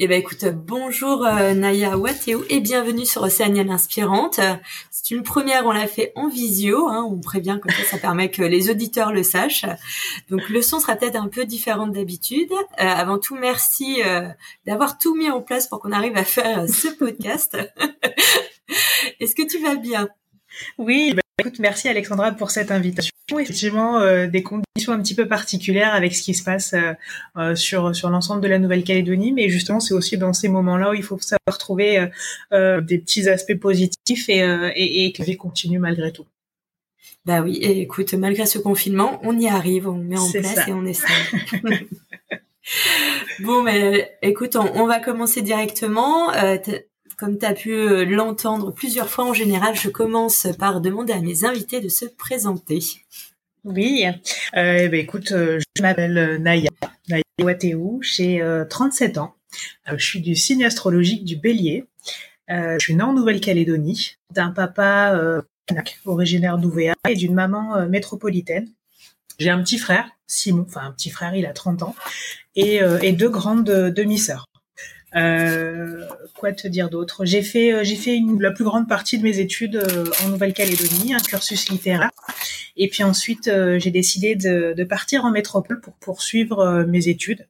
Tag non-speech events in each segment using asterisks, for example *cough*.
Eh ben écoute, bonjour euh, Naya Wateo et bienvenue sur Océanienne Inspirante. C'est une première, on l'a fait en visio, hein, on prévient comme ça, ça permet que les auditeurs le sachent. Donc le son sera peut-être un peu différent d'habitude. Euh, avant tout, merci euh, d'avoir tout mis en place pour qu'on arrive à faire ce podcast. *laughs* Est-ce que tu vas bien? Oui, bah, écoute, merci Alexandra pour cette invitation. Effectivement, euh, des conditions un petit peu particulières avec ce qui se passe euh, euh, sur sur l'ensemble de la Nouvelle-Calédonie, mais justement, c'est aussi dans ces moments-là où il faut savoir trouver des petits aspects positifs et, et, et que la vie continue malgré tout. Bah oui, et écoute, malgré ce confinement, on y arrive, on met en place et on essaie. *laughs* bon, mais écoute, on, on va commencer directement comme tu as pu euh, l'entendre plusieurs fois, en général, je commence par demander à mes invités de se présenter. Oui, euh, eh ben, écoute, euh, je m'appelle Naya, Naya Wateou, j'ai 37 ans. je suis du signe astrologique du bélier. je suis née en Nouvelle-Calédonie, d'un papa originaire d'Ouvéa et d'une maman métropolitaine. J'ai un petit frère, Simon, enfin un petit frère, il a 30 ans, et, et deux grandes demi-sœurs. Euh, quoi te dire d'autre? J'ai fait, euh, j'ai fait une, la plus grande partie de mes études euh, en Nouvelle-Calédonie, un cursus littéraire. Et puis ensuite, j'ai décidé de, de, partir en métropole pour poursuivre mes études.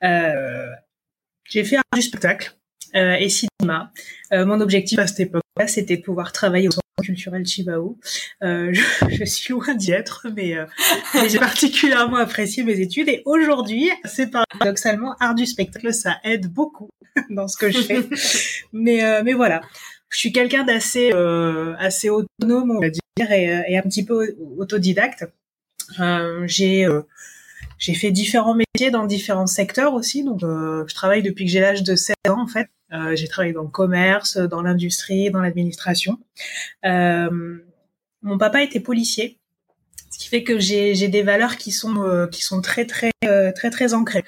j'ai fait art du spectacle et cinéma. mon objectif à cette époque-là, c'était de pouvoir travailler au culturel Chibao. Euh, *laughs* je, suis loin d'y être, mais, euh, mais j'ai particulièrement apprécié mes études. Et aujourd'hui, c'est paradoxalement, art du spectacle, ça aide beaucoup *laughs* dans ce que je fais. mais, euh, mais voilà, je suis quelqu'un d'assez euh, assez autonome, on va dire, et, et un petit peu autodidacte. j'ai j'ai fait différents métiers dans différents secteurs aussi. Donc, je travaille depuis que j'ai l'âge de 16 ans, en fait. Euh, j'ai travaillé dans le commerce, dans l'industrie, dans l'administration. Euh, mon papa était policier, ce qui fait que j'ai des valeurs qui sont euh, qui sont très très très très ancrées.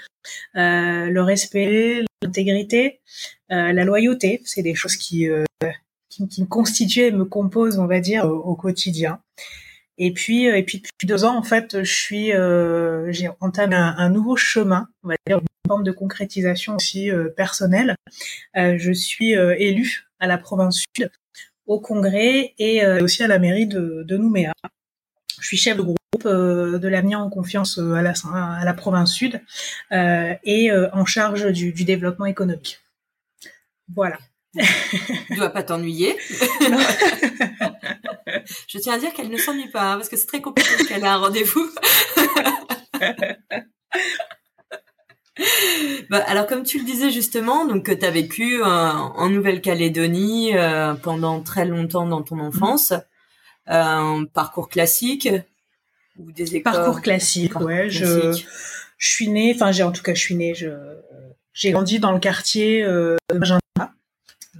le respect, l'intégrité, la loyauté, c'est des choses qui, qui, qui me constituent et me composent, on va dire, au, quotidien. Et puis, et puis depuis deux ans, en fait, je suis, j'ai entamé un, un, nouveau chemin, on va dire forme de concrétisation aussi euh, personnelle. Euh, je suis euh, élue à la province sud, au congrès et aussi à la mairie de, de Nouméa. Je suis chef de groupe de l'avenir en confiance à la, à la province sud et en charge du, du développement économique. Voilà. *laughs* Tu dois pas t'ennuyer. *laughs* je tiens à dire qu'elle ne s'ennuie pas, hein, parce que c'est très compliqué qu'elle a un rendez-vous. *laughs* *laughs* bah, alors comme tu le disais justement, donc que tu as vécu euh, en Nouvelle-Calédonie euh, pendant très longtemps dans ton enfance, euh, parcours classique ou des écoles? Parcours classique, ouais. Je, je suis née, enfin j'ai en tout cas je suis née, je j'ai grandi dans le quartier Magenta.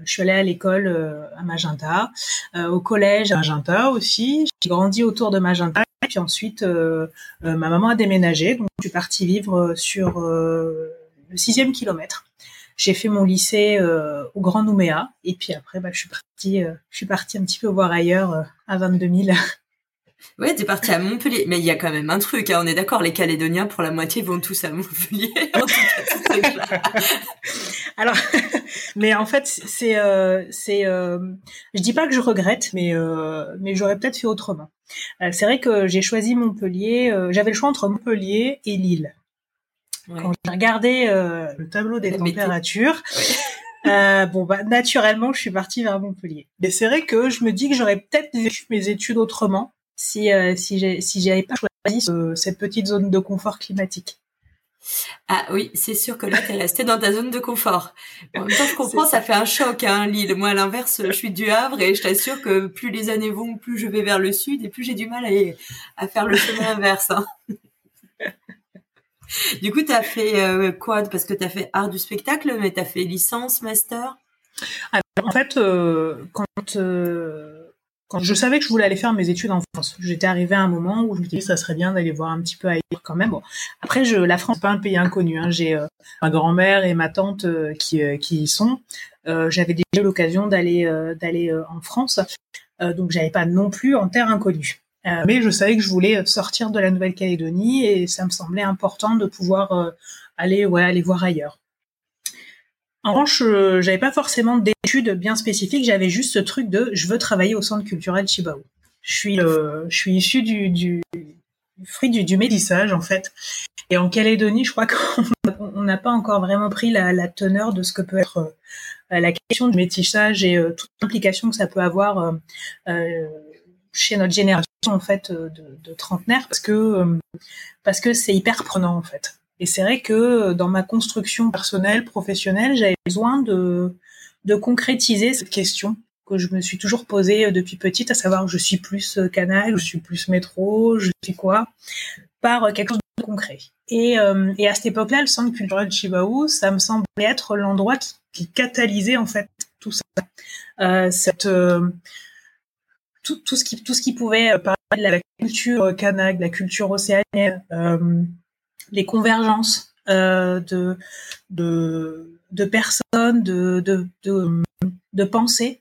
Je suis allée à l'école à Magenta, au collège à Magenta aussi. J'ai grandi autour de Magenta puis ensuite, euh, euh, ma maman a déménagé, donc je suis partie vivre sur euh, le sixième kilomètre. J'ai fait mon lycée au Grand Nouméa, et puis après, bah, je suis partie, je suis partie un petit peu voir ailleurs à 22 000. Ouais, t'es parti à Montpellier, mais il y a quand même un truc. Hein. On est d'accord, les Calédoniens pour la moitié vont tous à Montpellier. *laughs* *laughs* Alors, *laughs* mais en fait, c'est, euh, c'est, euh, je dis pas que je regrette, mais euh, mais j'aurais peut-être fait autrement. Euh, c'est vrai que j'ai choisi Montpellier. J'avais le choix entre Montpellier et Lille. Quand j'ai regardé le tableau des températures. bon bah naturellement je suis partie vers Montpellier. Mais c'est vrai que je me dis que j'aurais peut-être vécu mes études autrement si euh, si j'ai si j'avais pas choisi cette petite zone de confort climatique. Ah oui, c'est sûr que là, tu es resté dans ta zone de confort. En même temps, je *laughs* comprends, ça. fait un choc, hein, Lille. Moi, à l'inverse, je suis du Havre et je t'assure que plus les années vont, plus je vais vers le sud et plus j'ai du mal à, à faire le chemin inverse. Hein. *laughs* du coup, tu as fait euh, quoi? Parce que tu as fait art du spectacle, mais tu as fait licence, master? En fait, euh, quand euh, quand je savais que je voulais aller faire mes études en France, j'étais arrivée à un moment où je me disais ça serait bien d'aller voir un petit peu ailleurs quand même. Après, je, la France n'est pas un pays inconnu. Hein. J'ai euh, ma grand-mère et ma tante euh, qui, euh, qui y sont. J'avais déjà l'occasion d'aller d'aller en France, donc j'avais pas non plus en terre inconnue. mais je savais que je voulais sortir de la Nouvelle-Calédonie et ça me semblait important de pouvoir aller ouais aller voir ailleurs. En revanche, euh, j'avais pas forcément d'études bien spécifiques, j'avais juste ce truc de je veux travailler au centre culturel Chibao. Je suis, euh, je suis issue du, du, fruit du, du, métissage en fait. Et en Calédonie, je crois qu'on *laughs* n'a pas encore vraiment pris la, la, teneur de ce que peut être euh, la question du métissage et toute l'implication que ça peut avoir chez notre génération en fait de, de trentenaires, parce que parce que c'est hyper prenant en fait. Et c'est vrai que euh, dans ma construction personnelle, professionnelle, j'avais besoin de, concrétiser cette question que je me suis toujours posée euh, depuis petite, à savoir je suis plus euh, canal, je suis plus métro, je suis quoi, par quelque chose de concret. Et, à cette époque-là, le centre culturel de Chibaou, ça me semblait être l'endroit qui, qui, catalysait en fait tout ça, tout, ce qui pouvait parler de la culture kanak, de la culture océanienne, les convergences euh, de, de, de personnes, de, de, de, de pensées,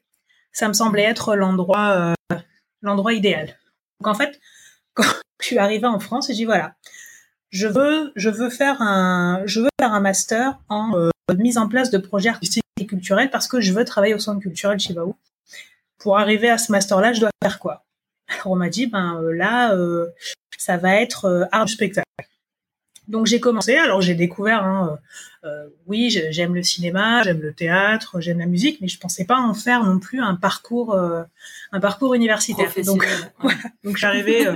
ça me semblait être l'endroit euh, l'endroit idéal. Donc en fait, *laughs* quand je suis arrivée en France, j'ai dit voilà, je veux je veux faire un je veux faire un master en euh, mise en place de projets artistiques et culturels parce que je veux travailler au centre culturel Chibaou. Pour arriver à ce master là, je dois faire quoi? Alors on m'a dit ben euh, là euh, ça va être art du spectacle. Donc j'ai commencé, alors j'ai découvert, hein, euh, euh oui, j'aime le cinéma, j'aime le théâtre, j'aime la musique, mais je pensais pas en faire non plus un parcours, euh, un parcours universitaire. Donc, *laughs* donc je suis arrivée, euh,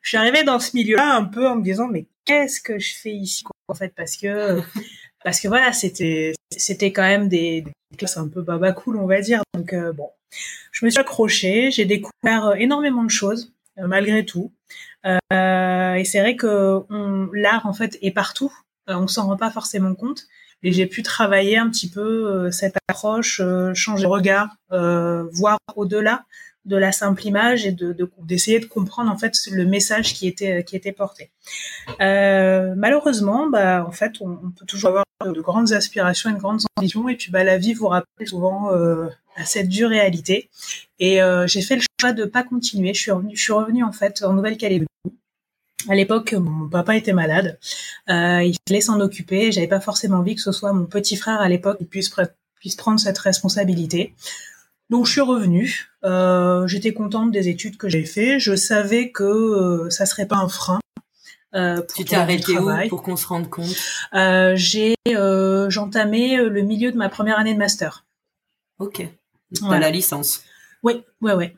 je suis arrivée dans ce milieu-là un peu en me disant, mais qu'est-ce que je fais ici en fait, parce que *laughs* parce que voilà, c'était c'était quand même des, des, classes un peu baba cool, on va dire. Donc bon, je me suis accrochée, j'ai découvert énormément de choses malgré tout. Euh, et c'est vrai que l'art en fait est partout. Euh, on s'en rend pas forcément compte. Et j'ai pu travailler un petit peu euh, cette approche, changer de regard, voir au-delà de la simple image et de d'essayer de, comprendre en fait le message qui était qui était porté. Euh, malheureusement, bah en fait, on, on, peut toujours avoir de grandes aspirations et de grandes ambitions, et puis bah la vie vous rappelle souvent euh, à cette dure réalité. Et euh, j'ai fait le choix de pas continuer. Je suis revenue, je suis revenue en fait en Nouvelle-Calédonie. À l'époque, mon papa était malade. Euh, il fallait s'en occuper. J'avais pas forcément envie que ce soit mon petit frère à l'époque qui puisse, puisse prendre cette responsabilité. Donc je suis revenue. Euh, J'étais contente des études que j'ai fait. Je savais que euh, ça serait pas un frein. Euh, pour tu t'es arrêté où pour qu'on se rende compte? Euh, J'ai j'entamais le milieu de ma première année de master. Ok. Voilà. la licence. Oui, ouais, ouais.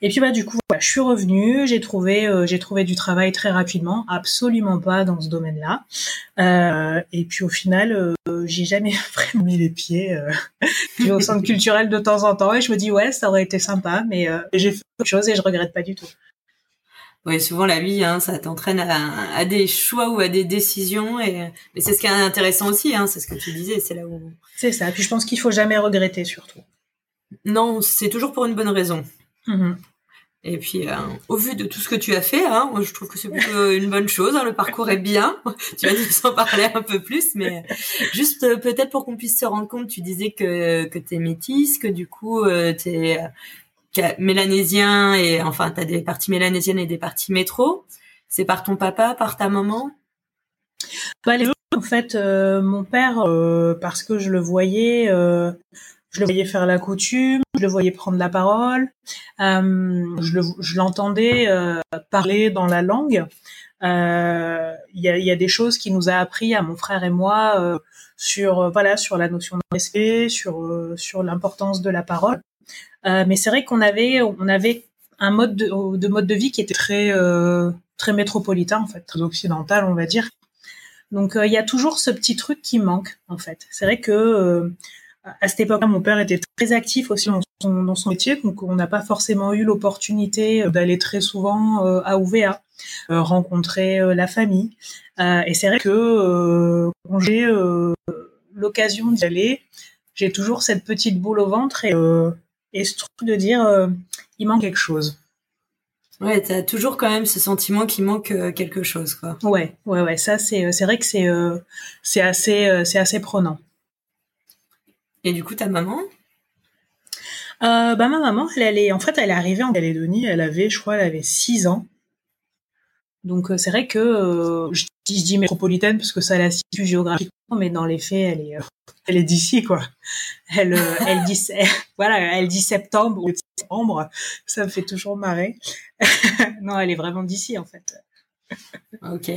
Et puis bah du coup, voilà, je suis revenue, j'ai trouvé, euh, j'ai trouvé du travail très rapidement, absolument pas dans ce domaine-là. Euh, et puis au final, euh, j'ai jamais *laughs* vraiment mis les pieds au centre culturel de temps en temps. Et je me dis ouais, ça aurait été sympa, mais j'ai fait autre chose et je regrette pas du tout. Oui, souvent la vie, hein, ça t'entraîne à, à, des choix ou à des décisions, et mais c'est ce qui est intéressant aussi, hein, c'est ce que tu disais, c'est là où. C'est ça. Puis je pense qu'il faut jamais regretter surtout. Non, c'est toujours pour une bonne raison. Mm-hmm. Et puis, euh, au vu de tout ce que tu as fait, hein, je trouve que c'est plutôt une bonne chose. Hein, le parcours est bien. *laughs* tu vas nous en parler un peu plus, mais juste euh, peut-être pour qu'on puisse se rendre compte, tu disais que que t'es métisse, que du coup euh, t'es mélanésien et enfin t'as des parties mélanésiennes et des parties métro. C'est par ton papa, par ta maman? Bah, les en fait, euh, mon père, euh, parce que je le voyais, euh, je le voyais faire la coutume, je le voyais prendre la parole, je l'entendais parler dans la langue. Il y a, des choses qui nous a appris à mon frère et moi sur voilà sur la notion de respect, sur sur l'importance de la parole. Euh, mais c'est vrai qu'on avait, on avait un mode de, mode de vie qui était très, euh, très métropolitain en fait, très occidental, on va dire. Donc il y a toujours ce petit truc qui manque en fait. C'est vrai que à cette époque-là, mon père était très actif aussi dans son, dans son métier, donc on n'a pas forcément eu l'opportunité d'aller très souvent à UVA, rencontrer la famille. et c'est vrai que quand j'ai l'occasion d'y aller, j'ai toujours cette petite boule au ventre et, et ce truc de dire il manque quelque chose. Ouais, t'as toujours quand même ce sentiment qu'il manque quelque chose, quoi. Ouais, ouais, ouais. Ça, c'est, c'est vrai que c'est, c'est assez, c'est assez prenant. Et du coup, ta maman? Euh, bah ma maman, elle, est, en fait, elle est arrivée en Calédonie. Elle avait, je crois, elle avait 6 ans. Donc c'est vrai que je, dis métropolitaine parce que ça la situe géographiquement, mais dans les faits, elle est, elle est d'ici quoi. Elle, elle dit, *laughs* voilà, elle dit septembre ou septembre. Ça me fait toujours marrer. *laughs* non, elle est vraiment d'ici en fait. Ok.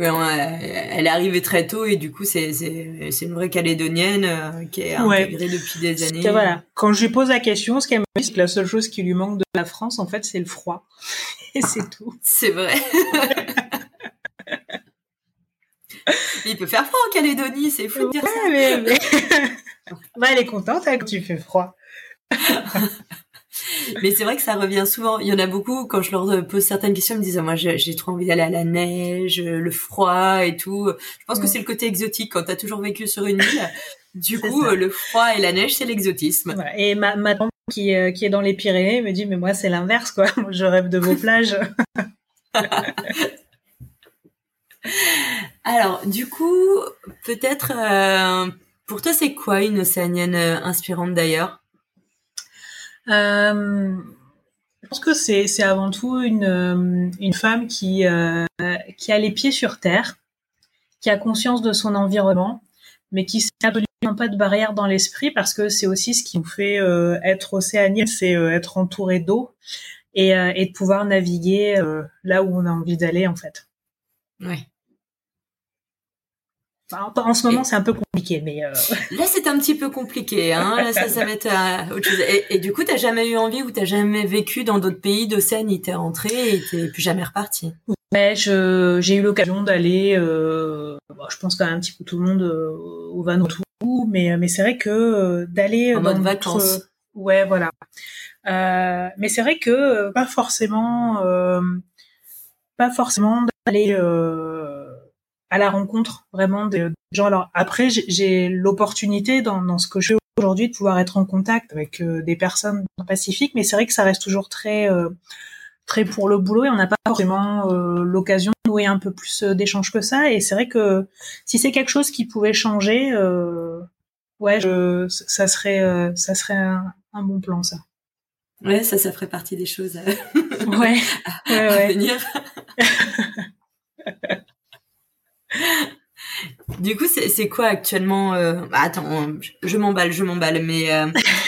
Oui, elle est arrivée très tôt et du coup c'est une vraie calédonienne euh, qui est intégrée depuis des années. Voilà. Quand je lui pose la question, ce qu'elle me dit c'est que la seule chose qui lui manque de la France en fait c'est le froid *laughs* et c'est tout. *laughs* C'est vrai. *laughs* Il peut faire froid en Calédonie, c'est fou de dire ça. Mais, bah, elle est contente hein, que tu fais froid. *laughs* Mais c'est vrai que ça revient souvent. Il y en a beaucoup, quand je leur pose certaines questions, ils me disent, moi, j'ai trop envie d'aller à la neige, le froid et tout. Je pense que mm. c'est le côté exotique quand tu as toujours vécu sur une île. Du *laughs* coup, le froid et la neige, c'est l'exotisme. Et ma, ma tante qui, euh, qui est dans les Pyrénées me dit, mais moi, c'est l'inverse, quoi. je rêve de vos *laughs* plages. Alors, du coup, peut-être, euh, pour toi, c'est quoi une océanienne euh, inspirante d'ailleurs? Je pense que c'est avant tout une euh, femme qui euh, qui a les pieds sur terre, qui a conscience de son environnement, mais qui n'a absolument pas de barrière dans l'esprit parce que c'est aussi ce qui nous fait être océanien, c'est être entouré d'eau et, et de pouvoir naviguer là où on a envie d'aller en fait. Ouais en ce moment, c'est un peu compliqué, mais euh... *laughs* là, c'est un petit peu compliqué. Hein là, ça, ça va être euh, autre chose. Et, et, du coup, t'as jamais eu envie ou t'as jamais vécu dans d'autres pays d'Océanie T'es rentré et t'es plus jamais reparti Mais je, j'ai eu l'occasion d'aller. Euh, bon, je pense qu'un petit peu tout le monde au Vanuatu, mais mais c'est vrai que d'aller en dans mode vacances. Ouais, voilà. mais c'est vrai que pas forcément, pas forcément d'aller à la rencontre vraiment des gens. Alors après, j'ai l'opportunité dans, dans, ce que je fais aujourd'hui de pouvoir être en contact avec euh, des personnes dans le Pacifique, mais c'est vrai que ça reste toujours très euh, très pour le boulot et on n'a pas forcément euh, l'occasion de nouer un peu plus d'échanges que ça. Et c'est vrai que si c'est quelque chose qui pouvait changer, ouais, je, ça serait ça serait un, un, bon plan ça. Ouais, ça, ça ferait partie des choses *laughs* à, ouais, à, ouais, ouais. venir. *laughs* Du coup, c'est quoi actuellement euh... Bah, attends, je m'emballe, je m'emballe, mais euh,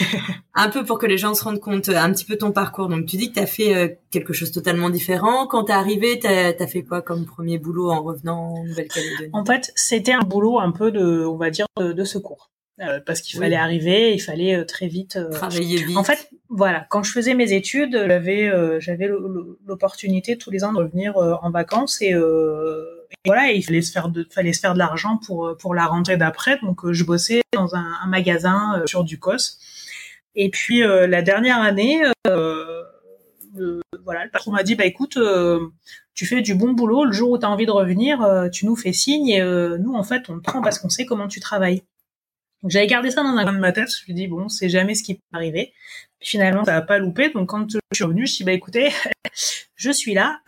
*laughs* un peu pour que les gens se rendent compte euh, un petit peu ton parcours. Donc, tu dis que tu as fait euh, quelque chose totalement différent. Quand t'es arrivé, t'as as fait quoi comme premier boulot en revenant en Nouvelle-Calédonie? En fait, c'était un boulot un peu de, on va dire, de, secours. parce qu'il fallait arriver, il fallait très vite travailler vite. En fait, voilà, quand je faisais mes études, j'avais j'avais l'opportunité tous les ans de revenir en vacances et voilà, il fallait se faire de, fallait se faire de l'argent pour euh, la rentrée d'après. Donc euh, je bossais dans un, magasin euh, sur du COS. Et puis la dernière année, le, voilà, le patron m'a dit bah écoute, tu fais du bon boulot. Le jour où tu as envie de revenir, tu nous fais signe et nous en fait on te prend parce qu'on sait comment tu travailles. J'avais gardé ça dans un coin de ma tête. Je me dis bon, c'est jamais ce qui peut arriver. finalement, ça va pas loupé. Donc quand je suis revenu, je dis bah écoutez, *laughs* je suis là.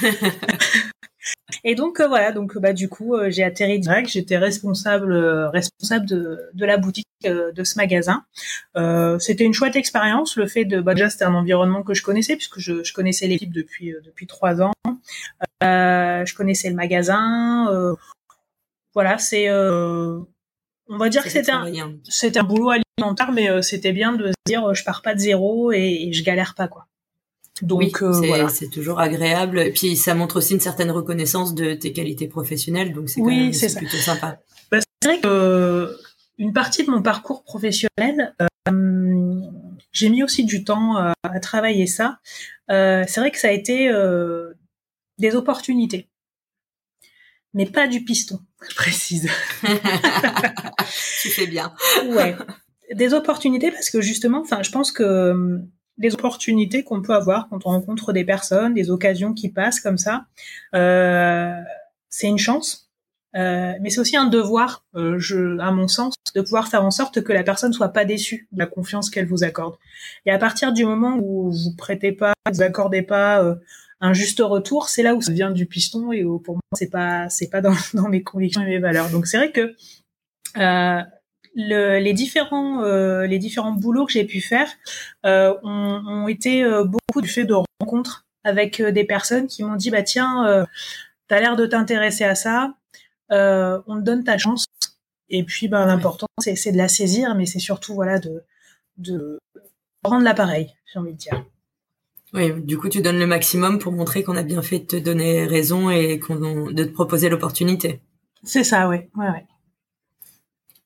*laughs* Et donc euh, voilà, donc bah du coup euh, j'ai atterri direct, j'étais responsable euh, responsable de, de la boutique de ce magasin. c'était une chouette expérience, le fait de bah déjà c'était un environnement que je connaissais puisque je, je connaissais l'équipe depuis depuis trois ans. je connaissais le magasin. voilà, c'est on va dire que c'était un un boulot alimentaire, mais c'était bien de se dire je pars pas de zéro et, et je galère pas quoi. Donc oui, euh, c'est toujours agréable. Et puis ça montre aussi une certaine reconnaissance de tes qualités professionnelles, donc c'est oui, plutôt sympa. Bah, c'est vrai que euh, une partie de mon parcours professionnel, euh, j'ai mis aussi du temps à travailler ça. c'est vrai que ça a été des opportunités. mais pas du piston, je précise. *laughs* tu fais bien. ouais. Des opportunités parce que justement, enfin, je pense que les opportunités qu'on peut avoir quand on rencontre des personnes, des occasions qui passent comme ça, euh, c'est une chance. Euh, mais c'est aussi un devoir, euh, je, à mon sens, de pouvoir faire en sorte que la personne soit pas déçue de la confiance qu'elle vous accorde. Et à partir du moment où vous prêtez pas, vous accordez pas euh, un juste retour, c'est là où ça vient du piston et où pour moi c'est pas c'est pas dans, *laughs* dans mes convictions et mes valeurs. Donc c'est vrai que euh, le, les différents euh, les différents boulots que j'ai pu faire euh, ont, ont, été euh, beaucoup du fait de rencontres avec des personnes qui m'ont dit bah tiens t'as l'air de t'intéresser à ça on te donne ta chance et puis bah l'important c'est c'est de la saisir mais c'est surtout voilà de de rendre l'appareil j'ai envie de dire oui, du coup, tu donnes le maximum pour montrer qu'on a bien fait de te donner raison et qu'on de te proposer l'opportunité. C'est ça, oui. Ouais, ouais.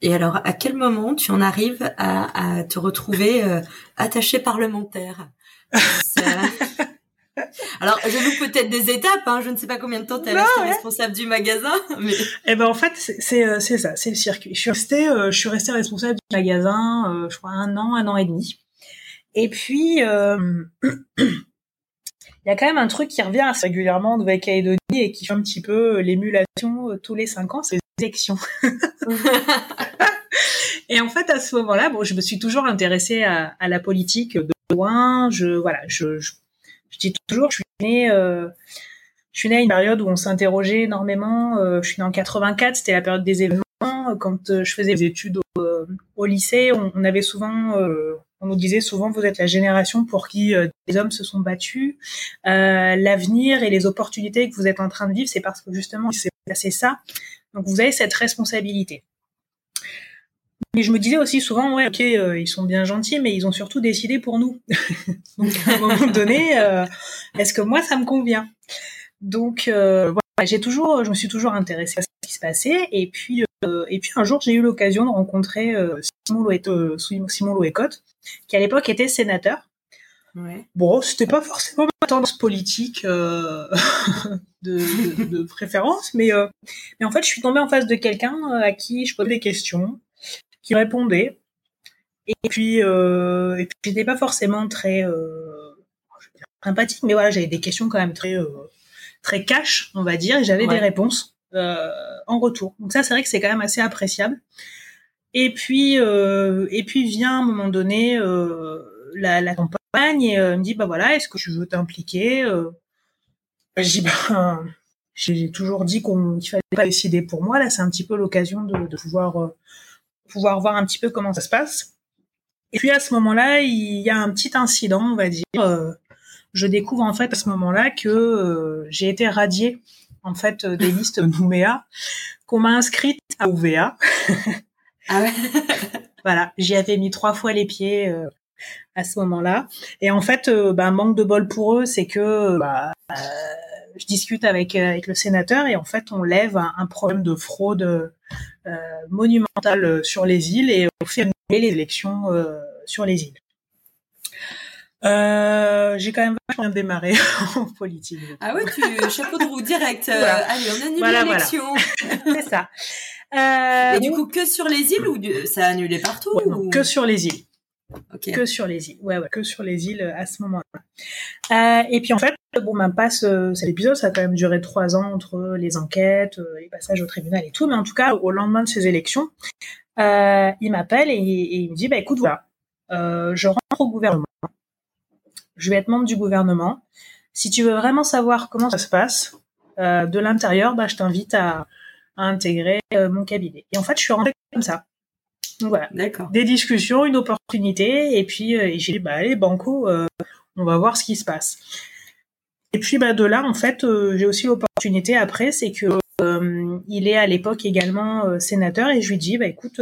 Et alors, à quel moment tu en arrives à, à te retrouver euh, attaché parlementaire? *laughs* Alors, je loupe peut-être des étapes. Hein. Je ne sais pas combien de temps tu resté responsable du magasin. *laughs* Mais... Eh ben, en fait, c'est euh, c'est ça, c'est le circuit. Je suis restée, euh, je suis restée responsable du magasin, euh, je crois un an, un an et demi. Et puis, euh, *clears throat* il y a quand même un truc qui revient assez régulièrement en Nouvelle-Calédonie et qui fait un petit peu l'émulation tous les cinq ans, c'est les élections. *laughs* *laughs* et en fait, à ce moment-là, bon, je me suis toujours intéressée à, la politique de loin. Je, voilà, je, je, je dis toujours, je suis née, euh, je suis née à une période où on s'interrogeait énormément. Euh, je suis née en 84, c'était la période des événements. Quand euh, je faisais des études au, au lycée, on, avait souvent on nous disait souvent, vous êtes la génération pour qui euh, les hommes se sont battus. Euh, L'avenir et les opportunités que vous êtes en train de vivre, c'est parce que justement, c'est ça. Donc, vous avez cette responsabilité. Mais je me disais aussi souvent, ouais, ok, euh, ils sont bien gentils, mais ils ont surtout décidé pour nous. *laughs* Donc, à un moment donné, euh, est-ce que moi, ça me convient? Donc, euh, voilà, j'ai toujours, je me suis toujours intéressée à ce qui se passait. Et puis, et puis un jour, j'ai eu l'occasion de rencontrer Simon, Loé, Simon Loécotte, qui à l'époque était sénateur. Ouais. Bon, c'était pas forcément ma tendance politique euh, *laughs* de, de, de, préférence, mais, euh, mais en fait, je suis tombée en face de quelqu'un à qui je posais des questions, qui répondait, et puis, euh, et puis j'étais pas forcément très euh, sympathique, mais voilà, j'avais des questions quand même très euh, très cash, on va dire, et j'avais ouais. des réponses en retour. Donc ça, c'est vrai que c'est quand même assez appréciable. Et puis, et puis vient à un moment donné la, la, compagne et me dit bah voilà, est-ce que tu veux t'impliquer dis bah j'ai toujours dit qu'on qu'il fallait pas décider pour moi. Là, c'est un petit peu l'occasion de, de pouvoir pouvoir voir un petit peu comment ça se passe. Et puis à ce moment-là, il y a un petit incident, on va dire. Euh, je découvre en fait à ce moment-là que euh, j'ai été radiée en fait des listes *laughs* Nouméa, qu'on m'a inscrite à OVA. Ah ouais *laughs* voilà, j'y avais mis trois fois les pieds euh, à ce moment-là. Et en fait, euh, bah, manque de bol pour eux, c'est que bah, euh, je discute avec avec le sénateur et en fait, on lève un, un problème de fraude monumentale sur les îles et on fait annuler les élections sur les îles. Euh, j'ai quand même vachement démarré *laughs* en politique. Ah ouais, tu chapeau de roue direct. Euh. Allez, on annule voilà, l'élection. Voilà. *laughs* C'est ça. Euh, Et du coup, que sur les îles ou ça a annulé partout ouais, non, ou... Que sur les îles. Que sur les îles. Que sur les îles à ce moment-là. Euh, et puis en fait, bon, ben passe euh, cet épisode, ça a quand même duré trois ans entre les enquêtes, euh, les passages au tribunal et tout. Mais en tout cas, au lendemain de ces élections, il m'appelle et, il me dit, bah écoute, voilà, je rentre au gouvernement je vais être membre du gouvernement. Si tu veux vraiment savoir comment ça se passe de l'intérieur, bah, je t'invite à, à, intégrer mon cabinet. Et en fait, je suis rentrée comme ça. Donc voilà, des discussions, une opportunité, et puis euh, j'ai dit, bah allez, banco, euh, on va voir ce qui se passe. Et puis bah, de là, en fait, euh, j'ai aussi l'opportunité après, c'est que euh, il est à l'époque également sénateur, et je lui dis, bah écoute,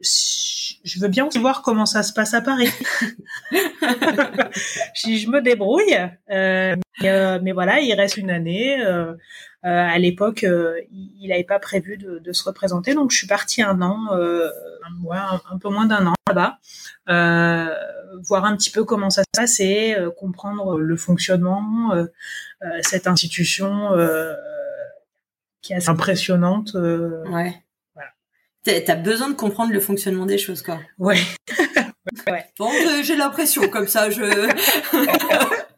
je veux bien voir comment ça se passe à Paris. *laughs* je, je me débrouille, euh, mais, euh, mais, voilà, il reste une année. Euh, à l'époque, euh, il n'avait pas prévu de, de, se représenter, donc je suis partie un an, euh, un, mois, un, peu moins d'un an là-bas, euh, voir un petit peu comment ça se passait, comprendre le fonctionnement, cette institution qui est assez impressionnante. ouais. T'as besoin de comprendre le fonctionnement des choses, quoi. Ouais. *laughs* ouais. Bon, j'ai l'impression, comme ça, je. *laughs*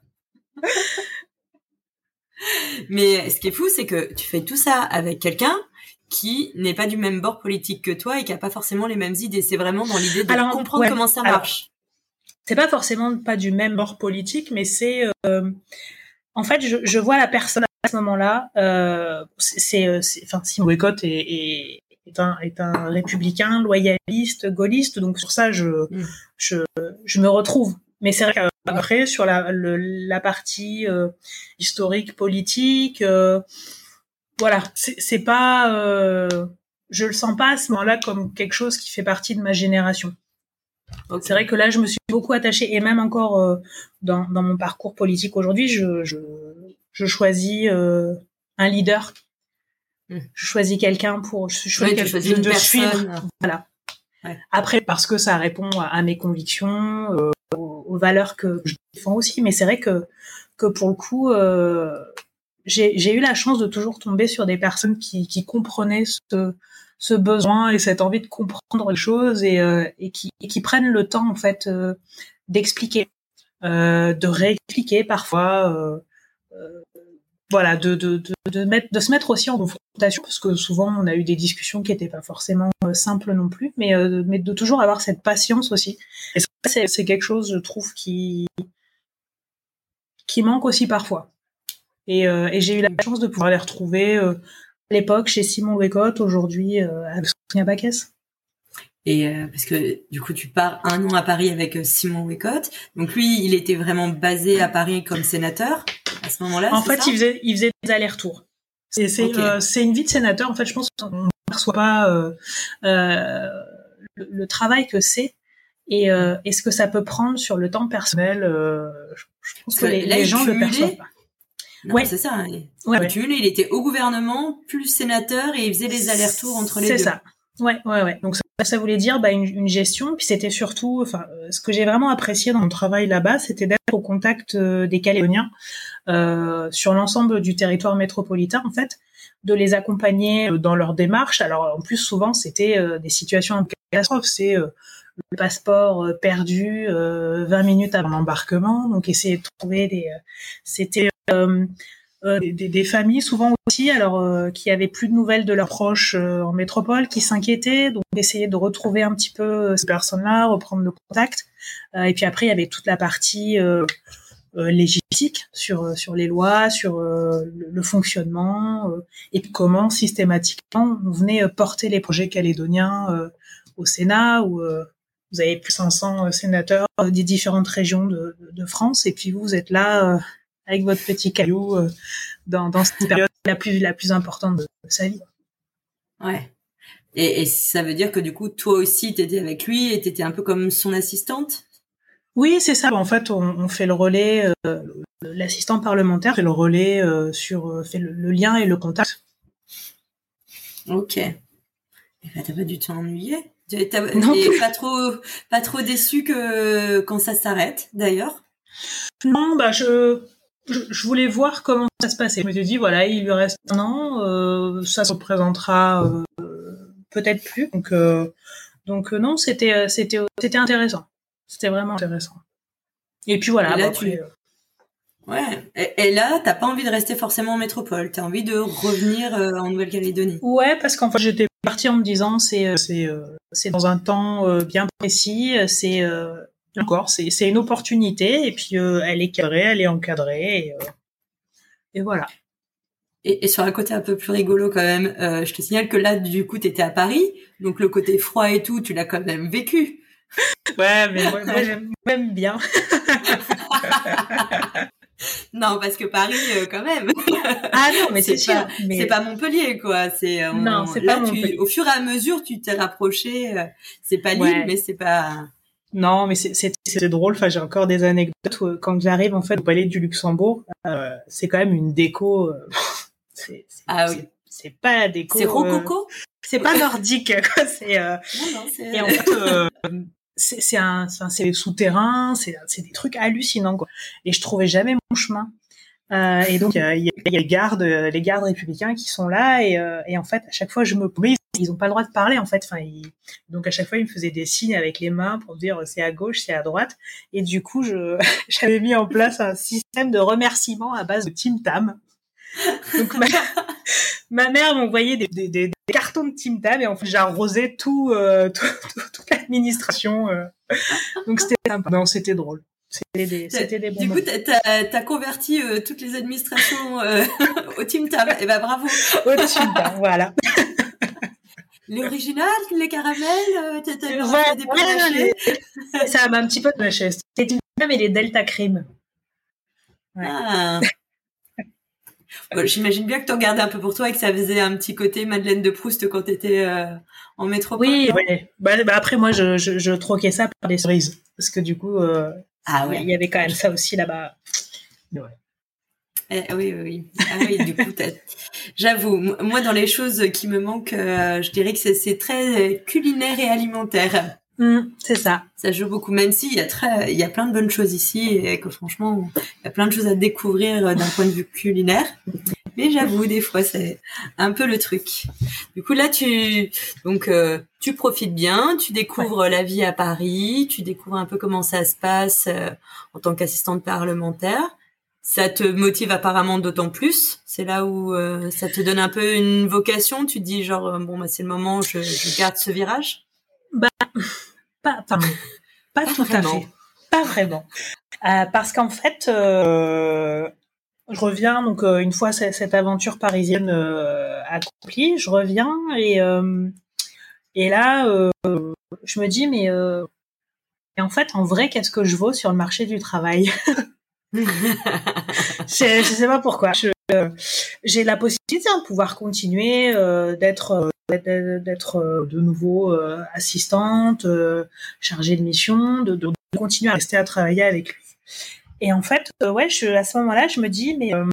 Mais ce qui est fou, c'est que tu fais tout ça avec quelqu'un qui n'est pas du même bord politique que toi et qui a pas forcément les mêmes idées. C'est vraiment dans l'idée de comprendre comment ça marche. C'est pas forcément pas du même bord politique, mais c'est euh, en fait je, je, vois la personne à ce moment-là. Euh, c'est euh, enfin Simon Wicott est, est, est, un, est un républicain loyaliste, gaulliste, donc sur ça je mm. je, je me retrouve. Mais c'est vrai qu'après sur la, le, la partie euh, historique politique. Euh, voilà, c'est pas, euh, je le sens pas à ce moment-là comme quelque chose qui fait partie de ma génération. C'est vrai que là, je me suis beaucoup attachée et même encore euh, dans, dans mon parcours politique aujourd'hui, je, je, je choisis euh, un leader. Hmm. Je choisis quelqu'un pour, je choisis, oui, de, suivre. Voilà. Ouais. Après, parce que ça répond à, mes convictions, euh, aux, aux, valeurs que je défends aussi. Mais c'est vrai que que pour le coup, euh, j'ai eu la chance de toujours tomber sur des personnes qui, qui comprenaient ce, ce, besoin et cette envie de comprendre les choses et, euh, et, qui, et qui, prennent le temps en fait d'expliquer, de réexpliquer parfois, voilà, de, de, de, de, de se mettre aussi en confrontation parce que souvent on a eu des discussions qui n'étaient pas forcément simples non plus, mais, mais de toujours avoir cette patience aussi. Et ça, c'est quelque chose, je trouve, qui qui manque aussi parfois. Et, euh, j'ai eu la chance de pouvoir les retrouver euh, à l'époque chez Simon Bécotte, aujourd'hui euh, avec Sonia Baquès. Et euh, parce que du coup, tu pars un an à Paris avec Simon Wicott. Donc lui, il était vraiment basé à Paris comme sénateur à ce moment-là. En fait, il faisait, il faisait des allers-retours. C'est c'est une vie de sénateur. En fait, je pense qu'on ne perçoit pas euh, le, le, travail que c'est et, euh, et ce que ça peut prendre sur le temps personnel. je, pense que, les, les gens ne le perçoivent pas ouais. c'est ça. Hein. Ouais, il était au gouvernement, plus sénateur, et il faisait les allers-retours entre les deux. C'est ça. Ouais, ouais, ouais. Donc ça, voulait dire bah, une, gestion. Puis c'était surtout, enfin, euh, ce que j'ai vraiment apprécié dans mon travail là-bas, c'était d'être au contact euh, des Calédoniens euh, sur l'ensemble du territoire métropolitain, en fait, de les accompagner euh, dans leur démarche. Alors en plus, souvent, c'était des situations de catastrophe. C'est le passeport perdu 20 minutes avant l'embarquement. Donc essayer de trouver des. C'était euh, euh, des, des, familles souvent aussi, alors euh, qui avaient plus de nouvelles de leurs proches en métropole, qui s'inquiétaient, donc essayer de retrouver un petit peu ces personnes-là, reprendre le contact. et puis après, il y avait toute la partie euh, légistique sur sur les lois, sur le, le, fonctionnement, et comment systématiquement on venait porter les projets calédoniens au Sénat, où vous avez plus de 500 sénateurs des différentes régions de, de, France, et puis vous, vous êtes là avec votre petit caillou euh, dans, dans cette période la plus la plus importante de, sa vie. Ouais. Et, et, ça veut dire que du coup, toi aussi, t'étais avec lui et t'étais un peu comme son assistante? Oui, c'est ça. En fait, on, on fait le relais. Euh, L'assistant parlementaire fait le relais euh, sur euh, fait le, lien et le contact. Ok. Et ben, t'as pas du tout ennuyé *laughs* T'es pas trop pas trop déçu que quand ça s'arrête, d'ailleurs? Non, bah je je, voulais voir comment ça se passait. Je me suis dit, voilà, il lui reste un an, euh, ça se représentera euh, peut-être plus. Donc, euh, donc euh, non, c'était, euh, c'était, c'était intéressant. C'était vraiment intéressant. Et puis voilà. Et là, tu... Ouais. Et, là, t'as pas envie de rester forcément en métropole. T'as envie de revenir en Nouvelle-Calédonie. Ouais, parce qu'en fait, j'étais partie en me disant, c'est, c'est, c'est dans un temps bien précis. C'est encore, c'est c'est une opportunité et puis euh, elle est cadrée, elle est encadrée et, euh, et voilà. Et, et, sur un côté un peu plus rigolo quand même, euh, je te signale que là du coup t'étais à Paris, donc le côté froid et tout, tu l'as quand même vécu. *laughs* Ouais, mais moi, moi j'aime bien. *laughs* non, parce que Paris, euh, quand même. Ah non, mais *laughs* c'est sûr. Mais... C'est pas Montpellier, quoi. C'est non, c'est pas Montpellier. Au fur et à mesure, tu t'es rapproché. c'est pas Lille, mais c'est pas. Non, mais c'est drôle. Enfin, j'ai encore des anecdotes où, quand j'arrive en fait au palais du Luxembourg. Euh, c'est quand même une déco. Euh, *laughs* c'est ah oui. C'est pas la déco. C'est rococo. Euh, c'est pas nordique. *laughs* C'est. Euh, non, et en fait, euh, c'est un, c'est souterrain. C'est c'est des trucs hallucinants quoi. Et je trouvais jamais mon chemin. Euh, et donc il y a, y a les gardes, les gardes républicains qui sont là et, euh, et en fait à chaque fois je me mais ils ont pas le droit de parler en fait. Enfin ils... donc à chaque fois ils me faisaient des signes avec les mains pour dire c'est à gauche, c'est à droite. Et du coup je *laughs* j'avais mis en place un système de remerciement à base de Tim Tam. Donc ma, *laughs* ma mère m'envoyait des, des, des, cartons de Tim Tam et en fait j'arrosais tout, euh, *laughs* tout, tout, toute l'administration. Euh. Donc c'était sympa. Non c'était drôle. C'était des, c'était des bons Du coup, t'as, as converti euh, toutes les administrations euh, *laughs* au Tim Tam. Et eh ben bravo. Au Tim Tam, voilà. *laughs* L'original, les caramels, euh, t'as, Ouais, des ouais, les- Ça m'a un petit peu de chaise. C'était Tim Tam et les Delta Cream. Ouais. Ah. *laughs* Bon, J'imagine bien que t'en gardais un peu pour toi et que ça faisait un petit côté Madeleine de Proust quand t'étais euh, en métropole. Oui, ouais. Bah, bah après moi je, je, je troquais ça par des cerises parce que du coup euh, Ah il ouais. y avait quand même ça aussi là-bas. Eh, oui, oui, oui. Ah oui, du coup, j'avoue, moi, dans les choses qui me manquent, euh, je dirais que c'est- très culinaire et alimentaire. Hum, c'est ça. Ça joue beaucoup, même s'il y a très, il y a plein de bonnes choses ici et que franchement, il y a plein de choses à découvrir euh, d'un point de vue culinaire. Mais j'avoue, des fois, c'est un peu le truc. Du coup, là, tu, donc, euh, tu profites bien, tu découvres la vie à Paris, tu découvres un peu comment ça se passe euh, en tant qu'assistante parlementaire. Ça te motive apparemment d'autant plus. C'est là où euh, ça te donne un peu une vocation. Tu te dis genre euh, bon bah c'est le moment, je, je garde ce virage? Pas, enfin, pas, Pas tout vraiment. à fait. Pas vraiment. Euh, parce qu'en fait, euh, je reviens donc euh, une fois ce- cette aventure parisienne euh, accomplie, je reviens et euh, et là je me dis mais et en fait en vrai qu'est-ce que je vaux sur le marché du travail? *laughs* Je, je sais pas pourquoi. Euh, J'ai la possibilité hein, de pouvoir continuer euh, d'être d'être- euh, de nouveau assistante, chargée de mission, de continuer à rester à travailler avec lui. Et en fait, euh, ouais, à ce moment-là, je me dis mais euh,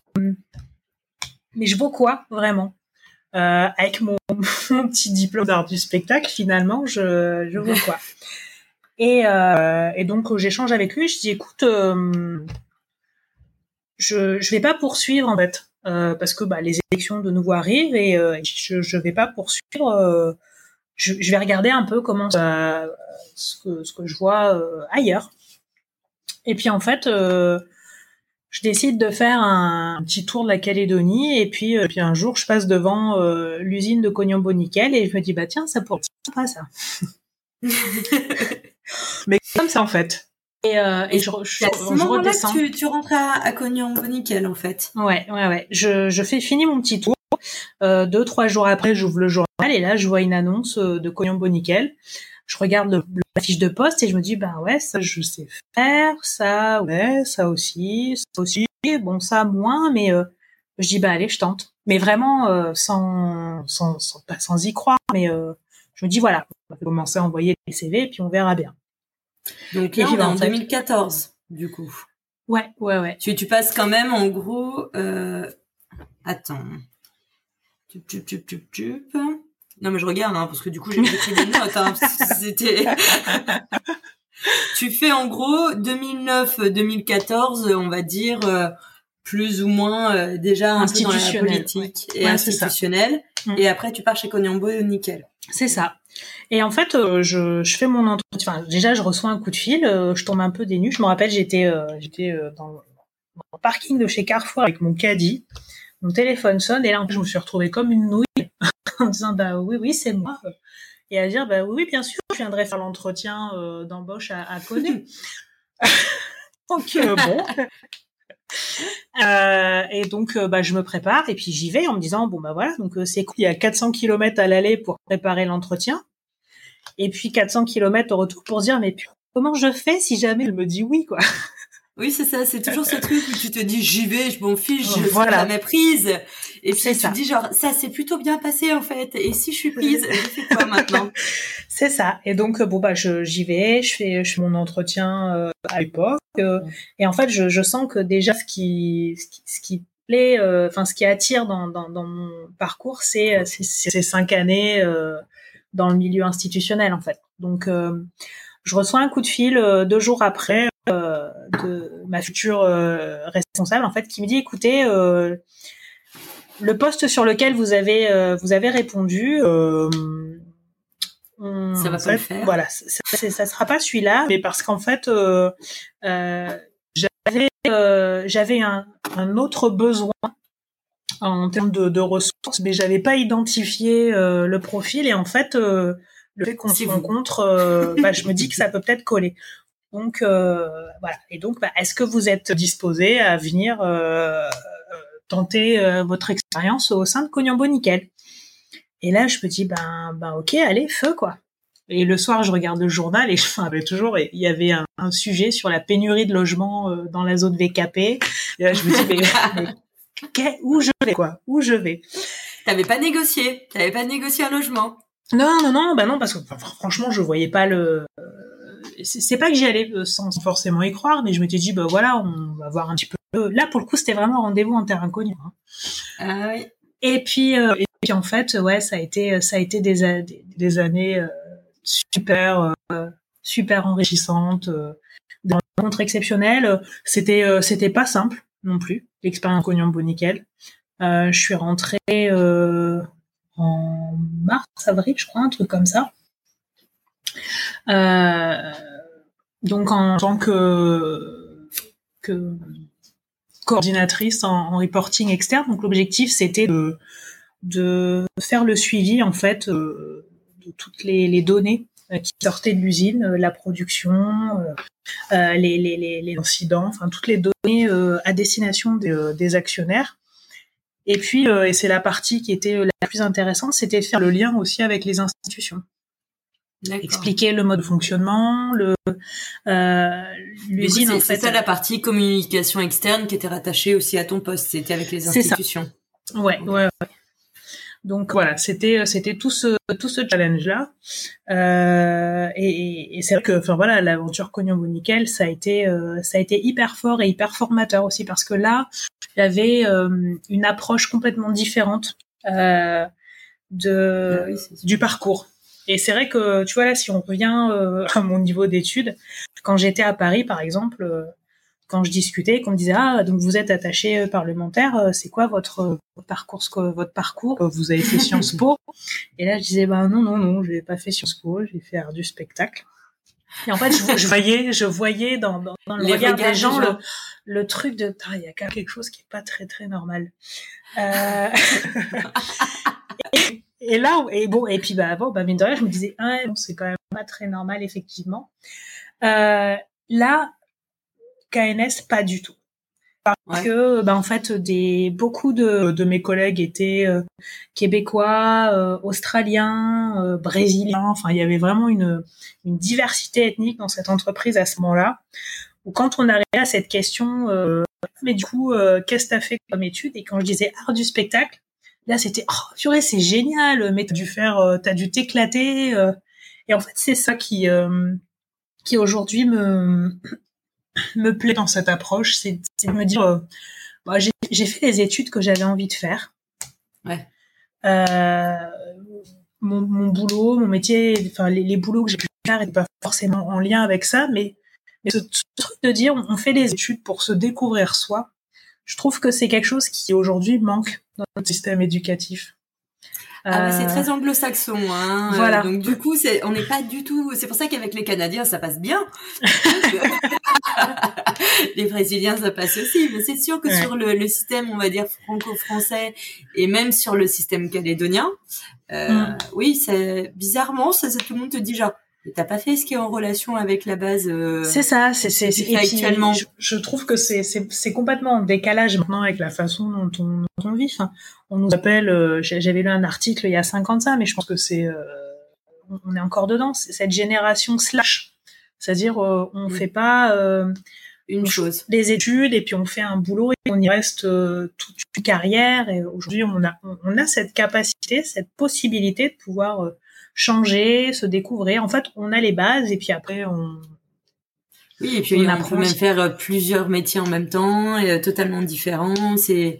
mais je vaux quoi vraiment? Euh, Avec *laughs* mon, petit diplôme d'art du spectacle, finalement, je, je quoi? Et, et donc j'échange avec lui. Je dis écoute, je je vais pas poursuivre en fait parce que bah, les élections de nouveau arrivent et je je vais pas poursuivre. je, vais regarder un peu comment ce que ce que je vois ailleurs. Et puis en fait, euh, je décide de faire un, un petit tour de la Calédonie et puis euh, puis un jour je passe devant euh, l'usine de Cognambo Nickel et je me dis bah tiens ça pourrait être sympa ça. *laughs* Mais comme ça en fait. Et, euh, et je, je, C'est à ce je moment-là redescends. que tu, tu rentres à, à Cognon Nickel en fait. Ouais, ouais, ouais. Je, je fais fini mon petit tour. Euh, deux, trois jours après, j'ouvre le journal et là, je vois une annonce de Cognambo Nickel. Je regarde le, la fiche de poste et je me dis, bah ouais, ça, je sais faire, ça, ouais, ça aussi, ça aussi. Bon, ça, moins, mais euh, je dis, bah allez, je tente. Mais vraiment, euh, sans, sans, sans, pas sans y croire, mais euh, je me dis, voilà, on va commencer à envoyer les CV et puis on verra bien. Donc Et là, puis, on est bah, en en fait- 2014 du coup. Ouais, ouais, ouais. Tu, tu passes quand même en gros. Euh... Attends. Tup, tup, tup, tup, tup. Non mais je regarde hein, parce que du coup j'ai pris des notes. Hein, C'était. *laughs* tu fais en gros 2009-2014, on va dire euh, plus ou moins euh, déjà un peu dans la politique et Ouais, c'est ça. institutionnelle. Mm. Et après tu pars chez Cognambo et Nickel. C'est ça. Et en fait, euh, je, je fais mon entretien. Enfin, déjà, je reçois un coup de fil. je tombe un peu des nues. Je me rappelle, j'étais j'étais dans, dans le parking de chez Carrefour avec mon caddie. Mon téléphone sonne et là, je me suis retrouvée comme une nouille en disant bah oui, oui, c'est moi. Et à dire bah oui, oui, bien sûr, je viendrai faire l'entretien euh, d'embauche à, à Coné. *laughs* donc euh, bon. *laughs* Euh, et donc, euh, bah, je me prépare et puis j'y vais en me disant bon bah voilà, donc euh, c'est cool. Il y a 400 km à l'aller pour préparer l'entretien, et puis 400 km au retour pour dire mais comment je fais si jamais elle me dit oui quoi? Oui, c'est ça, c'est toujours ce truc où tu te dis j'y vais, je m'en fiche, je Voilà. voilà. la prise. Et puis tu ça. te dis genre ça s'est plutôt bien passé en fait. Et si je suis prise, je fais quoi maintenant? *laughs* C'est ça. Et donc euh, bon bah je j'y vais, je fais je fais mon entretien euh, à l'époque, euh, et en fait je, je sens que déjà ce qui ce qui, ce qui plaît, euh, enfin ce qui attire dans dans, dans mon parcours, c'est ces cinq années dans le milieu institutionnel en fait. Donc je reçois un coup de fil deux jours après de ma future responsable en fait qui me dit écoutez le poste sur lequel vous avez vous avez répondu ça va pas le faire. Voilà, ça, ça sera pas celui-là, mais parce qu'en fait, euh, euh, j'avais euh, j'avais un, un, autre besoin en termes de, de ressources, mais j'avais pas identifié euh, le profil et en fait, euh, le fait qu'on se rencontre, euh, bah, je me dis que ça peut peut-être coller. Donc voilà. Et donc, bah, est-ce que vous êtes disposé à venir tenter votre expérience au sein de Cognambo Nickel et là, je me dis, ben, ben, ok, allez, feu, quoi. Et le soir, je regarde le journal et je *laughs* enfin, toujours, il y avait un, un, sujet sur la pénurie de logements euh, dans la zone VKP. Et là, je me dis, mais, *laughs* où je vais, quoi? Où je vais? T'avais pas négocié T'avais pas négocié un logement Non, non, non, bah non, parce que franchement, je voyais pas le. C'est pas que j'y allais euh, sans forcément y croire, mais je m'étais dit, bah voilà, on va voir un petit peu. Là, pour le coup, c'était vraiment rendez-vous en terre inconnue. Hein. Ah oui. Et puis, euh, et puis en fait, ouais, ça a été, ça a été des, des, des années euh, super, euh, super enrichissantes, euh, des rencontres exceptionnelles. C'était, euh, c'était pas simple non plus l'expérience Cognambo Nickel. je suis rentrée en mars, avril, je crois, un truc comme ça. Donc en tant que coordinatrice en, reporting externe. Donc l'objectif c'était de, faire le suivi en fait euh, de toutes les, données euh, qui sortaient de l'usine, euh, la production, euh, les, incidents, enfin toutes les données à destination des, des, actionnaires. Et puis, et c'est la partie qui était la plus intéressante, c'était de faire le lien aussi avec les institutions expliquer le mode de fonctionnement, le euh, l'usine en fait. C'est ça la partie communication externe qui était rattachée aussi à ton poste, c'était avec les institutions. Ouais, ouais, ouais. Donc voilà, c'était c'était tout ce tout ce challenge là, euh, et, et c'est vrai que enfin voilà l'aventure Cognambo Nickel ça a été euh, ça a été hyper fort et hyper formateur aussi parce que là il y avait euh, une approche complètement différente euh, de ah oui, du parcours. Et c'est vrai que, tu vois, là, si on revient euh, *laughs* à mon niveau d'études, quand j'étais à Paris, par exemple, euh, quand je discutais, qu'on me disait, ah, donc vous êtes attaché euh, parlementaire, c'est quoi votre, votre parcours, votre parcours Vous avez fait Sciences Po? Et là, je disais, bah non, non, non, je n'ai pas fait Sciences Po, j'ai fait art du spectacle. Et en fait, je, je voyais, je voyais dans, dans, dans le regard des gens, le, le, truc de, ah, il y a quelque chose qui est pas très très normal. Euh... *laughs* *laughs* et, et là, et bon, et puis bah bon, bah mine de rien, je me disais, ah, bon, c'est quand même pas très normal effectivement. Euh, là, KNS, pas du tout. Parce ouais. que, bah, en fait, des beaucoup de, de mes collègues étaient euh, québécois, euh, australiens, euh, brésiliens. Enfin, il y avait vraiment une, une diversité ethnique dans cette entreprise à ce moment-là. Ou quand on arrivait à cette question, euh, mais du coup, qu'est-ce que tu as fait comme étude? Et quand je disais art du spectacle, Là, c'était oh purée, c'est génial, mais t'as dû faire, euh, t'as dû t'éclater. Euh. Et en fait, c'est ça qui euh, qui aujourd'hui me me plaît dans cette approche, c'est de me dire, bah, j'ai fait les études que j'avais envie de faire. Ouais. Mon, mon, boulot, mon métier, enfin les, les boulots que j'ai pu faire n'étaient pas forcément en lien avec ça, mais, mais ce, ce, truc de dire on fait des études pour se découvrir soi, je trouve que c'est quelque chose qui aujourd'hui manque dans notre système éducatif. Ah bah c'est très anglo-saxon, hein. Voilà. donc du coup, c'est, on n'est pas du tout. C'est pour ça qu'avec les Canadiens, ça passe bien. *laughs* les Brésiliens, ça passe aussi. Mais c'est sûr que ouais. sur le, le, système, on va dire franco-français, et même sur le système calédonien, euh, mm. oui, c'est bizarrement, ça, ça, tout le monde te dit genre, T'as pas fait ce qui est en relation avec la base. Euh, c'est ça, c'est c'est actuellement? Je, je, trouve que c'est c'est complètement en décalage maintenant avec la façon dont on, dont on vit. Enfin, on nous appelle. Euh, J'avais lu un article il y a 50 ans, mais je pense que c'est euh, on est encore dedans. C'est cette génération slash, c'est-à-dire euh, on oui. fait pas euh, une chose, les études et puis on fait un boulot et on y reste toute une carrière. Et aujourd'hui, on a on a cette capacité, cette possibilité de pouvoir changer, se découvrir. En fait, on a les bases et puis après on oui, et puis on, on peut même faire plusieurs métiers en même temps, et, euh, totalement différents. C'est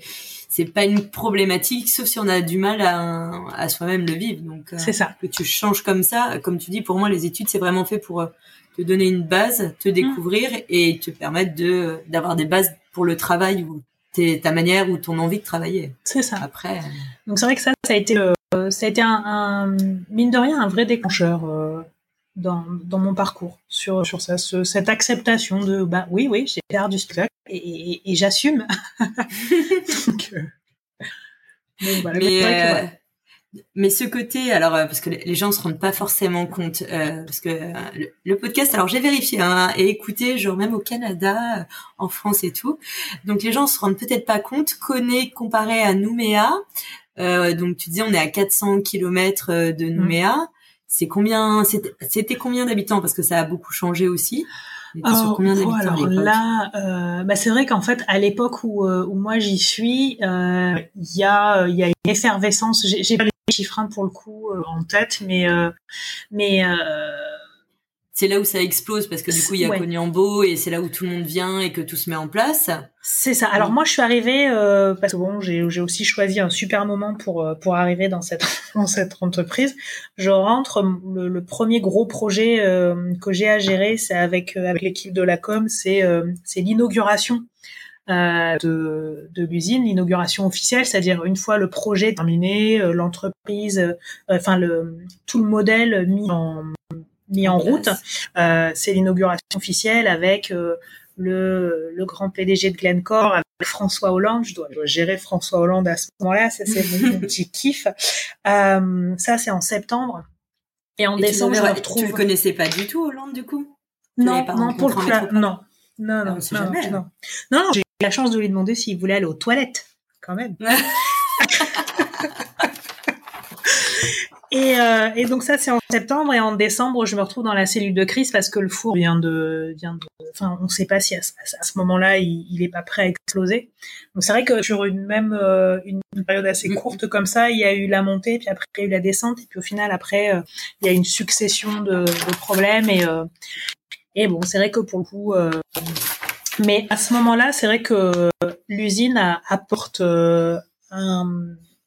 c'est pas une problématique, sauf si on a du mal à, à soi-même le vivre. Donc, c'est ça. Que tu changes comme ça, comme tu dis, pour moi, les études, c'est vraiment fait pour te donner une base, te découvrir et te permettre de d'avoir des bases pour le travail ou ta manière ou ton envie de travailler. C'est ça. Après. Donc c'est vrai que ça, ça a été, ça a été un, un, mine de rien un vrai déclencheur dans, dans mon parcours sur sur ça, ce, cette acceptation de bah oui oui j'ai perdu du spectacle et, et, et j'assume. *laughs* donc, euh, voilà, mais, euh, mais ce côté, alors euh, parce que les gens se rendent pas forcément compte, euh, parce que le, podcast, alors j'ai vérifié hein, et écouté, genre même au Canada, en France et tout, donc les gens se rendent peut-être pas compte. Connaît comparé à Nouméa, euh, donc tu dis on est à 400 km de mmh. Nouméa. C'est combien C'était combien d'habitants? Parce que ça a beaucoup changé aussi. Alors, combien oh, alors là, euh, bah c'est vrai qu'en fait, à l'époque où, euh, où moi j'y suis, euh, il y a il y a une effervescence. J'ai pas les chiffres hein, pour le coup en tête, mais mais c'est là où ça explose parce que du coup il y a ouais. et c'est là où tout le monde vient et que tout se met en place. C'est ça. Alors moi je suis arrivée euh, parce que bon j'ai aussi choisi un super moment pour euh, pour arriver dans cette *laughs* dans cette entreprise. Je rentre le, premier gros projet euh, que j'ai à gérer c'est avec euh, avec l'équipe de la com c'est c'est l'inauguration de, de l'usine, l'inauguration officielle, c'est-à-dire une fois le projet terminé, l'entreprise, enfin le tout le modèle mis en mis en route. Euh, c'est l'inauguration officielle avec euh, le, le, grand PDG de Glencore, avec François Hollande. Je dois, gérer François Hollande à ce moment-là. Ça, c'est mon, petit *laughs* kiff. Euh, ça, c'est en septembre. Et en décembre, je me retrouve. Tu le connaissais pas du tout, Hollande, du coup? Non, non, pour le coup, non. Non, non, ah, non, non, non. eu la chance de lui demander s'il voulait aller aux toilettes, quand même. *laughs* Et, euh, et, donc ça c'est en septembre et en décembre je me retrouve dans la cellule de crise parce que le four vient de vient de enfin on sait pas si à, ce moment-là il, il est pas prêt à exploser. Donc c'est vrai que sur une même euh, une période assez courte comme ça il y a eu la montée puis après il y a eu la descente et puis au final après euh, il y a une succession de, de problèmes et et bon c'est vrai que pour le coup mais à ce moment-là c'est vrai que l'usine apporte un,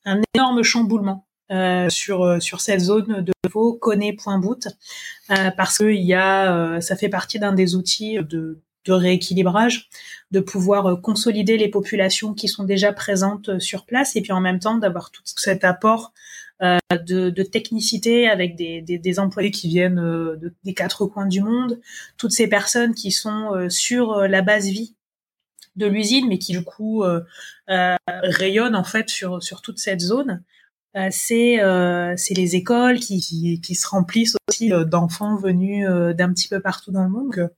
un énorme chamboulement euh, sur euh, sur cette zone de Vaux, Point-Bout, euh, parce que il y a, ça fait partie d'un des outils de rééquilibrage, de pouvoir consolider les populations qui sont déjà présentes sur place et puis en même temps d'avoir tout cet apport euh, de, de, technicité avec des, des, des, employés qui viennent de, des quatre coins du monde, toutes ces personnes qui sont sur la base vie de l'usine mais qui du coup euh, rayonnent en fait sur, sur toute cette zone euh, c'est euh, les écoles qui, qui, qui, se remplissent aussi euh, d'enfants venus d'un petit peu partout dans le monde.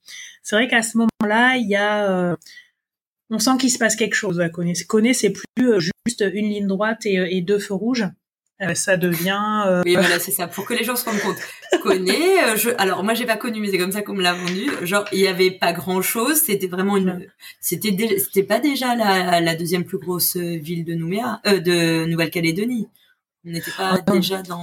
C'est vrai qu'à ce moment-là, il y a on sent qu'il se passe quelque chose. Coné, c'est plus juste une ligne droite et, et deux feux rouges. Ça devient. Euh... Oui, voilà, c'est ça. Pour que les gens se rendent compte. Coné, je... alors moi j'ai pas connu, mais c'est comme ça qu'on me l'a vendu. Genre, il y avait pas grand chose. C'était vraiment une. C'était c'était pas déjà la, la deuxième plus grosse ville de Nouméa, euh, de Nouvelle-Calédonie. On n'était pas déjà dans.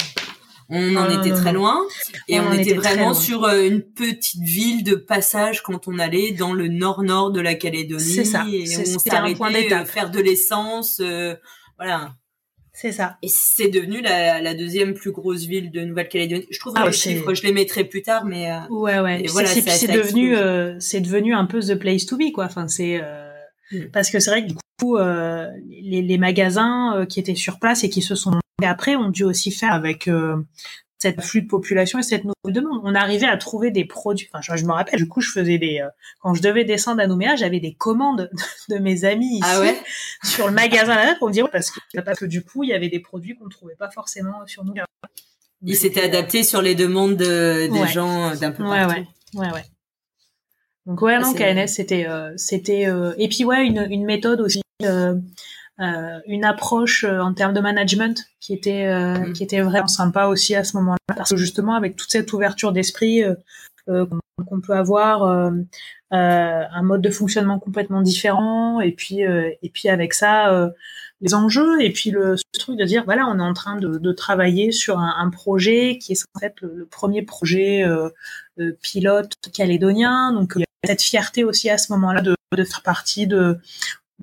On en était très loin et on, était vraiment sur euh, une petite ville de passage quand on allait dans le nord-nord de la Calédonie. C'est ça. Et on s'arrêtait euh, faire de l'essence, euh, voilà. C'est ça. Et c'est devenu la, la, deuxième plus grosse ville de Nouvelle-Calédonie. Je trouve ah, les chiffres, je les mettrai plus tard, mais ouais, ouais. Voilà, c'est devenu, c'est devenu un peu the place to be, quoi. Enfin, c'est mm. parce que c'est vrai que du coup, les, les, magasins qui étaient sur place et qui se sont et après ont dû aussi faire avec euh, cette flux de population et cette nouvelle demande. On arrivait à trouver des produits. Enfin, je, me rappelle, du coup, je faisais des. Euh, quand je devais descendre à Nouméa, j'avais des commandes *laughs* de, mes amis ici ah *laughs* sur le magasin là pour me dire parce que parce que du coup, il y avait des produits qu'on ne trouvait pas forcément sur Nouméa. Il s'était adapté sur les demandes des gens d'un peu partout. Ouais, ouais, ouais, Donc ouais, non, KNS, c'était, euh, c'était, et puis ouais, une, une méthode aussi. Euh, une approche euh, en termes de management qui était euh, mm. qui était vraiment sympa aussi à ce moment-là parce que justement avec toute cette ouverture d'esprit qu'on peut avoir un mode de fonctionnement complètement différent et puis et puis avec ça les enjeux et puis le truc de dire voilà on est en train de, de travailler sur un, un, projet qui est censé être le, premier projet euh, pilote calédonien donc il y a cette fierté aussi à ce moment-là de, de faire partie de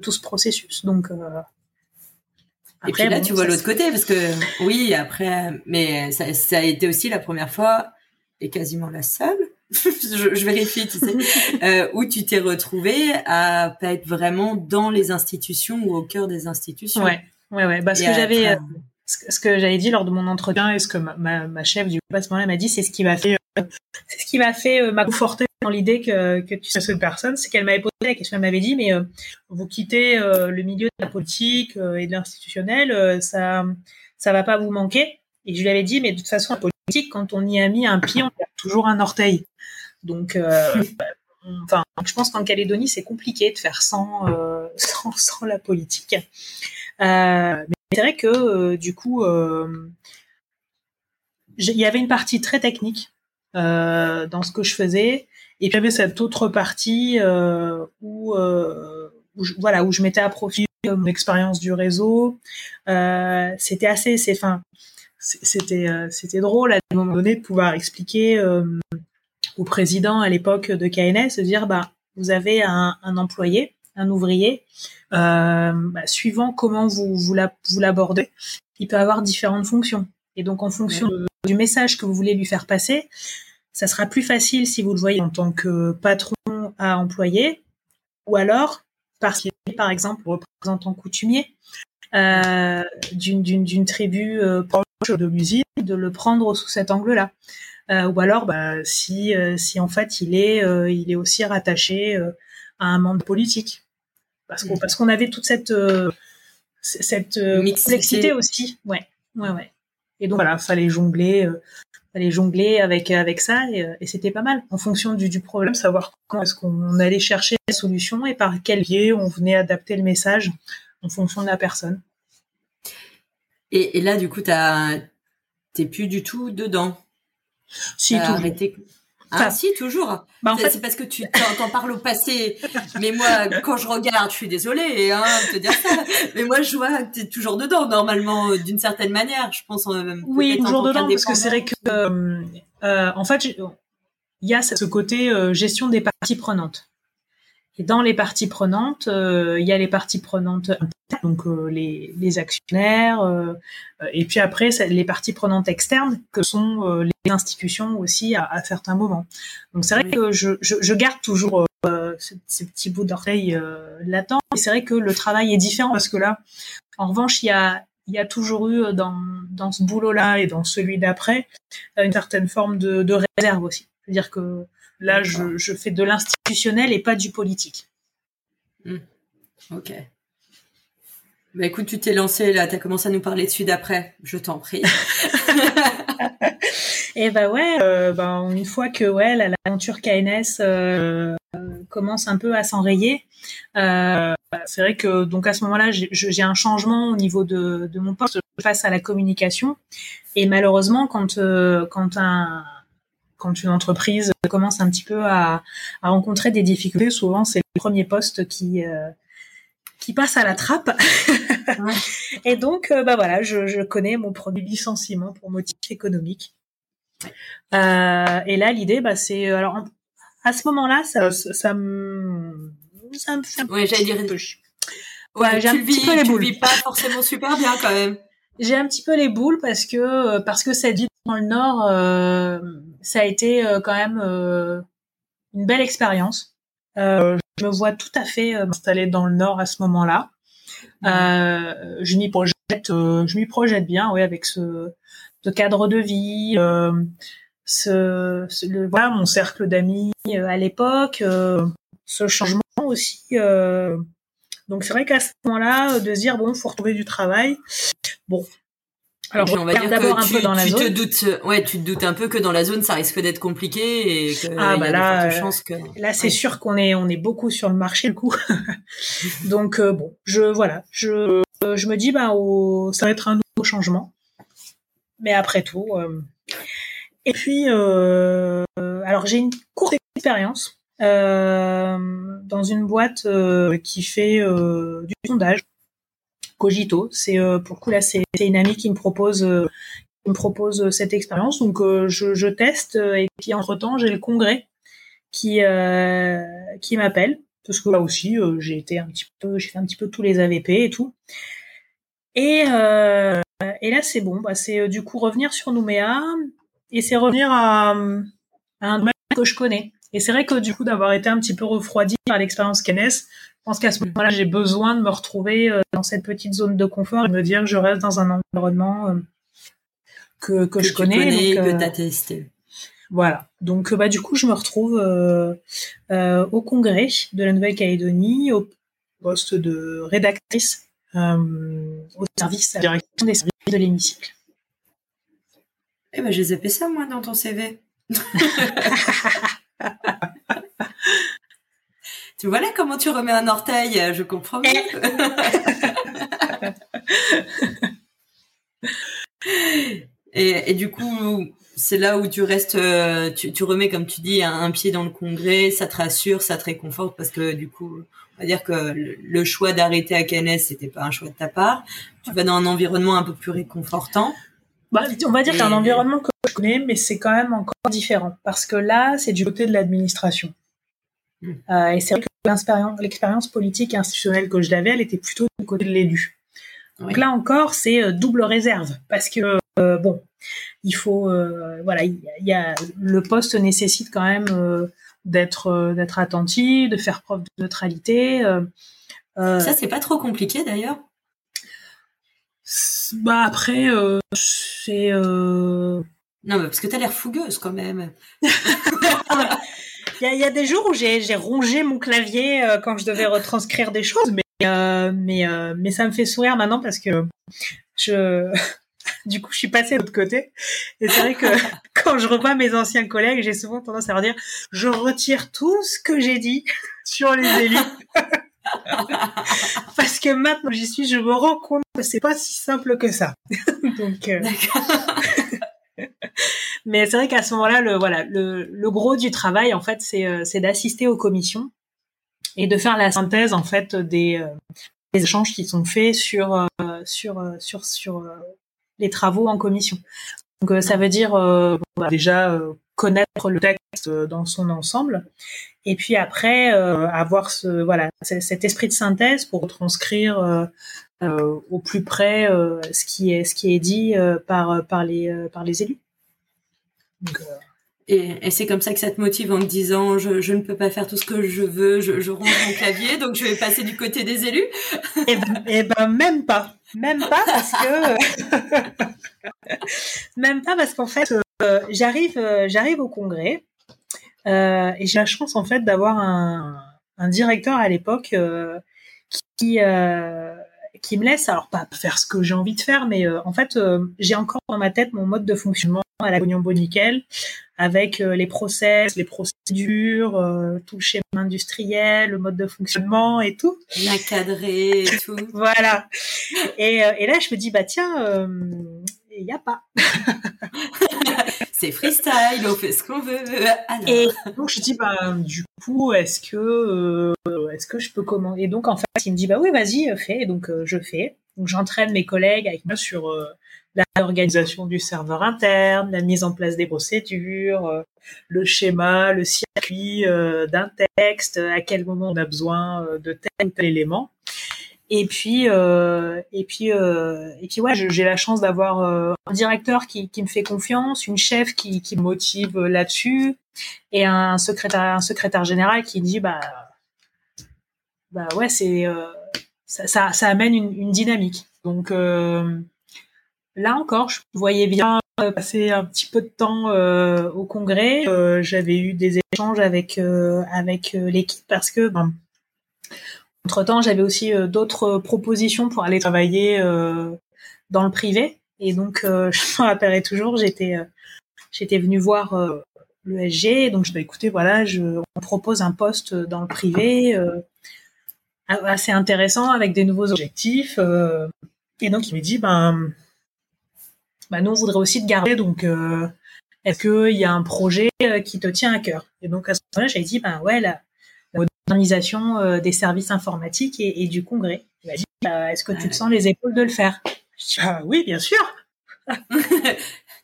tout ce processus. Donc, euh, et puis là, tu vois l'autre côté, parce que oui, après, mais ça, ça, a été aussi la première fois et quasiment la seule. *laughs* je, je, vérifie, tu sais, *laughs* euh, où tu t'es retrouvé à pas être vraiment dans les institutions ou au cœur des institutions. Ouais, ouais, ouais. Parce que j'avais, euh, ce que j'avais dit lors de mon entretien et ce que ma, ma, ma chef du groupe à ce moment-là m'a dit, c'est ce qui m'a fait, euh, c'est ce qui m'a fait euh, dans l'idée que, que tu sois cette personne, c'est qu'elle m'avait posé la question, elle m'avait dit, mais euh, vous quittez le milieu de la politique et de l'institutionnel, ça, ça va pas vous manquer. Et je lui avais dit, mais de toute façon, la politique, quand on y a mis un pied, on a toujours un orteil. Donc, euh, *laughs* enfin, je pense qu'en Calédonie, c'est compliqué de faire sans, euh, *laughs* sans, sans, la politique. Euh, mais c'est vrai que euh, du coup, euh, il y avait une partie très technique euh, dans ce que je faisais, et puis il y avait cette autre partie où, où je, voilà, où je mettais à profit mon expérience du réseau. c'était assez, c'est, enfin, c'était, c'était drôle à un moment donné de pouvoir expliquer au président à l'époque de KNS de dire bah vous avez un, un employé, un ouvrier, euh, bah, suivant comment vous vous l'abordez, il peut avoir différentes fonctions. Et donc en fonction ouais. du message que vous voulez lui faire passer, ça sera plus facile si vous le voyez en tant que patron à employé, ou alors parce qu'il est par exemple représentant coutumier euh, d'une tribu euh, proche de l'usine, de le prendre sous cet angle-là. Euh, ou alors bah, si si en fait il est il est aussi rattaché à un membre politique. Parce qu'on parce qu'on avait toute cette cette complexité aussi. Ouais ouais ouais. Et donc voilà fallait jongler fallait jongler avec avec ça et, et c'était pas mal. En fonction du, du problème savoir comment est-ce qu'on allait chercher la solution et par quel biais on venait adapter le message en fonction de la personne. Et, et là du coup t'as t'es plus du tout dedans. Si, euh, arrêté. Ah, si, toujours. Bah, en fait... C'est parce que tu t'en parles au passé. Mais moi, quand je regarde, je suis désolée hein, de te dire ça. Mais moi, je vois que tu es toujours dedans, normalement, euh, d'une certaine manière. Je pense. Euh, oui, toujours dedans, parce que c'est vrai que, euh, euh, en fait, il y a ce côté euh, gestion des parties prenantes. Et dans les parties prenantes, euh, il y a les parties prenantes, donc euh, les, les, actionnaires, euh, et puis après les parties prenantes externes, que sont les institutions aussi à, à, certains moments. Donc c'est vrai que je, je, je, garde toujours ces, ces, petits bouts d'orteil latents. Et c'est vrai que le travail est différent parce que là, en revanche, il y a il y a toujours eu dans, dans ce boulot-là et dans celui d'après une certaine forme de, de réserve aussi. C'est-à-dire que Là, je, je, fais de l'institutionnel et pas du politique. Mmh. Ok. Bah écoute, tu t'es lancé là, tu as commencé à nous parler dessus d'après. Je t'en prie. *laughs* et bah ouais, euh, bah, une fois que ouais, l'aventure KNS euh, commence un peu à s'enrayer, euh, bah, c'est vrai que donc à ce moment-là, j'ai un changement au niveau de, de mon poste face à la communication. Et malheureusement, quand quand un quand une entreprise commence un petit peu à, à rencontrer des difficultés, souvent c'est le premier poste qui euh, qui passe à la trappe. ouais. *laughs* Et donc, euh, bah voilà, je, je, connais mon premier licenciement pour motif économique. Euh, et là, l'idée, bah, c'est alors à ce moment-là, ça, ça, ça me ça me fait un ouais, j'allais dire peu. Ouais, j'ai un petit peu les boules. Tu vis pas forcément super bien quand même. J'ai un petit peu les boules parce que parce que cette vie dans le Nord, euh, ça a été euh, quand même euh, une belle expérience. Euh, je me vois tout à fait m'installer dans le Nord à ce moment-là. Mmh. je m'y projette, je m'y projette bien, oui, avec ce, ce cadre de vie, ce, ce le, voilà, mon cercle d'amis à l'époque, ce changement aussi. donc c'est vrai qu'à ce moment-là, de se dire bon, faut retrouver du travail. Bon, alors, on va dire d'abord un peu dans la tu zone. Te doutes, ouais, tu te doutes un peu que dans la zone, ça risque d'être compliqué et que ah, bah y a là, de chances que. Là, c'est ouais. sûr qu'on est, on est beaucoup sur le marché le coup. *laughs* Donc euh, bon, je voilà, je, euh, je me dis bah oh, ça va être un nouveau changement. Mais après tout, euh... et puis euh, alors j'ai une courte expérience euh, dans une boîte qui fait du sondage Cogito. C'est euh, pour le coup là, c'est une amie qui me propose euh, me propose cette expérience. Donc euh, je, je, teste et puis entre temps j'ai le congrès qui qui m'appelle parce que là aussi j'ai été un petit peu j'ai fait un petit peu tous les AVP et tout. Et, euh, et là, c'est bon. Bah, c'est du coup revenir sur Nouméa et c'est revenir à, à un domaine que je connais. Et c'est vrai que du coup, d'avoir été un petit peu refroidi par l'expérience Kennes, je pense qu'à ce moment-là, j'ai besoin de me retrouver dans cette petite zone de confort et me dire que je reste dans un environnement que, que, je connais. connais donc, que tu as testé. Voilà. Donc bah du coup, je me retrouve euh, euh, au congrès de la Nouvelle-Calédonie au poste de rédactrice euh, au service à la direction des services de l'hémicycle. Eh ben, j'ai zappé ça moi dans ton CV. *laughs* tu vois là comment tu remets un orteil, je comprends mieux. *laughs* et, et, du coup, c'est là où tu restes, euh, tu, tu, remets, comme tu dis, un, pied dans le congrès, ça te rassure, ça te réconforte parce que du coup, on va dire que le, choix d'arrêter à Cannes, c'était pas un choix de ta part. Tu vas dans un environnement un peu plus réconfortant. Bah, on va dire que c'est un environnement que je connais, mais c'est quand même encore différent parce que là, c'est du côté de l'administration. Euh, et c'est vrai que l'expérience politique et institutionnelle que je l'avais, elle était plutôt du côté de l'élu. Donc là encore, c'est euh, double réserve parce que euh, bon, il faut, euh, voilà, il y, a, le poste nécessite quand même d'être d'être attentif, de faire preuve de neutralité. Ça, c'est pas trop compliqué d'ailleurs? Bah après, c'est. Non, mais parce que t'as l'air fougueuse quand même. *laughs* Il y, y, a des jours où j'ai rongé mon clavier quand je devais retranscrire des choses, mais mais mais ça me fait sourire maintenant parce que je *laughs* du coup, je suis passée de l'autre côté. Et c'est vrai que *laughs* quand je revois mes anciens collègues, j'ai souvent tendance à leur dire, je retire tout ce que j'ai dit sur les élus. *laughs* Parce que maintenant j'y suis, je me rends compte que c'est pas si simple que ça. Donc, euh, mais c'est vrai qu'à ce moment-là, le voilà, le, le, gros du travail en fait, c'est euh, c'est d'assister aux commissions et de faire la synthèse en fait des, euh, des échanges qui sont faits sur sur sur sur les travaux en commission. Donc euh, ça veut dire euh, bah, déjà euh, connaître le texte dans son ensemble et puis après avoir ce voilà cet esprit de synthèse pour transcrire au plus près ce qui est ce qui est dit par par les par les élus. et, c'est comme ça que ça te motive en te disant je, ne peux pas faire tout ce que je veux, je, je ronge mon clavier, donc je vais passer du côté des élus? et, ben, et ben même pas. Même pas parce que *laughs* même pas parce qu'en fait euh, j'arrive euh, j'arrive au congrès euh, et j'ai la chance en fait d'avoir un, un, directeur à l'époque qui qui me laisse alors pas faire ce que j'ai envie de faire mais en fait j'ai encore dans ma tête mon mode de fonctionnement à la Pognon nickel avec les process, les procédures, tout le schéma industriel, le mode de fonctionnement et tout. L'encadré et tout. *laughs* voilà. Et, et, là, je me dis, bah tiens, il n'y a pas. *laughs* c'est freestyle, on fait ce qu'on veut. Et donc je dis bah du coup est-ce que est-ce que je peux commander Et donc en fait il me dit bah oui vas-y fais. Et donc je fais. Donc j'entraîne mes collègues avec moi sur l'organisation du serveur interne, la mise en place des procédures, euh, le schéma, le circuit euh, d'un texte, à quel moment on a besoin euh, de tel ou tel élément. Et puis, et puis, et puis, ouais, j'ai la chance d'avoir un directeur qui, qui, me fait confiance, une chef qui, qui me motive là-dessus, et un secrétaire, un secrétaire général qui dit, bah, bah ouais, c'est, ça, ça, amène une, une dynamique. Donc, Là encore, je voyais bien euh, passer un petit peu de temps euh, au congrès. Euh, j'avais eu des échanges avec avec l'équipe parce que ben, entre temps, j'avais aussi d'autres propositions pour aller travailler dans le privé. Et donc, *laughs* je me rappellerai toujours, j'étais j'étais venue voir le SG. Donc, je dois écouter, voilà, on propose un poste dans le privé assez intéressant avec des nouveaux objectifs. et donc, il me dit, ben bah, nous on voudrait aussi te garder, donc euh, est-ce qu'il y a un projet euh, qui te tient à cœur? Et donc à ce moment-là, j'ai dit, ben ouais, la, modernisation euh, des services informatiques et, du congrès. Il m'a dit, bah, est-ce que tu te sens les épaules de le faire? Je dis, ah, oui, bien sûr. *laughs*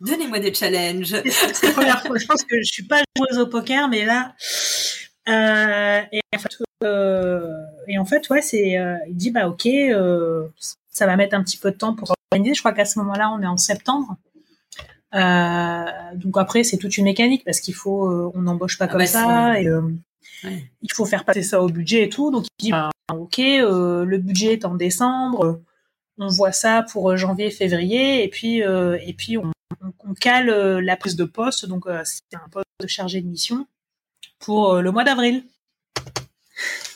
Donnez-moi des challenges. C'est la première fois. Je pense que je suis pas joueuse au poker, mais là. et en fait, et en fait, ouais, c'est. il dit bah ok, ça va mettre un petit peu de temps pour organiser. Je crois qu'à ce moment-là, on est en septembre. Euh, donc après, c'est toute une mécanique parce qu'il faut, euh, on n'embauche pas Ah comme bah, ça et euh, Ouais. il faut faire passer ça au budget et tout. Donc il dit, bah, ok, euh, le budget est en décembre, on voit ça pour euh, janvier, février, et puis euh, et puis on, on, on cale la prise de poste. Donc c'est un poste de chargé de mission pour le mois d'avril.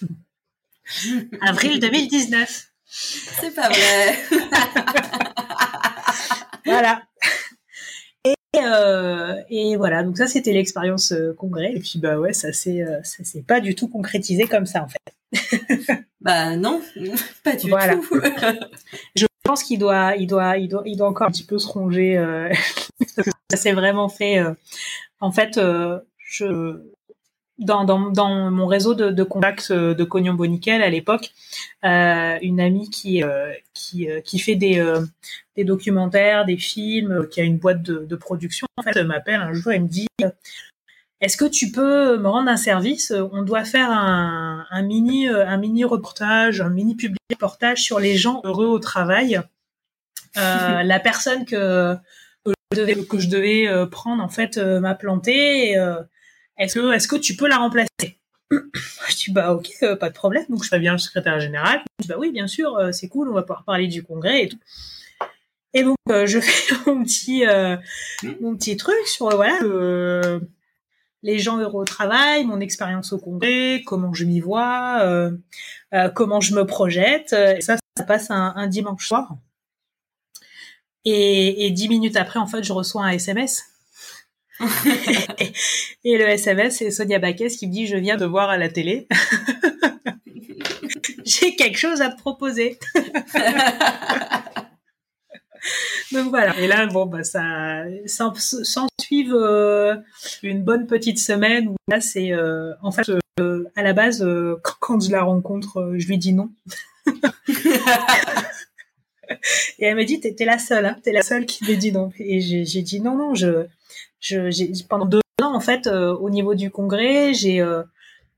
*laughs* Avril 2019. C'est pas vrai. *laughs* Voilà. Et, euh, et voilà, donc ça c'était l'expérience euh, congrès. Et puis bah ouais, ça s'est euh, ça s'est pas du tout concrétisé comme ça en fait. *laughs* bah non, *laughs* pas du Voilà. tout. *laughs* Je pense qu'il doit il doit il doit il doit encore un petit peu se ronger. Euh, ça s'est vraiment fait. euh, en fait, euh, je dans, dans, dans mon réseau de, de contacts euh, de Cognon Boniquel à l'époque, euh, une amie qui euh, qui, euh, qui fait des des documentaires, des films, qui a une boîte de, de production. En fait, elle m'appelle un jour et me dit Est-ce que tu peux me rendre un service? On doit faire un, un mini un mini reportage, un mini public reportage sur les gens heureux au travail. *laughs* La personne que que je devais, que je devais prendre en fait m'a planté. et, est-ce que est-ce que tu peux la remplacer? *clears throat* Je dis bah ok, euh, pas de problème. Donc je préviens le secrétaire général. Je dis bah oui, bien sûr, euh, c'est cool, on va pouvoir parler du congrès et tout. Et donc euh, je *laughs* fais mon petit mon petit truc sur voilà les gens heureux au travail, mon expérience au congrès, comment je m'y vois, comment je me projette. Et ça, ça passe un, dimanche soir. Et dix minutes après, en fait, je reçois un SMS. Et, *laughs* et le SMS, c'est Sonia Baquès qui me dit Je viens de voir à la télé. *laughs* J'ai quelque chose à te proposer. *laughs* Donc voilà. Et là, bon, bah, ça, s'en suivent euh, une bonne petite semaine où là, c'est, euh, en fait, euh, à la base, euh, quand, je la rencontre, je lui dis non. Et elle m'a dit, t'es la seule, hein, t'es la seule qui me dit non. Et j'ai dit non, non, je, je, j'ai, pendant deux ans, en fait, euh, au niveau du congrès, j'ai, euh,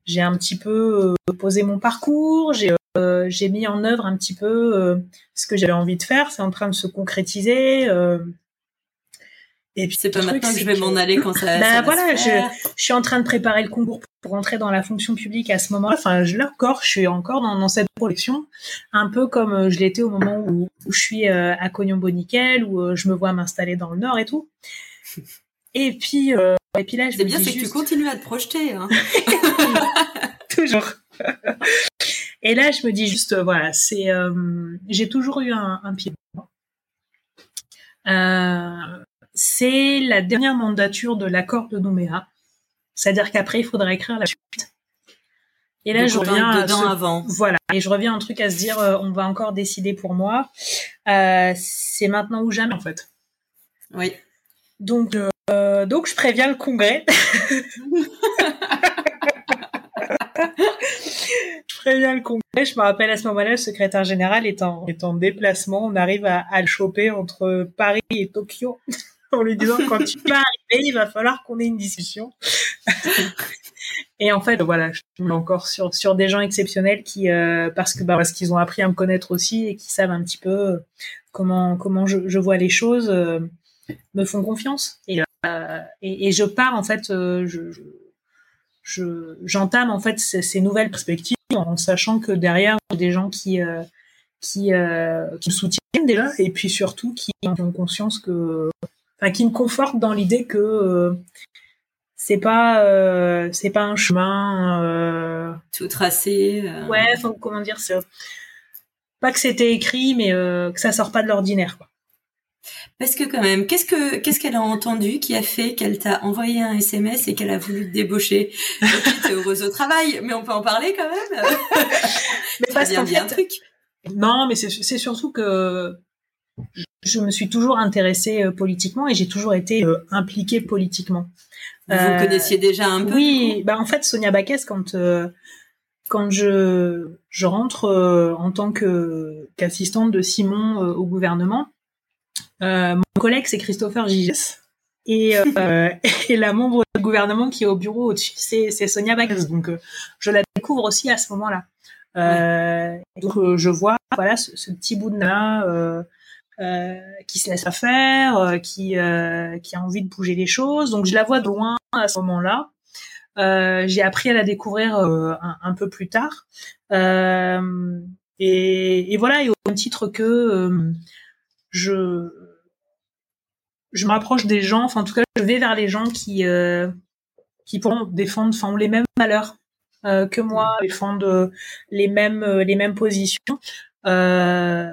j'ai un petit peu euh, posé mon parcours, j'ai, j'ai mis en œuvre un petit peu ce que j'avais envie de faire, c'est en train de se concrétiser. et puis C'est pas truc, maintenant que je vais m'en aller quand ça. *laughs* Bah, ça va voilà, se faire. je suis en train de préparer le concours pour rentrer dans la fonction publique à ce moment-là. Enfin, je, là encore, je suis encore dans, dans cette projection, un peu comme je l'étais au moment où, où je suis à Cognon-Boniquel, où je me vois m'installer dans le Nord et tout. Et puis, euh, et puis là, je C'est me bien, dis c'est que tu juste- continues à te projeter. Hein. *laughs* toujours. *laughs* et là, je me dis juste, euh, voilà, c'est, euh, j'ai toujours eu un, un pied. Euh, c'est la dernière mandature de l'accord de Nouméa. C'est-à-dire qu'après, il faudra écrire la suite. Et là, Donc, je reviens dedans ce- avant. voilà. Et je reviens à un truc à se dire, euh, on va encore décider pour moi. C'est maintenant ou jamais, en fait. Oui. Donc, euh, donc je préviens le congrès. *laughs* je préviens le congrès. Je me rappelle à ce moment-là, le secrétaire général est en, déplacement. On arrive à, le choper entre Paris et Tokyo *laughs* en lui disant quand tu vas arriver, il va falloir qu'on ait une discussion. et en fait, voilà, je tombe encore sur, des gens exceptionnels qui, euh, bah, parce qu'ils ont appris à me connaître aussi et qui savent un petit peu euh, comment je, vois les choses. euh, me font confiance euh, et, et je pars en fait euh, je, je- je j'entame en fait ces, ces nouvelles perspectives en sachant que derrière j'ai des gens qui euh, qui, euh, qui me soutiennent déjà et puis surtout qui ont conscience que enfin qui me confortent dans l'idée que euh, c'est pas euh, c'est pas un chemin euh, Tout tracé. euh, ouais comment dire c'est pas que c'était écrit mais euh, que ça sort pas de l'ordinaire quoi Parce que quand même, qu'est-ce que qu'est-ce qu'elle a entendu qui a fait qu'elle t'a envoyé un SMS et qu'elle a voulu te débaucher t'es heureuse au travail, mais on peut en parler quand même. *laughs* mais parce qu'en bien un fait truc. Non, mais c'est surtout que je me suis toujours intéressée euh, politiquement et j'ai toujours été euh, impliquée politiquement. Vous Euh, connaissiez déjà un peu Oui, bah en fait Sonia Baquès quand euh, quand je je rentre en tant que qu'assistante de Simon au gouvernement, mon collègue c'est Christopher Gigès et euh, *laughs* et la membre du gouvernement qui est au bureau au-dessus c'est c'est Sonia Baquès donc euh, je la découvre aussi à ce moment-là. donc je vois voilà ce, ce, petit bout de euh, qui se laisse faire, euh, qui euh, qui a envie de bouger les choses. Donc je la vois de loin à ce moment-là. j'ai appris à la découvrir un, peu plus tard. Et, et, voilà, et au même titre que je je m'approche des gens, enfin en tout cas je vais vers les gens qui qui pourront défendre, enfin ont les mêmes valeurs que moi, défendent les mêmes les mêmes positions. Euh,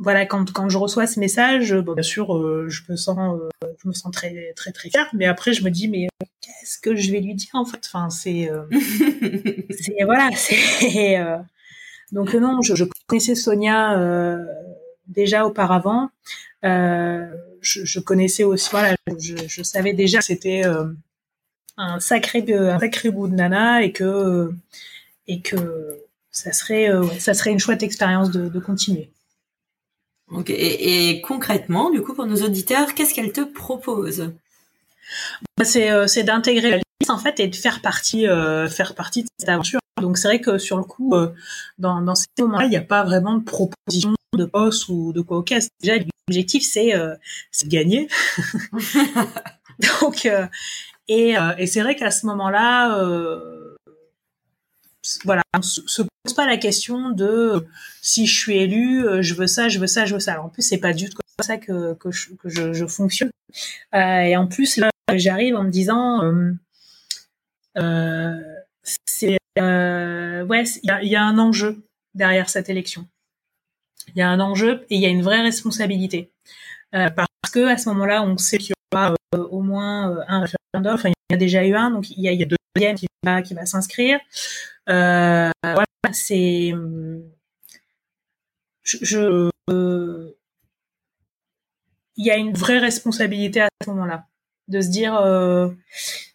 voilà, quand, quand je reçois ce message, bien sûr, euh, je me sens, euh, je me sens très, très, très fière. Mais après, je me dis, mais euh, qu'est-ce que je vais lui dire en fait? Enfin, c'est, *laughs* c'est voilà, *laughs* c'est. donc non, je, je, connaissais Sonia déjà auparavant. Je, je, connaissais aussi, voilà, je, je savais déjà que c'était un sacré, un sacré bout de nana et que et que ça serait, ça serait une chouette expérience de, de continuer. Ok. Et, concrètement, du coup, pour nos auditeurs, qu'est-ce qu'elle te propose? Bah, C'est euh, d'intégrer la liste en fait et de faire partie euh, faire partie de cette aventure. Donc c'est vrai que sur le coup, euh, dans, dans ces moments-là, il n'y a pas vraiment de proposition de poste ou de quoi au. Déjà, l'objectif c'est euh, de gagner. *laughs* Donc et, et c'est vrai qu'à ce moment-là voilà, on se pose pas la question de si je suis élu, euh, je veux ça, je veux ça, je veux ça. Alors en plus, c'est pas du tout comme ça que, que, je, que je, je fonctionne. Euh, et en plus, là, j'arrive en me disant, euh, euh c'est euh, ouais, il y a, un enjeu derrière cette élection. Il y a un enjeu et il y a une vraie responsabilité parce que à ce moment-là, on sait qu'il y aura au moins un référendum. Enfin, il y en a déjà eu un, donc il y a, il y a deux qui va qui va s'inscrire. Euh, voilà, c'est je, il y a une vraie responsabilité à ce moment-là de se dire euh,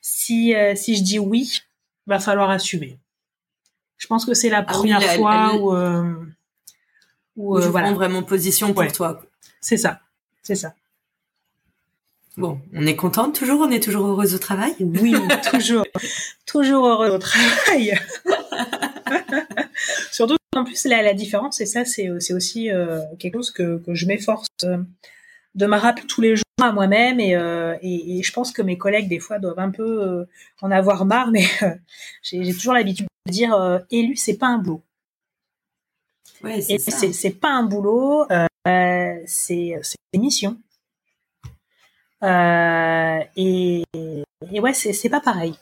si euh, si je dis oui, va falloir assumer. Je pense que c'est la ah première fois où euh, où, je voilà. prends vraiment position pour toi. C'est ça, c'est ça. Bon, on est contente toujours, on est toujours heureuse au travail? Oui, toujours, *laughs* toujours heureuse au travail. *laughs* Surtout en plus la, la différence, et ça c'est aussi euh, quelque chose que, que je m'efforce euh, de me rappeler tous les jours à moi-même et, euh, et, et, je pense que mes collègues des fois doivent un peu en avoir marre, mais j'ai toujours l'habitude de dire élu c'est pas un boulot. Ouais, c'est pas un boulot, c'est une mission. et, et ouais, c'est pas pareil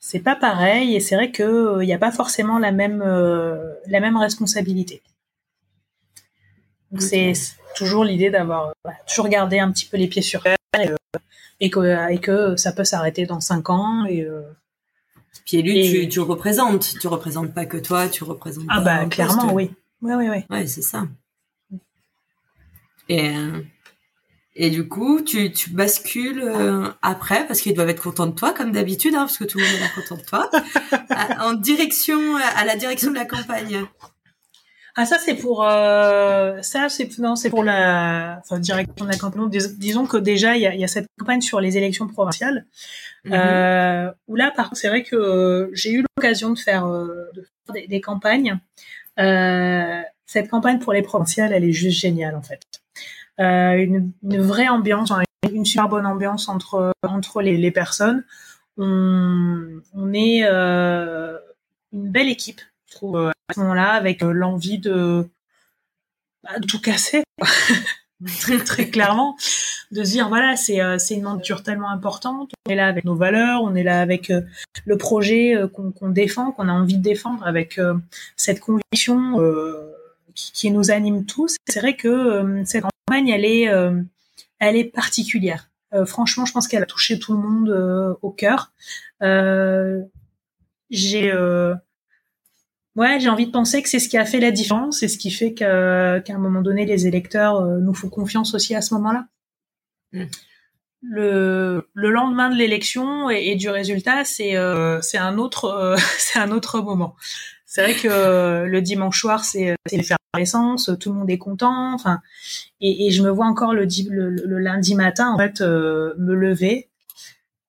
c'est pas pareil et c'est vrai que il euh, n'y a pas forcément la même euh, la même responsabilité. Donc c'est toujours l'idée d'avoir toujours gardé un petit peu les pieds sur terre et, euh, et que et que ça peut s'arrêter dans cinq ans et puis élu tu, tu représentes. Tu représentes pas que toi tu représentes ah bah clairement oui. Oui oui oui ouais c'est ça. Et et du coup, tu, tu bascules euh, après, parce qu'ils doivent être contents de toi, comme d'habitude, hein, parce que tout le monde est content de toi, *laughs* en direction, à la direction de la campagne. Ah ça c'est pour euh, ça c'est non c'est pour la enfin, direction de la campagne. disons que déjà il y a, y a, cette campagne sur les élections provinciales mhm. euh, où là par contre c'est vrai que j'ai eu l'occasion de faire, euh, de faire des, des, campagnes. Euh, cette campagne pour les provinciales elle est juste géniale en fait. Euh, une, une, vraie ambiance, une super bonne ambiance entre entre les, les personnes. On, on est euh, une belle équipe, je trouve, à ce moment-là, avec euh, l'envie de, bah, de tout casser. très très clairement de se dire voilà c'est c'est une aventure tellement importante on est là avec nos valeurs on est là avec le projet qu'on défend qu'on a envie de défendre avec cette conviction qui, qui, nous anime tous c'est vrai que cette elle est, euh, elle est particulière. Euh, franchement, je pense qu'elle a touché tout le monde euh, au cœur. j'ai Ouais, j'ai envie de penser que c'est ce qui a fait la différence, c'est ce qui fait qu'à un moment donné, les électeurs nous font confiance aussi à ce moment-là. Mm. Le, le lendemain de l'élection et, du résultat, c'est c'est un autre *laughs* c'est un autre moment. C'est vrai que le dimanche soir, c'est l'effervescence, tout le monde est content. Enfin, et, et, je me vois encore le, le, le lundi matin, en fait, euh, me lever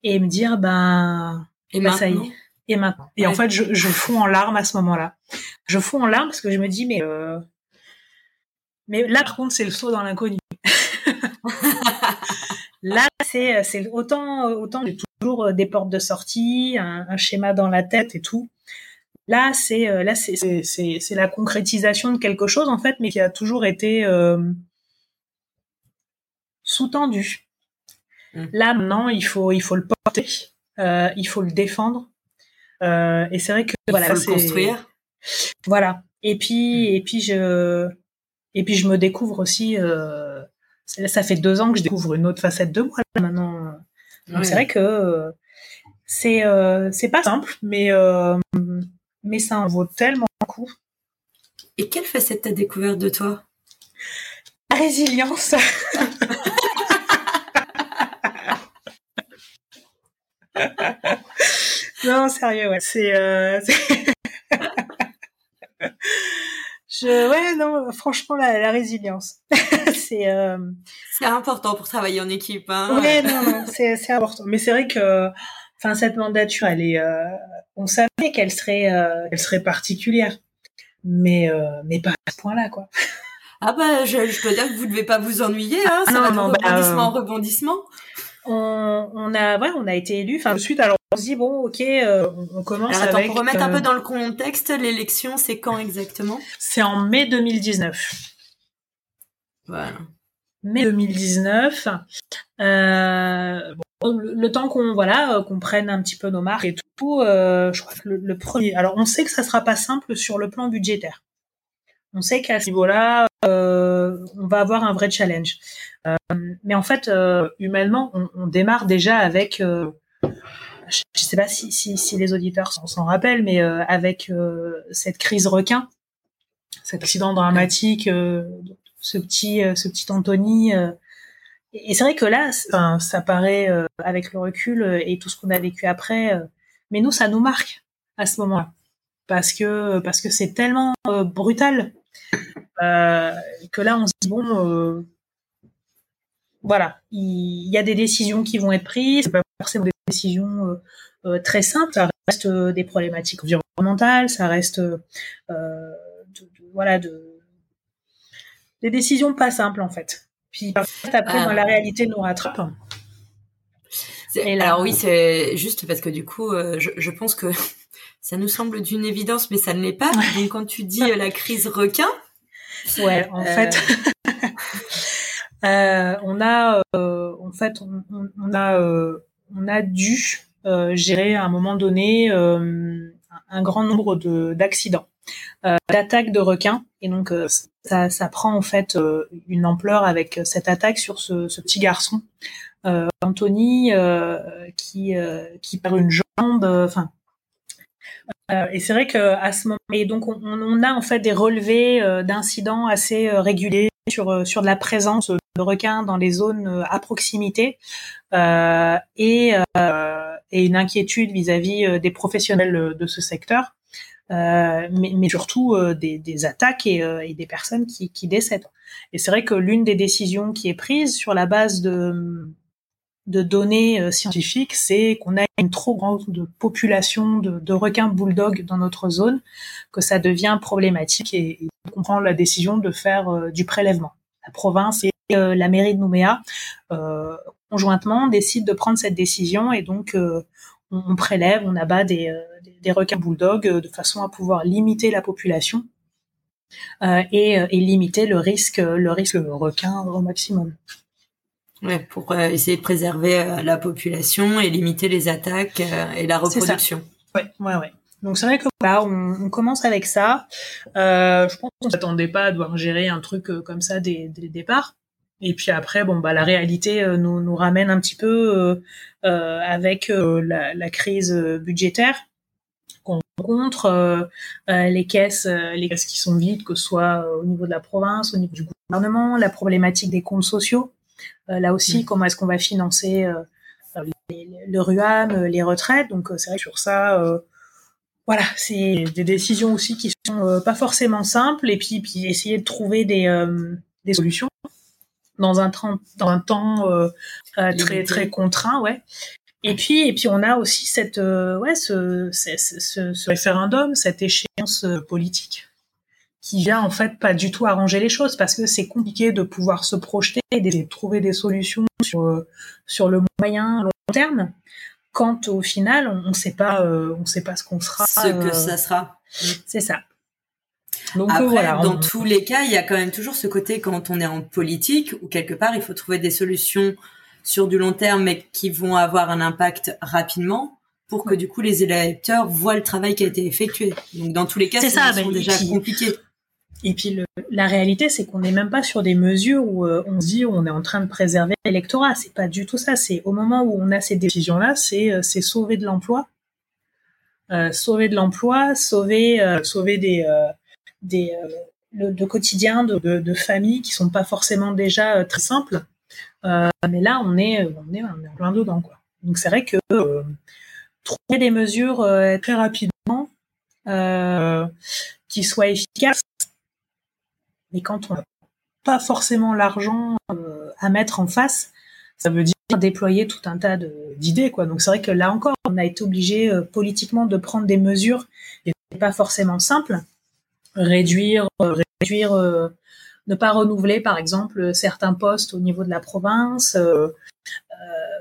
et me dire, ben, et ben, ça y est. et maintenant. Et en fait, je, je fonds en larmes à ce moment-là. Je fonds en larmes parce que je me dis, mais euh... mais là par contre, c'est le saut dans l'inconnu. *laughs* là, c'est c'est autant autant j'ai toujours euh, des portes de sortie, un, un, schéma dans la tête et tout. Là, c'est euh, là c'est c'est c'est la concrétisation de quelque chose en fait, mais qui a toujours été euh, sous-tendu. Mmh. Là maintenant, il faut il faut le porter, euh, il faut le défendre. Euh, et c'est vrai que il voilà, faut le construire. Voilà. Et puis mmh. et puis je et puis je me découvre aussi. Euh, ça fait deux ans que je découvre une autre facette de moi là, maintenant. Donc ouais. c'est vrai que c'est euh, c'est pas simple, mais mais ça en vaut tellement le coup. Et quelle facette t'as découverte de toi? La résilience. *laughs* *laughs* non, sérieux, ouais. C'est, euh, *laughs* je, ouais, non, franchement, la, la résilience. *laughs* c'est, euh... c'est important pour travailler en équipe, hein. Ouais, non, non, c'est, c'est important. Mais c'est vrai que, enfin, cette mandature, elle est, euh... on savait qu'elle serait, euh... elle serait particulière. Mais, euh... mais pas à ce point-là, quoi. Ah bah, je, je peux dire que vous ne devez pas vous ennuyer, hein. Ça non, va non, de rebondissement bah, en rebondissement on, on a ouais on a été élu enfin suite alors on se dit bon ok euh, on commence alors, attends, avec pour remettre euh, un peu dans le contexte l'élection c'est quand exactement? C'est en mai 2019 voilà. Mai 2019 euh, bon, le, le, temps qu'on voilà qu'on prenne un petit peu nos marques et tout euh, je crois que le, le, premier alors on sait que ça sera pas simple sur le plan budgétaire on sait qu'à ce niveau-là, euh, on va avoir un vrai challenge. Euh, mais en fait, euh, humainement, on, on, démarre déjà avec, euh, je ne sais pas si, si, si les auditeurs s'en rappellent, mais euh, avec euh, cette crise requin, cet accident dramatique, ce petit, ce petit Anthony. et c'est vrai que là, ça paraît avec le recul et tout ce qu'on a vécu après, mais nous, ça nous marque à ce moment-là parce que parce que c'est tellement brutal que là on se dit bon euh, voilà. Il y, a des décisions qui vont être prises. C'est pas forcément des décisions euh, euh très simples. Ça reste euh, des problématiques environnementales. Ça reste de, de, voilà de des décisions pas simples en fait. Puis après ah. la réalité nous rattrape. Là, alors oui c'est juste parce que du coup je, je pense que ça nous semble d'une évidence, mais ça ne l'est pas. Donc, quand tu dis euh, la crise requin. Ouais, en euh... fait. *laughs* euh, on a, euh, en fait, on, on a, euh, on a dû gérer à un moment donné un grand nombre de d'accidents, d'attaques de requins, et donc ça, ça prend en fait une ampleur avec cette attaque sur ce, ce petit garçon, Anthony, qui qui perd une jambe, enfin euh, et c'est vrai que à ce moment et donc on, on a en fait des relevés euh, d'incidents assez euh, réguliers sur sur de la présence de requins dans les zones à proximité et et une inquiétude vis-à-vis des professionnels de ce secteur. Euh, mais, mais, surtout euh, des, des, attaques et, euh, et, des personnes qui, qui décèdent. Et c'est vrai que l'une des décisions qui est prise sur la base de, de données euh, scientifiques, c'est qu'on a une trop grande population de, requins bulldog dans notre zone, que ça devient problématique et, et prend la décision de faire euh, du prélèvement. La province et euh, la mairie de Nouméa conjointement décident de prendre cette décision et donc on, prélève, on abat des, requins bulldog de façon à pouvoir limiter la population et, et limiter le risque, le risque requin au maximum. Ouais, pour euh, essayer de préserver euh, la population et limiter les attaques euh, et la reproduction. Ouais, ouais, ouais. Donc c'est vrai que là, on, on, commence avec ça. Euh, je pense qu'on s'attendait pas à devoir gérer un truc comme ça dès, dès le départ. Et puis après, bon, bah la réalité nous, nous ramène un petit peu euh, avec la, la, crise budgétaire qu'on rencontre, les caisses, les caisses qui sont vides, que ce soit au niveau de la province, au niveau du gouvernement, la problématique des comptes sociaux. Euh, là aussi, mmh. comment est-ce qu'on va financer euh, les, le RUAM, euh, les retraites? Donc c'est vrai que sur ça, voilà, c'est des décisions aussi qui sont pas forcément simples. Et puis, puis essayer de trouver des, des solutions dans un, dans un temps très très contraint, ouais. Et puis, et puis on a aussi cette, ouais, ce, ce, ce, ce, référendum, cette échéance politique qui vient en fait pas du tout arranger les choses parce que c'est compliqué de pouvoir se projeter et de trouver des solutions sur sur le moyen long terme quand au final on ne sait pas euh, on sait pas ce qu'on sera ce que euh, ça sera. c'est ça. Donc Après, voilà, dans tous les cas il y a quand même toujours ce côté quand on est en politique où quelque part il faut trouver des solutions sur du long terme mais qui vont avoir un impact rapidement pour que du coup les électeurs voient le travail qui a été effectué. Donc dans tous les cas c'est ça déjà compliqué et puis le, la réalité, c'est qu'on n'est même pas sur des mesures où euh, on se dit on est en train de préserver l'électorat. C'est pas du tout ça. C'est au moment où on a ces décisions-là, c'est euh, c'est sauver de l'emploi, euh, sauver de l'emploi, sauver euh, sauver des des le, de quotidien de, familles qui sont pas forcément déjà très simples. mais là, on est on est dedans quoi. Donc c'est vrai que trouver des mesures très rapidement qui soient efficaces mais quand on n'a pas forcément l'argent euh, à mettre en face, ça veut dire déployer tout un tas d'idées. Donc c'est vrai que là encore, on a été obligé euh, politiquement de prendre des mesures et pas forcément simples. Réduire, euh, réduire, ne pas renouveler, par exemple, certains postes au niveau de la province,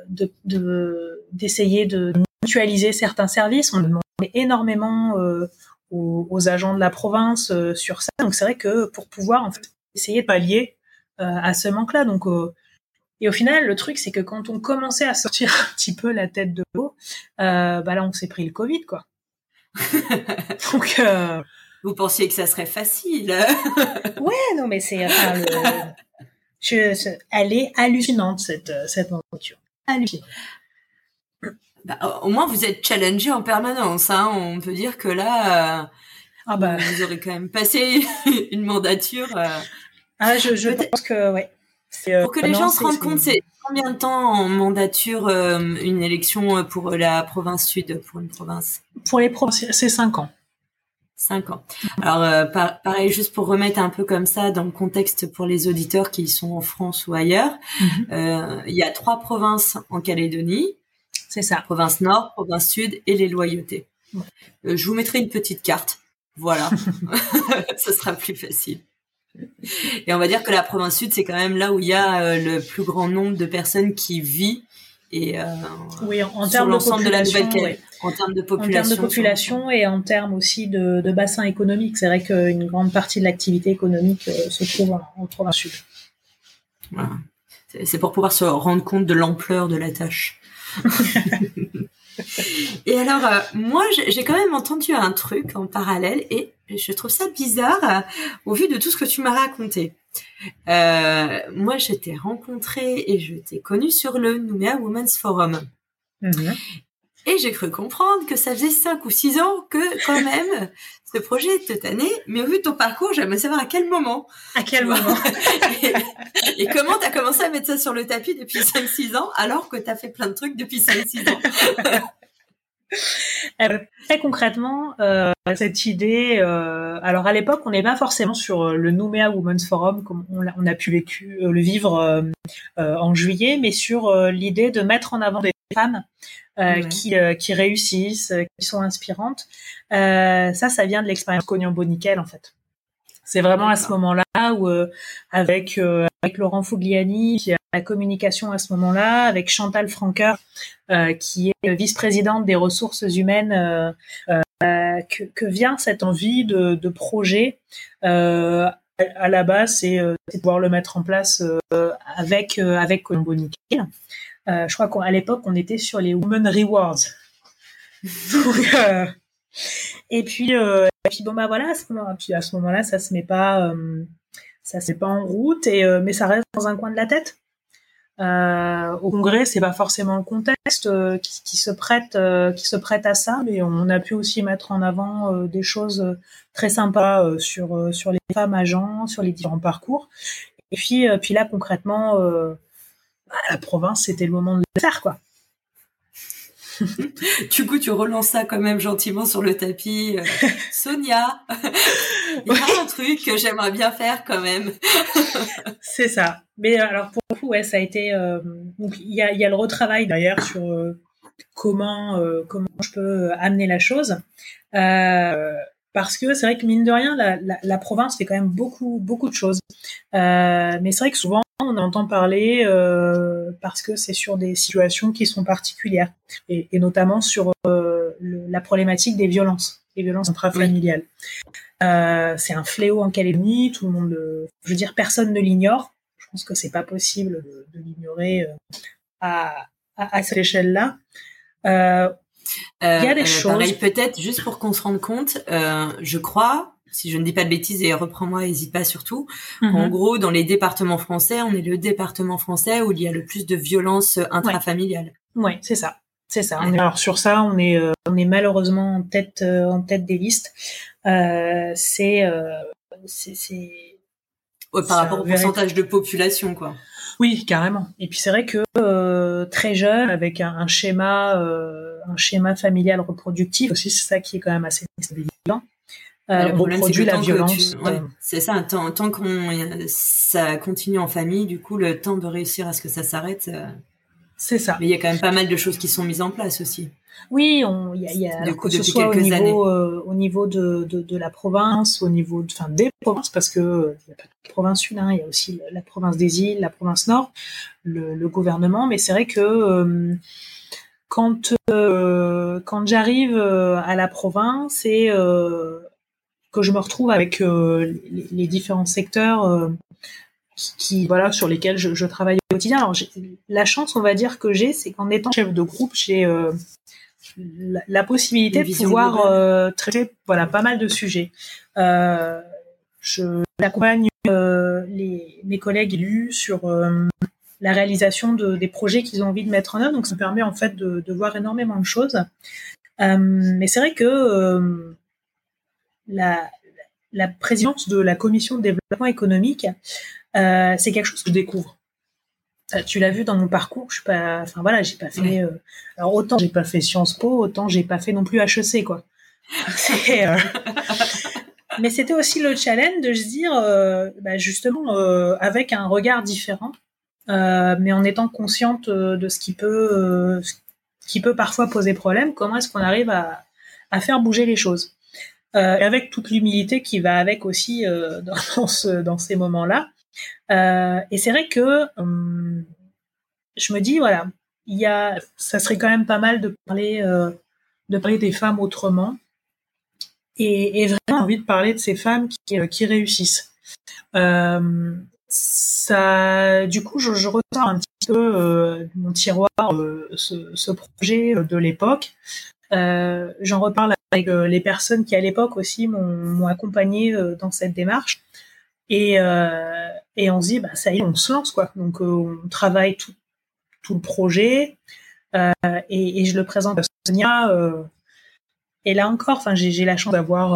de d'essayer de, mutualiser certains services. On demandait énormément aux, agents de la province euh, sur ça. Donc c'est vrai que pour pouvoir en fait essayer de pallier euh, à ce manque-là. Donc euh, et au final, le truc, c'est que quand on commençait à sortir *laughs* un petit peu la tête de l'eau, bah là, on s'est pris le Covid, quoi. *laughs* Donc, euh... vous pensiez que ça serait facile *laughs* Ouais, non, mais c'est, enfin, le... Je, elle est hallucinante cette cette voiture. Hallucinante. Bah, au moins, vous êtes challengé en permanence. Hein. On peut dire que là, euh, ah bah. vous aurez quand même passé *laughs* une mandature. Euh, ah, je, je pense que ouais. Euh, pour que les gens se rendent compte, c'est combien de temps en mandature une élection pour la province sud, pour une province? Pour les provinces, c'est cinq ans. Cinq ans. Alors, pareil, juste pour remettre un peu comme ça dans le contexte pour les auditeurs qui sont en France ou ailleurs, mhm. il y a trois provinces en Calédonie. C'est ça. Province Nord, province Sud et les loyautés. Euh, je vous mettrai une petite carte. Voilà. *laughs* Ce sera plus facile. Et on va dire que la province Sud, c'est quand même là où il y a euh, le plus grand nombre de personnes qui vivent et euh, oui, en, termes de, de la nouvelle en termes de population, en termes de population et en termes aussi de, de bassin économique. C'est vrai qu'une grande partie de l'activité économique se trouve en, en province Sud. Voilà. C'est pour pouvoir se rendre compte de l'ampleur de la tâche. Et alors, euh, moi, j'ai quand même entendu un truc en parallèle et je trouve ça bizarre euh, au vu de tout ce que tu m'as raconté. Euh, moi, je t'ai rencontré et je t'ai connu sur le Nouméa Women's Forum. Mhm. Et j'ai cru comprendre que ça faisait cinq ou six ans que, quand même, *laughs* ce projet cette année. Mais au vu de ton parcours, j'aimerais savoir à quel moment. À quel moment *laughs* et, comment tu as commencé à mettre ça sur le tapis depuis 5-6 ans, alors que tu as fait plein de trucs depuis 5-6 ans *laughs* euh, très concrètement, euh, cette idée, euh, alors à l'époque, on n'est pas forcément sur le Nouméa Women's Forum comme on a, on a pu vécu, le vivre en juillet, mais sur l'idée de mettre en avant des femmes euh, qui, euh, qui réussissent, euh, qui sont inspirantes. ça, ça vient de l'expérience Cognon Nickel en fait. C'est vraiment à ce moment-là où, avec avec Laurent Fogliani, qui a la communication à ce moment-là, avec Chantal Franqueur, qui est vice-présidente des ressources humaines, que, que, vient cette envie de, de projet. À la base, c'est de pouvoir le mettre en place avec avec Colombo Nickel. Euh, je crois qu'à l'époque, on était sur les Women Rewards. *laughs* Euh, et puis, euh, et puis bon bah voilà, à ce moment-là, ça se met pas, ça se met pas en route, et mais ça reste dans un coin de la tête. Au congrès, c'est pas forcément le contexte qui, qui, se prête, qui se prête à ça, mais on a pu aussi mettre en avant des choses très sympas sur sur les femmes agents, sur les différents parcours. Et puis, puis là concrètement la province, c'était le moment de le faire, quoi. *laughs* du coup, tu relances ça quand même gentiment sur le tapis. Euh, *laughs* Sonia, *laughs* il y a un truc que j'aimerais bien faire quand même. c'est ça. Mais euh, alors pour le coup, ouais, ça a été. Euh, donc il y a, y a le retravail d'ailleurs sur comment comment je peux amener la chose. parce que c'est vrai que mine de rien, la, la, la, province fait quand même beaucoup beaucoup de choses. mais c'est vrai que souvent on entend parler euh, parce que c'est sur des situations qui sont particulières et, et notamment sur euh, le, la problématique des violences, les violences intrafamiliales. Euh, c'est un fléau en Calédonie, tout le monde, je veux dire, personne ne l'ignore. Je pense que c'est pas possible de, de l'ignorer à, à, à, cette échelle-là. Il y a des choses. Pareil, peut-être juste pour qu'on se rende compte, je crois si je ne dis pas de bêtises et reprends-moi, n'hésite pas surtout. Mhm. En gros, dans les départements français, on est le département français où il y a le plus de violences intrafamiliales. Oui, c'est ça. C'est ça. alors sur ça, on est euh, on est malheureusement en tête euh, en tête des listes. Euh, c'est c'est par rapport au pourcentage de population, quoi. Oui, carrément. Et puis c'est vrai que très jeune, avec un, un schéma un schéma familial reproductif aussi, c'est ça qui est quand même assez stabilisant. Euh, le problème, c'est la violence. Ouais, c'est ça. Tant, tant qu'on ça continue en famille, du coup, le temps de réussir à ce que ça s'arrête. Euh, c'est ça. Mais il y a quand même pas mal de choses qui sont mises en place aussi. Oui, il y a, y a coup, que ce soit au niveau, euh, au niveau de, de, de, la province, au niveau, enfin des provinces, parce que il n'y a pas de province une, hein, il y a aussi la province des îles, la province nord, le, le gouvernement. Mais c'est vrai que euh, quand euh, quand j'arrive à la province et que je me retrouve avec euh, les, différents secteurs euh, qui, voilà sur lesquels je, je, travaille au quotidien. Alors la chance, on va dire que j'ai, c'est qu'en étant chef de groupe, j'ai euh, la, possibilité de pouvoir traiter voilà pas mal de sujets. je accompagne les, mes collègues élus sur la réalisation de, des projets qu'ils ont envie de mettre en œuvre. Donc ça me permet en fait de, de voir énormément de choses. mais c'est vrai que la, la présidence de la commission de développement économique, euh, c'est quelque chose que je découvre. Euh, tu l'as vu dans mon parcours, je suis pas, enfin voilà, j'ai pas fait. Euh, alors autant j'ai pas fait Sciences Po, autant j'ai pas fait non plus HEC quoi. *laughs* Euh, mais c'était aussi le challenge de se dire, bah, justement, avec un regard différent, mais en étant consciente de ce qui peut, qui peut parfois poser problème. Comment est-ce qu'on arrive à, à faire bouger les choses euh, avec toute l'humilité qui va avec aussi euh, *laughs* dans, ce, dans ces moments-là. Euh, et c'est vrai que hum, je me dis voilà, il y a, ça serait quand même pas mal de parler, de parler des femmes autrement, et, vraiment envie de parler de ces femmes qui, réussissent. Ça, du coup, je, je ressors un petit peu mon tiroir ce, ce, projet de l'époque. J'en reparle avec euh, les personnes qui à l'époque aussi m'ont accompagné euh, dans cette démarche. Et, euh, et on se dit, bah, ça y est, on se lance, quoi. Donc, on travaille tout, tout le projet et, je le présente à Sonia. et là encore, enfin, j'ai la chance d'avoir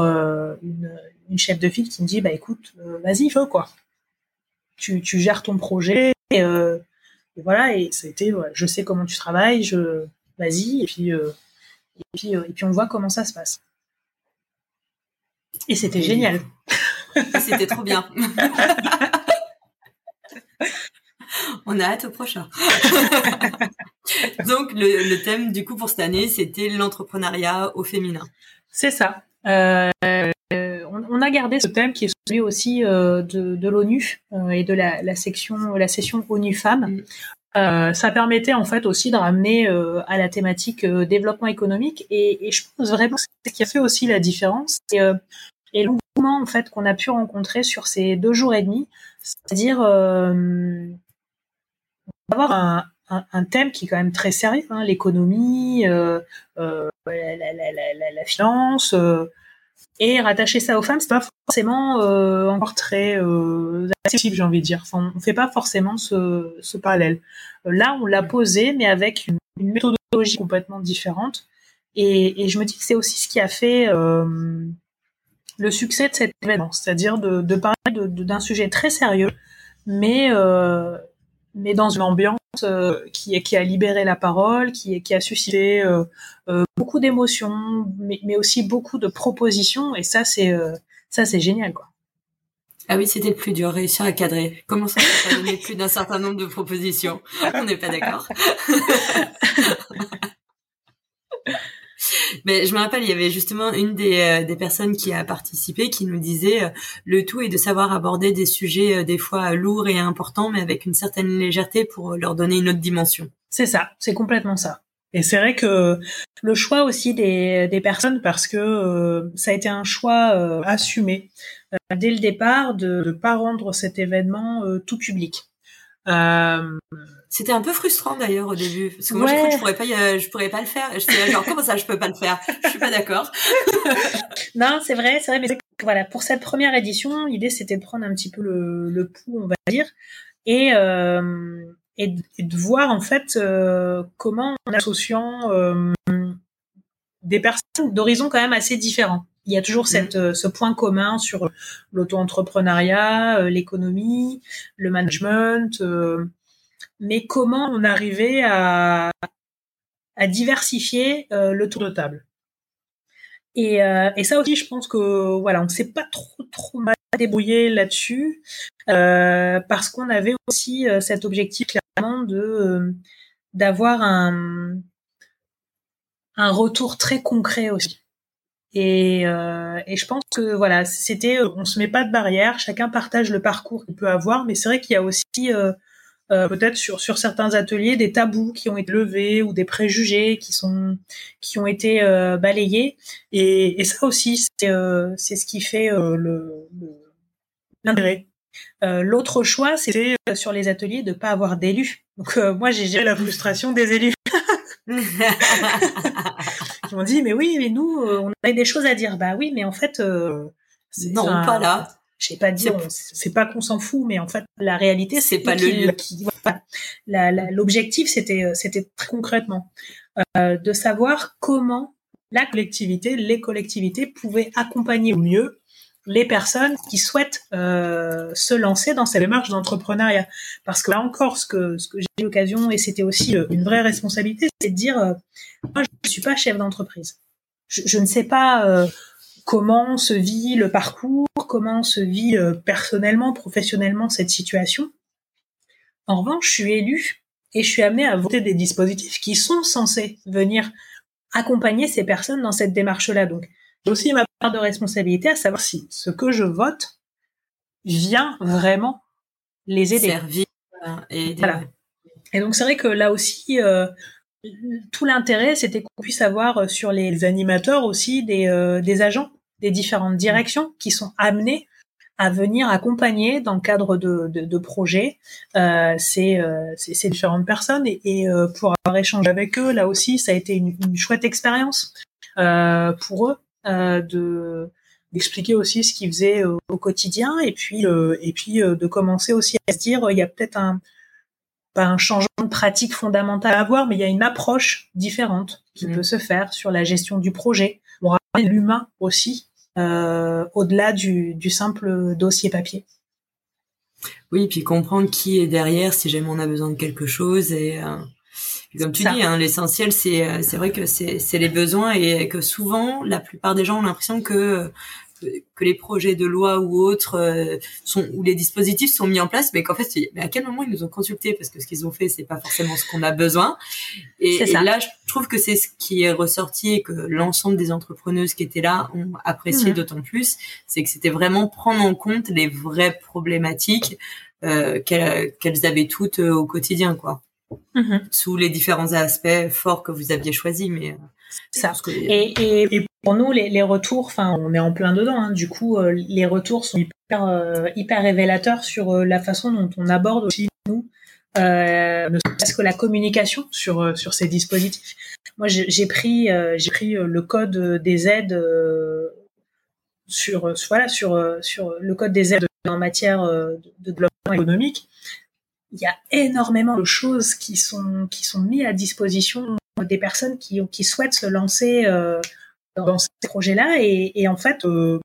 une, une, chef de file qui me dit, bah écoute, vas-y, feu, quoi. Tu, tu gères ton projet et, voilà. Et c'était, voilà, je sais comment tu travailles, je, vas-y. Et puis, et puis, euh, et puis on voit comment ça se passe. Et c'était génial. *laughs* C'était trop bien. *laughs* on a hâte au prochain. Donc le, thème du coup pour cette année, c'était l'entrepreneuriat au féminin. C'est ça. Euh, on, a gardé ce thème qui est celui aussi euh, de, de l'ONU et de la, la, section, la session ONU Femmes, mm. Euh, ça permettait en fait aussi de ramener euh, à la thématique euh, développement économique. Et, je pense vraiment c'est ce qui a fait aussi la différence. Et, et l'engouement en fait qu'on a pu rencontrer sur ces deux jours et demi, c'est-à-dire avoir un, un, un, thème qui est quand même très sérieux, hein, l'économie, la, finance et rattacher ça aux femmes, c'est pas forcément euh, encore très euh, accessible, j'ai envie de dire. Enfin, on fait pas forcément ce, parallèle. Là, on l'a posé, mais avec une, méthodologie complètement différente. Et, je me dis que c'est aussi ce qui a fait euh, le succès de cet événement, c'est-à-dire de, parler d'un sujet très sérieux, mais euh, mais dans une ambiance euh, qui, qui a libéré la parole, qui, qui a suscité euh, euh, beaucoup d'émotions, mais, mais, aussi beaucoup de propositions. Et ça, c'est ça, c'est génial, quoi. Ah oui, c'était le plus dur, réussir à cadrer. Comment ça, ça *laughs* donner plus d'un certain nombre de propositions? On n'est pas d'accord. *laughs* Mais je me rappelle, il y avait justement une des, euh, personnes qui a participé qui nous disait euh, le tout est de savoir aborder des sujets euh, des fois lourds et importants, mais avec une certaine légèreté pour leur donner une autre dimension. C'est ça, c'est complètement ça. Et c'est vrai que le choix aussi des, des personnes, parce que ça a été un choix assumé dès le départ de ne pas rendre cet événement tout public. Euh, c'était un peu frustrant d'ailleurs au début parce que moi j'ai cru que je pourrais pas je pourrais pas le faire. Et je suis genre comment ça je peux pas le faire? Je suis pas d'accord. *laughs* Non c'est vrai c'est vrai mais voilà pour cette première édition l'idée c'était de prendre un petit peu le, le pouls on va dire et euh, et, de voir en fait euh, comment en associant euh, des personnes d'horizons quand même assez différents il y a toujours cette, mm. ce point commun sur l'auto-entrepreneuriat, euh, l'économie, le management, euh, mais comment on arrivait à, à diversifier euh, le tour de table. Et, et, ça aussi, je pense que voilà, on ne s'est pas trop trop mal débrouillé là-dessus parce qu'on avait aussi cet objectif clairement de d'avoir un un retour très concret aussi. Et, euh, et, je pense que voilà, c'était, euh, on se met pas de barrière, chacun partage le parcours qu'il peut avoir, mais c'est vrai qu'il y a aussi euh, peut-être sur sur certains ateliers des tabous qui ont été levés ou des préjugés qui sont qui ont été balayés. Et, ça aussi, c'est c'est ce qui fait l'intérêt. L'autre choix, c'était sur les ateliers de pas avoir d'élus. Donc moi, j'ai géré la frustration des élus. *laughs* M'ont dit, mais oui, mais nous, euh, on avait des choses à dire. Bah oui, mais en fait, euh, non, pas là. Je sais pas dire, c'est pas qu'on s'en fout, mais en fait, la réalité, c'est pas le lieu. L'objectif, c'était, euh, c'était très concrètement de savoir comment la collectivité, les collectivités pouvaient accompagner au mieux les personnes qui souhaitent euh, se lancer dans cette démarche d'entrepreneuriat. Parce que là encore, ce que, ce que j'ai eu l'occasion, et c'était aussi une vraie responsabilité, c'est de dire, euh, moi, je ne suis pas chef d'entreprise. Je, je, ne sais pas euh, comment se vit le parcours, comment se vit personnellement, professionnellement cette situation. En revanche, je suis élu et je suis amené à voter des dispositifs qui sont censés venir accompagner ces personnes dans cette démarche-là. Donc, j'ai aussi ma part de responsabilité à savoir si ce que je vote vient vraiment les aider. Servir et Voilà. Et donc c'est vrai que là aussi, euh, tout l'intérêt, c'était qu'on puisse avoir euh, sur les animateurs aussi des, euh, des agents des différentes directions qui sont amenés à venir accompagner dans le cadre de, projets euh, ces, euh, ces, différentes personnes. Et, et pour avoir échangé avec eux là aussi ça a été une, une chouette expérience pour eux de d'expliquer aussi ce qu'ils faisaient au, quotidien. Et puis et puis de commencer aussi à se dire il y a peut-être un pas un changement de pratique fondamental à avoir, mais il y a une approche différente qui mmh. peut se faire sur la gestion du projet. On ramène l'humain aussi euh, au-delà du, du, simple dossier papier. Oui, puis comprendre qui est derrière si jamais on a besoin de quelque chose et euh, comme tu dis, hein, l'essentiel, c'est euh, c'est vrai que c'est les besoins et que souvent, la plupart des gens ont l'impression que que les projets de loi ou autres euh, sont ou les dispositifs sont mis en place, mais qu'en fait, mais à quel moment ils nous ont consultés? Parce que ce qu'ils ont fait, c'est pas forcément ce qu'on a besoin. Et, et, là, je trouve que c'est ce qui est ressorti et que l'ensemble des entrepreneuses qui étaient là ont apprécié mmh. d'autant plus, c'est que c'était vraiment prendre en compte les vraies problématiques euh, qu'elles avaient toutes euh, au quotidien, quoi. Mmh sous les différents aspects forts que vous aviez choisis. Mais euh, ça. Et, et, pour nous, les, retours, enfin, on est en plein dedans. Hein, du coup, euh, les retours sont hyper, euh, hyper révélateurs sur la façon dont on aborde aussi nous, euh, ne serait-ce que la communication sur sur ces dispositifs. Moi, j'ai pris j'ai pris le code des aides sur voilà sur sur le code des aides en matière de développement économique il y a énormément de choses qui sont qui sont mises à disposition des personnes qui qui souhaitent se lancer euh, dans ces projets-là et, et, en fait euh,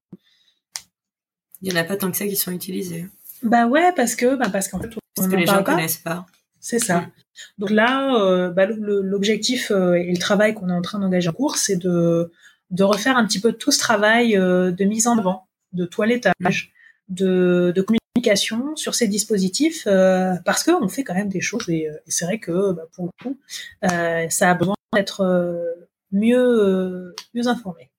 il y en a pas tant que ça qui sont utilisés. Bah ouais parce que bah parce qu'en fait parce que les gens connaissent pas. C'est ça. Donc là, euh, bah, l'objectif euh, et le travail qu'on est en train d'engager en cours, c'est de de refaire un petit peu tout ce travail euh, de mise en avant, de toilettage, de, de communication sur ces dispositifs euh, parce qu'on fait quand même des choses et, euh, et c'est vrai que bah, pour le coup, euh, ça a besoin d'être mieux mieux informés.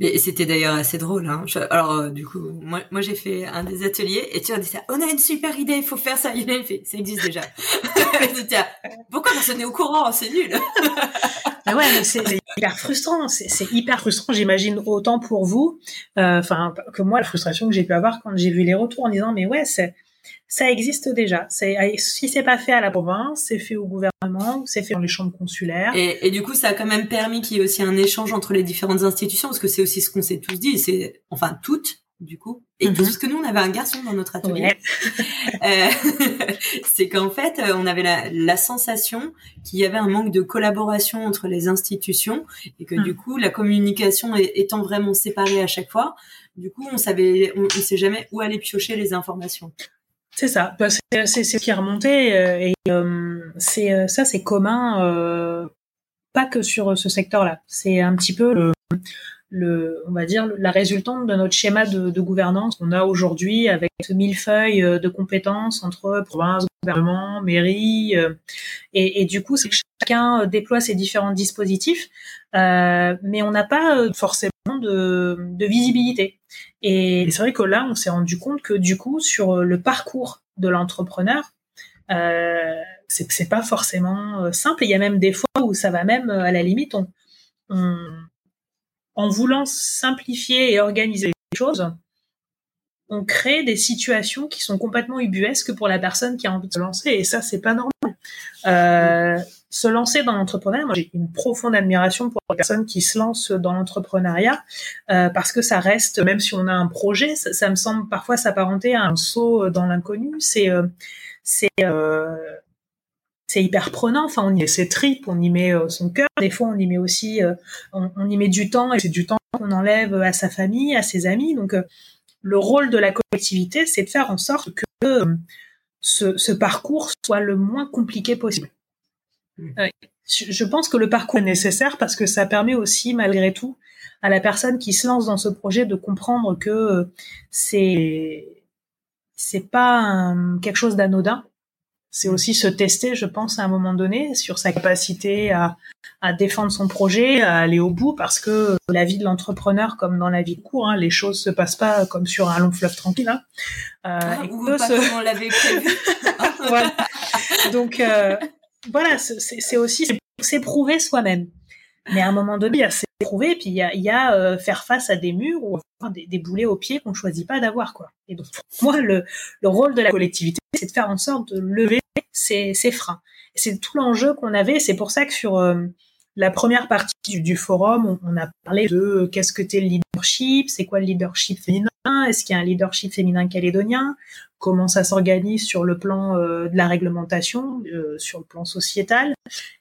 Mais c'était d'ailleurs assez drôle. Hein. alors euh, du coup, moi, moi j'ai fait un des ateliers et tu as dit ça. On a une super idée, il faut faire ça. *laughs* Il fait, ça existe déjà. *laughs* pourquoi personne n'est au courant? C'est nul. mais *laughs* ouais, c'est hyper frustrant. C'est hyper frustrant, j'imagine autant pour vous, euh, enfin que moi la frustration que j'ai pu avoir quand j'ai vu les retours en disant mais ouais c'est ça existe déjà. C'est si c'est pas fait à la province, c'est fait au gouvernement, c'est fait dans les chambres consulaires. Et, et, du coup, ça a quand même permis qu'il y ait aussi un échange entre les différentes institutions, parce que c'est aussi ce qu'on s'est tous dit. C'est enfin toutes, du coup, et mm parce que nous, on avait un garçon dans notre atelier. *laughs* Euh, *laughs* c'est qu'en fait, on avait la, la sensation qu'il y avait un manque de collaboration entre les institutions et que du mm. coup, la communication étant vraiment séparée à chaque fois, du coup, on savait, on, on sait jamais où aller piocher les informations. C'est ça, c'est ce qui est remonté euh, et euh, c'est euh, ça c'est commun, pas que sur ce secteur-là. C'est un petit peu le, le, on va dire la résultante de notre schéma de, de gouvernance qu'on a aujourd'hui avec mille feuilles de compétences entre province, gouvernement, mairie, et, et, du coup c'est que chacun déploie ses différents dispositifs, mais on n'a pas forcément de, de visibilité. Et c'est vrai que là, on s'est rendu compte que du coup, sur le parcours de l'entrepreneur, euh, c'est pas forcément euh, simple. Il y a même des fois où ça va même, à la limite, en voulant simplifier et organiser les choses, on crée des situations qui sont complètement ubuesques pour la personne qui a envie de se lancer. Et ça, c'est pas normal. Euh, se lancer dans l'entrepreneuriat, moi j'ai une profonde admiration pour les personnes qui se lancent dans l'entrepreneuriat euh, parce que ça reste, même si on a un projet, ça, me semble parfois s'apparenter à un saut dans l'inconnu. C'est euh, c'est hyper prenant. Enfin, on y met ses tripes, on y met son cœur. Des fois, on y met aussi, on, y met du temps et c'est du temps qu'on enlève à sa famille, à ses amis. Donc, le rôle de la collectivité, c'est de faire en sorte que ce, ce parcours soit le moins compliqué possible. Je pense que le parcours est nécessaire parce que ça permet aussi, malgré tout, à la personne qui se lance dans ce projet de comprendre que euh, c'est c'est pas quelque chose d'anodin. C'est aussi se tester, je pense, à un moment donné, sur sa capacité à, à défendre son projet, à aller au bout, parce que la vie de l'entrepreneur, comme dans la vie de cours, hein, les choses se passent pas comme sur un long fleuve tranquille. Hein. Euh, ah, ou pas comme on l'avait prévu. *laughs* voilà. Donc, euh, voilà, c'est aussi s'éprouver soi-même. Mais à un moment donné, il y a s'éprouver, puis il y a, il y a euh, faire face à des murs ou des, boulets aux pieds qu'on choisit pas d'avoir, quoi. Et donc, pour moi, le, le rôle de la collectivité, c'est de faire en sorte de lever ces, ces freins. C'est tout l'enjeu qu'on avait. C'est pour ça que sur euh, la première partie du, forum, on, on, a parlé de euh, qu'est-ce que t'es le leadership, c'est quoi le leadership féminin, est-ce qu'il y a un leadership féminin calédonien, comment ça s'organise sur le plan euh, de la réglementation, euh, sur le plan sociétal?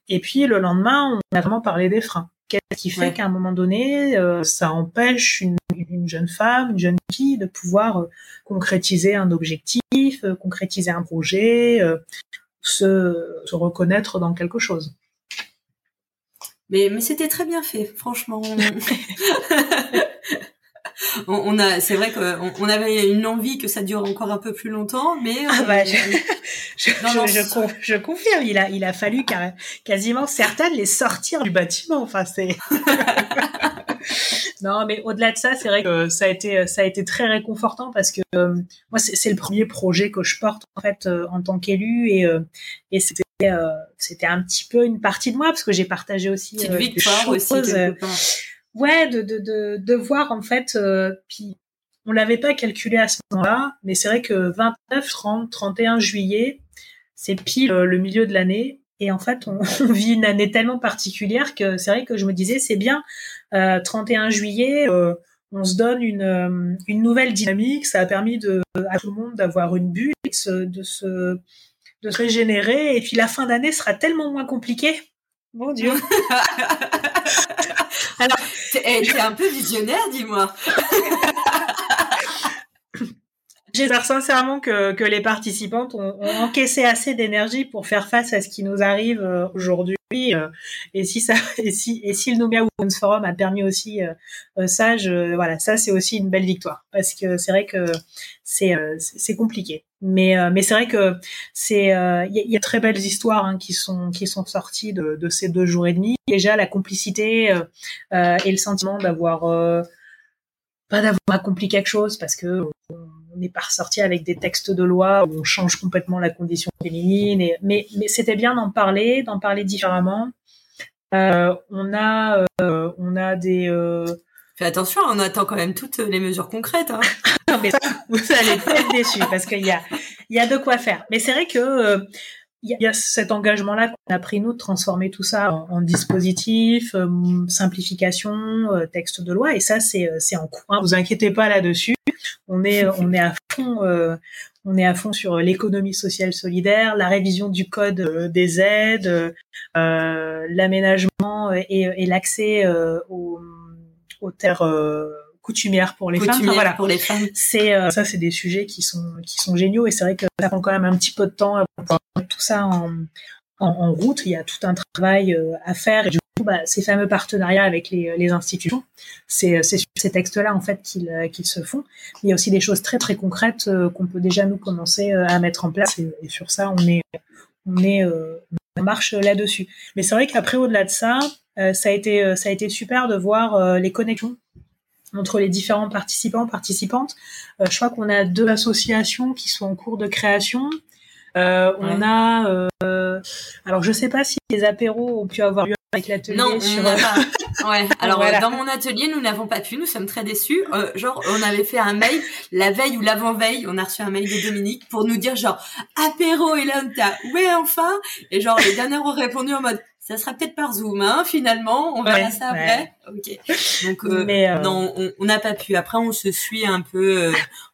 Et puis le lendemain, on a vraiment parlé des freins. Qu'est-ce qui fait qu'à un moment donné, euh, ça empêche une, une, jeune femme, une jeune fille de pouvoir concrétiser un objectif, concrétiser un projet, se, se reconnaître dans quelque chose? Mais, mais c'était très bien fait, franchement. *laughs* *laughs* on, a, c'est vrai qu'on on avait une envie que ça dure encore un peu plus longtemps, mais ah bah, je, *laughs* je, je, confirme, il a, il a fallu quasiment certaines les sortir du bâtiment. Enfin, c'est. *laughs* non, mais au-delà de ça, c'est vrai que ça a été, ça a été très réconfortant parce que euh, moi, c'est le premier projet que je porte en fait euh, en tant qu'élu et, euh, et c'était c'était un petit peu une partie de moi parce que j'ai partagé aussi victoire aussi ouais, de, voir en fait, euh, puis on l'avait pas calculé à ce moment-là, mais c'est vrai que 29, 30, 31 juillet, c'est pile euh, le milieu de l'année. Et en fait, *laughs* on, vit une année tellement particulière que c'est vrai que je me disais, c'est bien, euh, 31 juillet, euh, on se donne une, nouvelle dynamique. Ça a permis à tout le monde d'avoir une bulle, de se, de se, de se régénérer. Et puis la fin d'année sera tellement moins compliquée. Mon Dieu. *laughs* T'es un peu visionnaire, dis-moi. J'espère sincèrement que, que les participantes ont, encaissé assez d'énergie pour faire face à ce qui nous arrive euh, aujourd'hui lui. et si ça, *laughs* et si et si le Nomia Women's Forum a permis aussi ça, je, voilà, ça c'est aussi une belle victoire parce que c'est vrai que c'est c'est compliqué. Mais mais c'est vrai que c'est il y, y, a très belles histoires hein, qui sont qui sont sorties de, de ces deux jours et demi. Déjà la complicité et le sentiment d'avoir pas d'avoir accompli quelque chose parce que on n'est pas ressorti avec des textes de loi où on change complètement la condition féminine. Et, mais mais c'était bien d'en parler, d'en parler différemment. Euh, on a euh, on a des euh... Fais attention, on attend quand même toutes les mesures concrètes. Hein. non, mais vous allez être déçus parce qu'il y a il y a de quoi faire. Mais c'est vrai que il y a cet engagement-là qu'on a pris nous de transformer tout ça en, dispositif, euh, simplification, euh, texte de loi, et ça c'est euh, c'est en cours. Vous inquiétez pas là-dessus. On est on est à fond on est à fond sur l'économie sociale solidaire, la révision du code des aides, l'aménagement et, et l'accès aux, aux terres coutumière pour les femmes. voilà. pour les femmes. C'est euh, ça, c'est des sujets qui sont qui sont géniaux et c'est vrai que ça prend quand même un petit peu de temps pour mettre tout ça en, en, route. Il y a tout un travail euh, à faire et du coup, bah, ces fameux partenariats avec les, les institutions, c'est c'est sur ces textes-là en fait qu'ils euh, qu'ils se font. Il y a aussi des choses très très concrètes qu'on peut déjà nous commencer à mettre en place et, et sur ça, on est on est on marche là-dessus. Mais c'est vrai qu'après au-delà de ça, ça a été ça a été super de voir les connexions entre les différents participants, participantes. Euh, je crois qu'on a deux associations qui sont en cours de création. Euh, on a, euh, alors je sais pas si les apéros ont pu avoir lieu avec l'atelier. Non, sur... on pas. *laughs* Ouais. Alors dans mon atelier, nous n'avons pas pu. Nous sommes très déçus. Euh, genre, on avait fait un mail la veille ou l'avant-veille. On a reçu un mail de Dominique pour nous dire genre apéro et là on ouais enfin. Et genre les dernières ont répondu en mode ça sera peut-être par Zoom, hein, finalement. On verra ça après. Ok. Donc, euh, euh, non, on n'a pas pu. Après, on se suit un peu.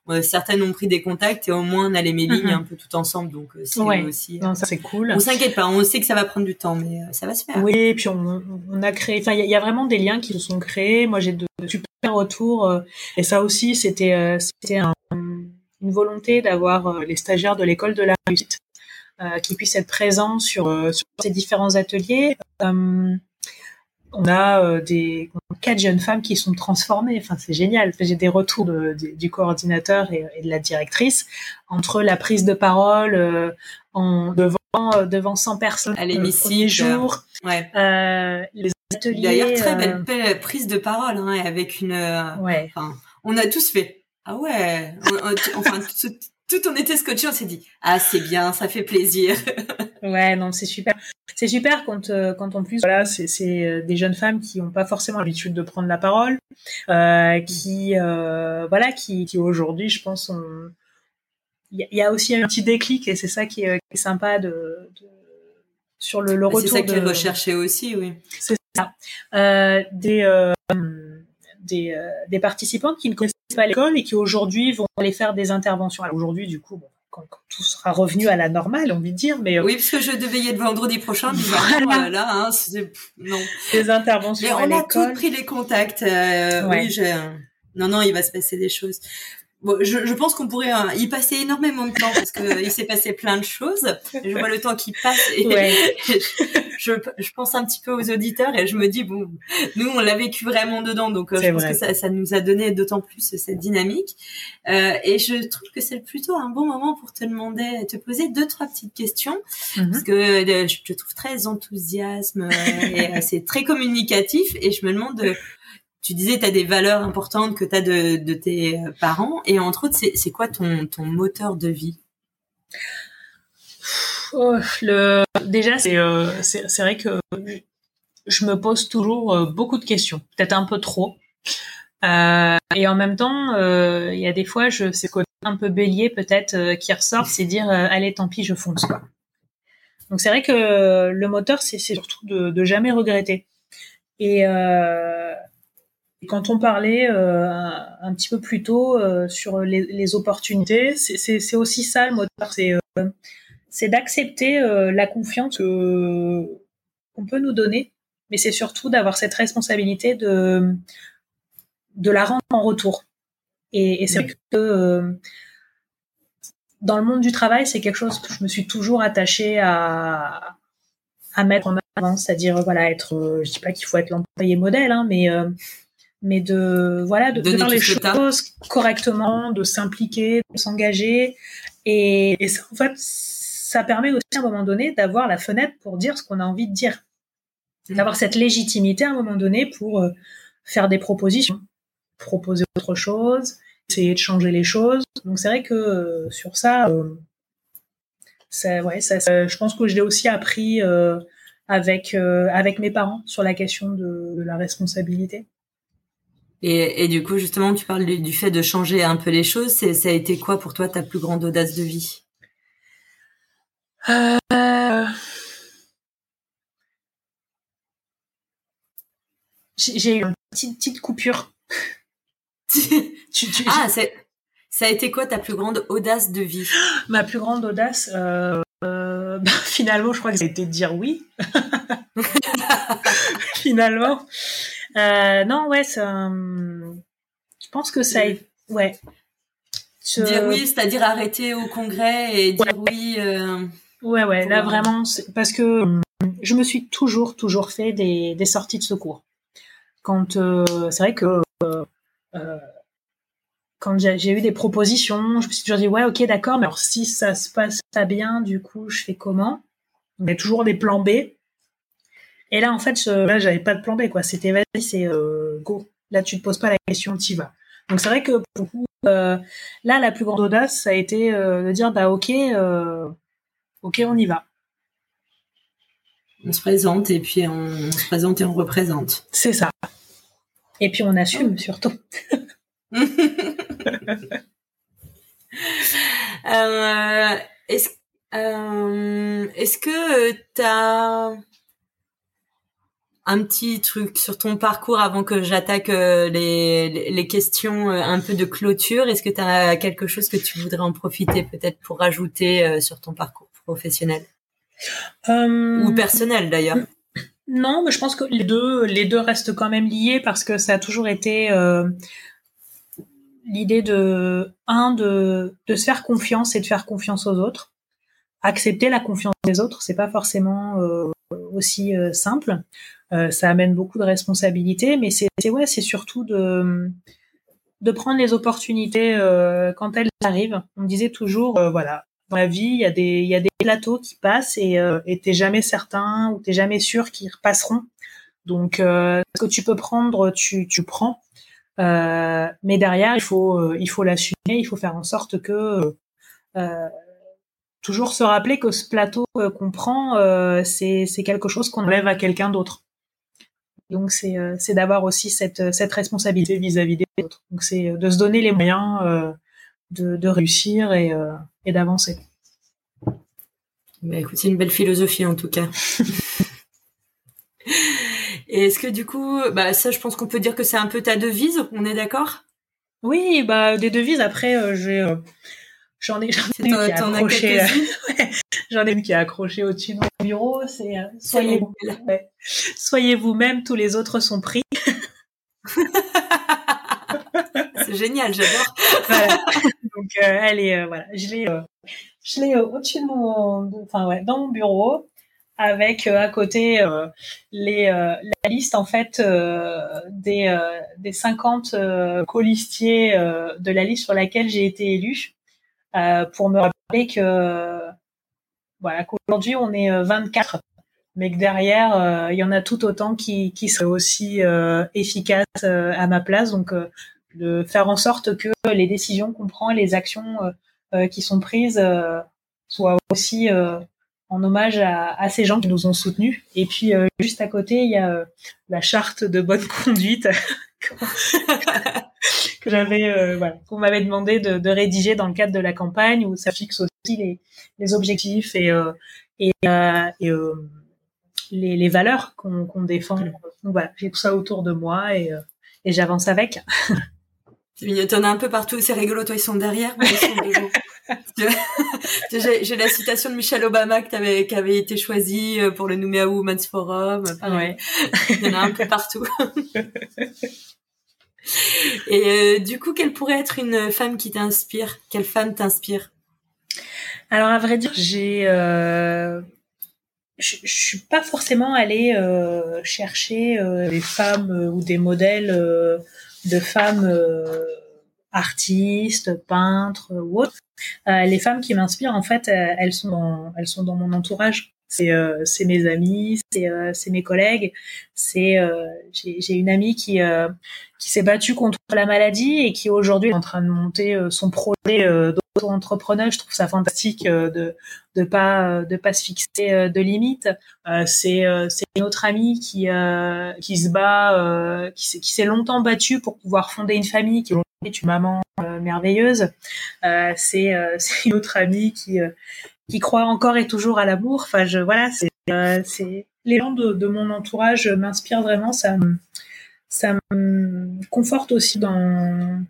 Euh, certaines ont pris des contacts et au moins on a les mailings mm-hmm. un peu tout ensemble. Donc, c'est aussi. Non, ça c'est cool. On s'inquiète pas. On sait que ça va prendre du temps, mais ça va se faire. Oui, et puis on, on a créé. Enfin, il y, a vraiment des liens qui se sont créés. Moi, j'ai de, super retours. et ça aussi, c'était c'était une volonté d'avoir les stagiaires de l'école de la réussite euh, qui puisse être présent sur, euh, sur ces différents ateliers. Euh, on a des quatre jeunes femmes qui sont transformées. Enfin, c'est génial. J'ai des retours de, du coordinateur et, de la directrice entre la prise de parole en devant devant 100 personnes à l'hémicycle jour, ouais. euh, les ateliers. D'ailleurs, très belle, belle, prise de parole hein, avec une. ouais. On a tous fait. Ah ouais. enfin, tout on était scotché, on s'est dit ah c'est bien, ça fait plaisir. *laughs* ouais, non, c'est super. C'est super quand euh, quand en plus voilà, c'est c'est euh, des jeunes femmes qui ont pas forcément l'habitude de prendre la parole, euh, qui euh, voilà, qui qui aujourd'hui, je pense, il y, a aussi un petit déclic et c'est ça qui est, qui est sympa de, de, sur le, le retour. C'est ça qui est recherché aussi, oui. C'est ça. Des des, des participantes qui ne connaissent pas l'école et qui aujourd'hui vont aller faire des interventions. Alors aujourd'hui, du coup, bon, quand, tout sera revenu à la normale, on de dire, mais euh, oui, parce que je devais y être vendredi prochain, *laughs* voilà. là, hein, non. Des interventions. Mais on a tous pris les contacts. Euh, Oui, j'ai. Non, non, il va se passer des choses. Bon, je, je, pense qu'on pourrait euh, y passer énormément de temps parce que il s'est passé plein de choses. Je vois le temps qui passe et *laughs* je, je, pense un petit peu aux auditeurs et je me dis bon, nous on l'a vécu vraiment dedans, donc euh, je pense que ça, ça, nous a donné d'autant plus cette dynamique. Euh, et je trouve que c'est plutôt un bon moment pour te demander, te poser deux trois petites questions mm-hmm. parce que euh, je te trouve très enthousiasme et c'est très communicatif et je me demande tu disais tu as des valeurs importantes que tu as de, tes parents. Et entre autres c'est quoi ton, ton moteur de vie? Le déjà c'est euh, vrai que je me pose toujours euh, beaucoup de questions peut-être un peu trop. Euh, et en même temps euh, il y a des fois je c'est côté un peu bélier peut-être euh, qui ressort c'est dire allez tant pis je fonce quoi. Donc c'est vrai que le moteur c'est surtout de, de jamais regretter. Et euh, quand on parlait euh, un, petit peu plus tôt euh, sur les, les opportunités, c'est aussi ça le moteur, c'est euh, d'accepter euh, la confiance qu'on peut nous donner, mais c'est surtout d'avoir cette responsabilité de de la rendre en retour. Et, et c'est vrai que dans le monde du travail, c'est quelque chose que je me suis toujours attachée à à mettre en avant, c'est-à-dire voilà être, je dis pas qu'il faut être l'employé modèle, hein, mais mais de voilà de, faire les choses correctement, de s'impliquer, de s'engager, et, et ça, en fait ça permet aussi à un moment donné d'avoir la fenêtre pour dire ce qu'on a envie de dire, mmh. d'avoir cette légitimité à un moment donné pour euh, faire des propositions, proposer autre chose, essayer de changer les choses. Donc c'est vrai que euh, sur ça, euh, ça, ouais, ça, je pense que je l'ai aussi appris avec avec mes parents sur la question de la responsabilité. Et, et, du coup, justement, tu parles du, fait de changer un peu les choses. Ça a été quoi pour toi ta plus grande audace de vie? Euh... J'ai eu une petite, petite coupure. *laughs* tu, tu, ah, c'est ça a été quoi ta plus grande audace de vie? Ma plus grande audace, euh, euh, bah, finalement, je crois que ça a été de dire oui. *laughs* *laughs* finalement. Euh, non, ouais, ça, je pense que ça ouais. Dire oui, c'est-à-dire arrêter au congrès et dire oui. Euh, ouais, ouais, là vraiment, parce que je me suis toujours, toujours fait des, des sorties de secours. Quand euh, c'est vrai que euh, quand j'ai eu des propositions, je me suis toujours dit ouais, ok, d'accord, mais alors si ça se passe pas bien, du coup, je fais comment? Il y a toujours des plans B. Et là, en fait, je, là, j'avais pas de plan B, quoi. C'était vas-y, c'est euh, go. Là, tu te poses pas la question, tu vas. Donc c'est vrai que pour vous, euh, là, la plus grande audace, ça a été euh, de dire bah ok, ok, on y va. On se présente et puis on, se présente et on représente. C'est ça. Et puis on assume surtout. *laughs* est-ce est-ce que tu as un petit truc sur ton parcours avant que j'attaque euh, les, les, questions euh, un peu de clôture. Est-ce que tu as quelque chose que tu voudrais en profiter peut-être pour rajouter euh, sur ton parcours professionnel? Ou personnel d'ailleurs Non, mais je pense que les deux, les deux restent quand même liés parce que ça a toujours été l'idée de un de, de se faire confiance et de faire confiance aux autres. Accepter la confiance des autres, c'est pas forcément aussi simple. Euh, ça amène beaucoup de responsabilités, mais c'est ouais, c'est surtout de de prendre les opportunités euh, quand elles arrivent. On disait toujours, euh, voilà, dans la vie, il y a des il y a des plateaux qui passent et et t'es jamais certain ou t'es jamais sûr qu'ils repasseront. Donc, ce que tu peux prendre, tu tu prends. mais derrière, il faut il faut l'assumer, il faut faire en sorte que toujours se rappeler que ce plateau qu'on prend, c'est c'est quelque chose qu'on enlève à quelqu'un d'autre. Donc c'est euh, c'est d'avoir aussi cette euh, cette responsabilité vis-à-vis des autres. Donc c'est euh, de se donner les moyens de, de réussir et, et d'avancer. Bah écoute, c'est une belle philosophie en tout cas. *laughs* et est-ce que du coup, bah ça, je pense qu'on peut dire que c'est un peu ta devise. On est d'accord? Oui, bah des devises. Après, j'ai j'en ai, *laughs* j'en ai, qui accroché, *laughs* j'en ai une qui est accrochée au-dessus de mon bureau. C'est soyez soyez vous-même, tous les autres sont pris. *laughs* c'est génial, j'adore. Donc euh, elle est euh, voilà, je l'ai euh, je l'ai au-dessus de mon enfin ouais, dans mon bureau avec à côté les la liste en fait des des 50 colistiers de la liste sur laquelle j'ai été élue pour me rappeler que voilà qu'aujourd'hui on est 24 mais que derrière, euh, il y en a tout autant qui, qui seraient aussi euh, efficaces euh, à ma place. Donc, de faire en sorte que les décisions qu'on prend les actions qui sont prises soient aussi en hommage à, à, ces gens qui nous ont soutenus. Et puis, juste à côté, il y a la charte de bonne *laughs* conduite *laughs* que j'avais, voilà, qu'on m'avait demandé de, de, rédiger dans le cadre de la campagne, où ça fixe aussi les, les objectifs et, et, et les, les valeurs qu'on défend. Donc voilà, j'ai tout ça autour de moi et, euh, et j'avance avec. *laughs* T'en as un peu partout, c'est rigolo, toi ils sont derrière, *laughs* *laughs* J'ai la citation de Michelle Obama qui avait, qui avait été choisie euh, pour le Nouméa Women's Forum. ouais. Il y en a un peu partout. Et euh, du coup, quelle pourrait être une femme qui t'inspire? Quelle femme t'inspire? Alors à vrai dire, j'ai je, je suis pas forcément allée euh, chercher euh, des femmes euh, ou des modèles euh, de femmes artistes, peintres ou autres. les femmes qui m'inspirent, en fait, elles sont elles sont dans mon entourage. C'est c'est mes amis, c'est c'est mes collègues. C'est j'ai une amie qui qui s'est battue contre la maladie et qui aujourd'hui est en train de monter son projet entrepreneur, je trouve ça fantastique euh, de de pas euh, de pas se fixer euh, de limites. c'est c'est notre amie qui qui se bat, qui qui s'est longtemps battue pour pouvoir fonder une famille, qui est une maman merveilleuse. *laughs* c'est une autre amie qui qui croit encore et toujours à l'amour. Enfin, je voilà, c'est c'est les gens de, de mon entourage m'inspirent vraiment. Ça ça me conforte aussi dans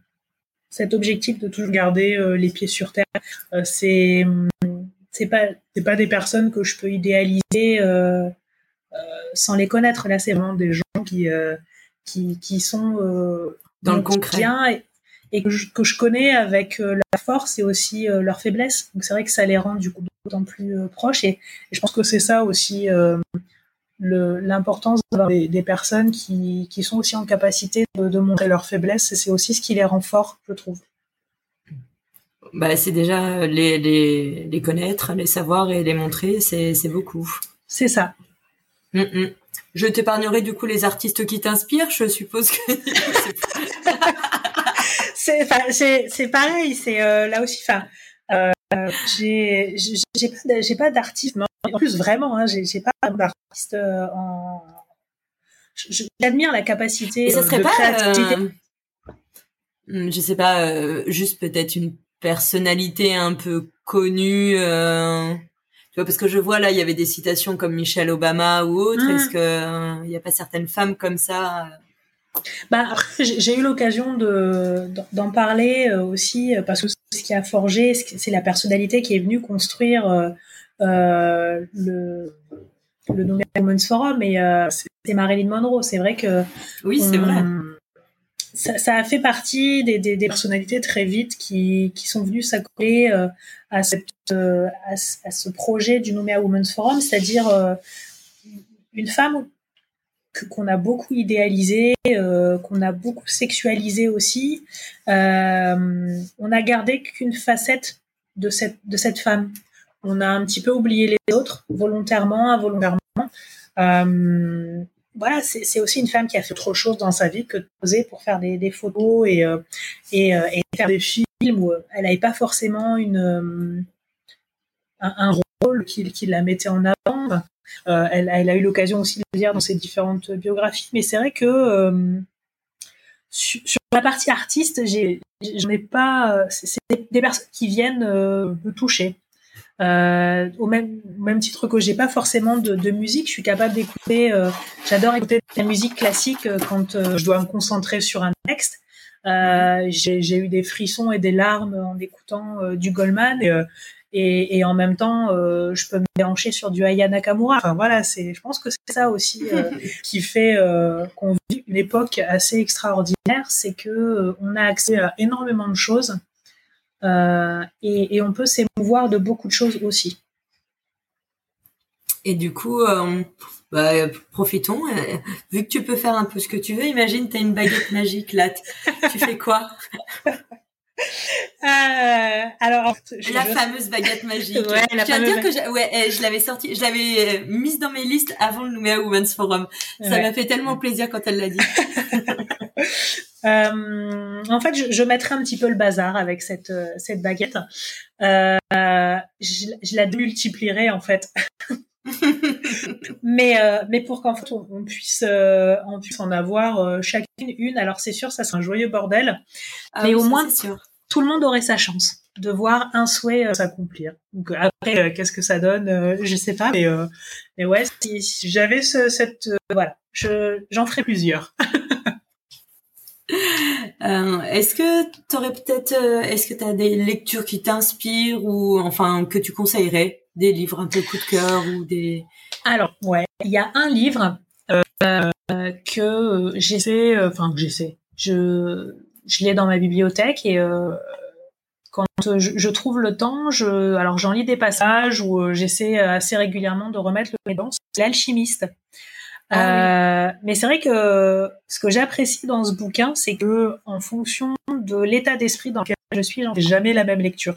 cet objectif de toujours garder euh, les pieds sur terre. Euh, c'est c'est pas c'est pas des personnes que je peux idéaliser euh, sans les connaître. Là, c'est vraiment des gens qui qui qui sont dans le concret et, et que, je, que je connais avec la force et aussi leur faiblesse. Donc c'est vrai que ça les rend du coup d'autant plus proches et, et, je pense que c'est ça aussi l'importance d'avoir des, personnes qui, qui, sont aussi en capacité de, montrer leurs faiblesses et c'est aussi ce qui les rend forts, je trouve. Bah, c'est déjà les, les, les, connaître, les savoir et les montrer, c'est beaucoup. C'est ça. Mm, mm. Je t'épargnerai du coup les artistes qui t'inspirent, je suppose que. *laughs* c'est pareil, c'est euh, là aussi. Enfin, euh, j'ai j'ai pas d'artiste en plus vraiment hein, j'ai pas d'artiste euh, en j'admire la capacité ça serait de pas, euh, hmm, je sais pas euh, juste peut-être une personnalité un peu connue tu vois parce que je vois là il y avait des citations comme Michelle Obama ou autre est-ce mmh. que il y a pas certaines femmes comme ça bah, j'ai eu l'occasion de d'en parler aussi parce que ce qui a forgé, c'est la personnalité qui est venue construire euh, euh, le le No Women's Forum et euh, c'est Marilyn Monroe. C'est vrai que oui, c'est vrai. Ça, ça, a fait partie des, des, des, personnalités très vite qui, qui sont venues s'accoler à, cette, à, à, ce projet du Nomea Women's Forum, c'est-à-dire une femme qu'on a beaucoup idéalisé, euh, qu'on a beaucoup sexualisé aussi. Euh, on a gardé qu'une facette de cette de cette femme. On a un petit peu oublié les autres, volontairement, involontairement. Euh, voilà, c'est aussi une femme qui a fait trop de choses dans sa vie que de poser pour faire des, des photos et, et, faire des films où elle n'avait pas forcément une un, un rôle qui, qui la mettait en avant. Euh, elle, a eu l'occasion aussi de le dire dans ses différentes biographies, mais c'est vrai que euh, sur, la partie artiste, j'en ai pas. C'est des personnes qui viennent euh, me toucher. au même, titre que j'ai pas forcément de, musique, je suis capable d'écouter. J'adore écouter de la musique classique quand je dois me concentrer sur un texte. j'ai eu des frissons et des larmes en écoutant du Goldman. Et, et en même temps euh, je peux me déhancher sur du Aya Nakamura. Enfin voilà, c'est je pense que c'est ça aussi euh, *laughs* qui fait euh, qu'on vit une époque assez extraordinaire, c'est que on a accès à énormément de choses et, et, on peut s'émouvoir de beaucoup de choses aussi. Et du coup, bah, profitons. vu que tu peux faire un peu ce que tu veux, imagine, tu as une baguette magique là. Tu fais quoi? *laughs* *laughs* euh, alors, la fameuse baguette magique. *laughs* Ouais, je tiens à dire que je, ouais, eh, je l'avais sortie, je l'avais euh, mise dans mes listes avant le Nouméa Women's Forum. Ça m'a fait tellement plaisir quand elle l'a dit. *laughs* euh, en fait, je, je, mettrai un petit peu le bazar avec cette cette baguette. Euh, je, je, la démultiplierai en fait. Mais mais pour qu'en fait on, puisse on puisse en avoir chacune une. Alors c'est sûr, ça sera un joyeux bordel. Ah mais au moins sûr tout le monde aurait sa chance de voir un souhait euh, s'accomplir. Donc euh, après, euh, qu'est-ce que ça donne Je sais pas, mais mais ouais, si, j'avais ce, cette voilà, je j'en ferai plusieurs. *laughs* est-ce que tu aurais peut-être, est-ce que tu as des lectures qui t'inspirent ou enfin que tu conseillerais, des livres un peu coup de cœur ou des Alors ouais, il y a un livre que j'essaie, enfin que j'essaie, je je l'ai dans ma bibliothèque et euh, quand je, trouve le temps, je, alors j'en lis des passages où j'essaie assez régulièrement de remettre le dans l'alchimiste. Ah mais c'est vrai que ce que j'apprécie dans ce bouquin, c'est que en fonction de l'état d'esprit dans lequel je suis, j'en fais jamais la même lecture.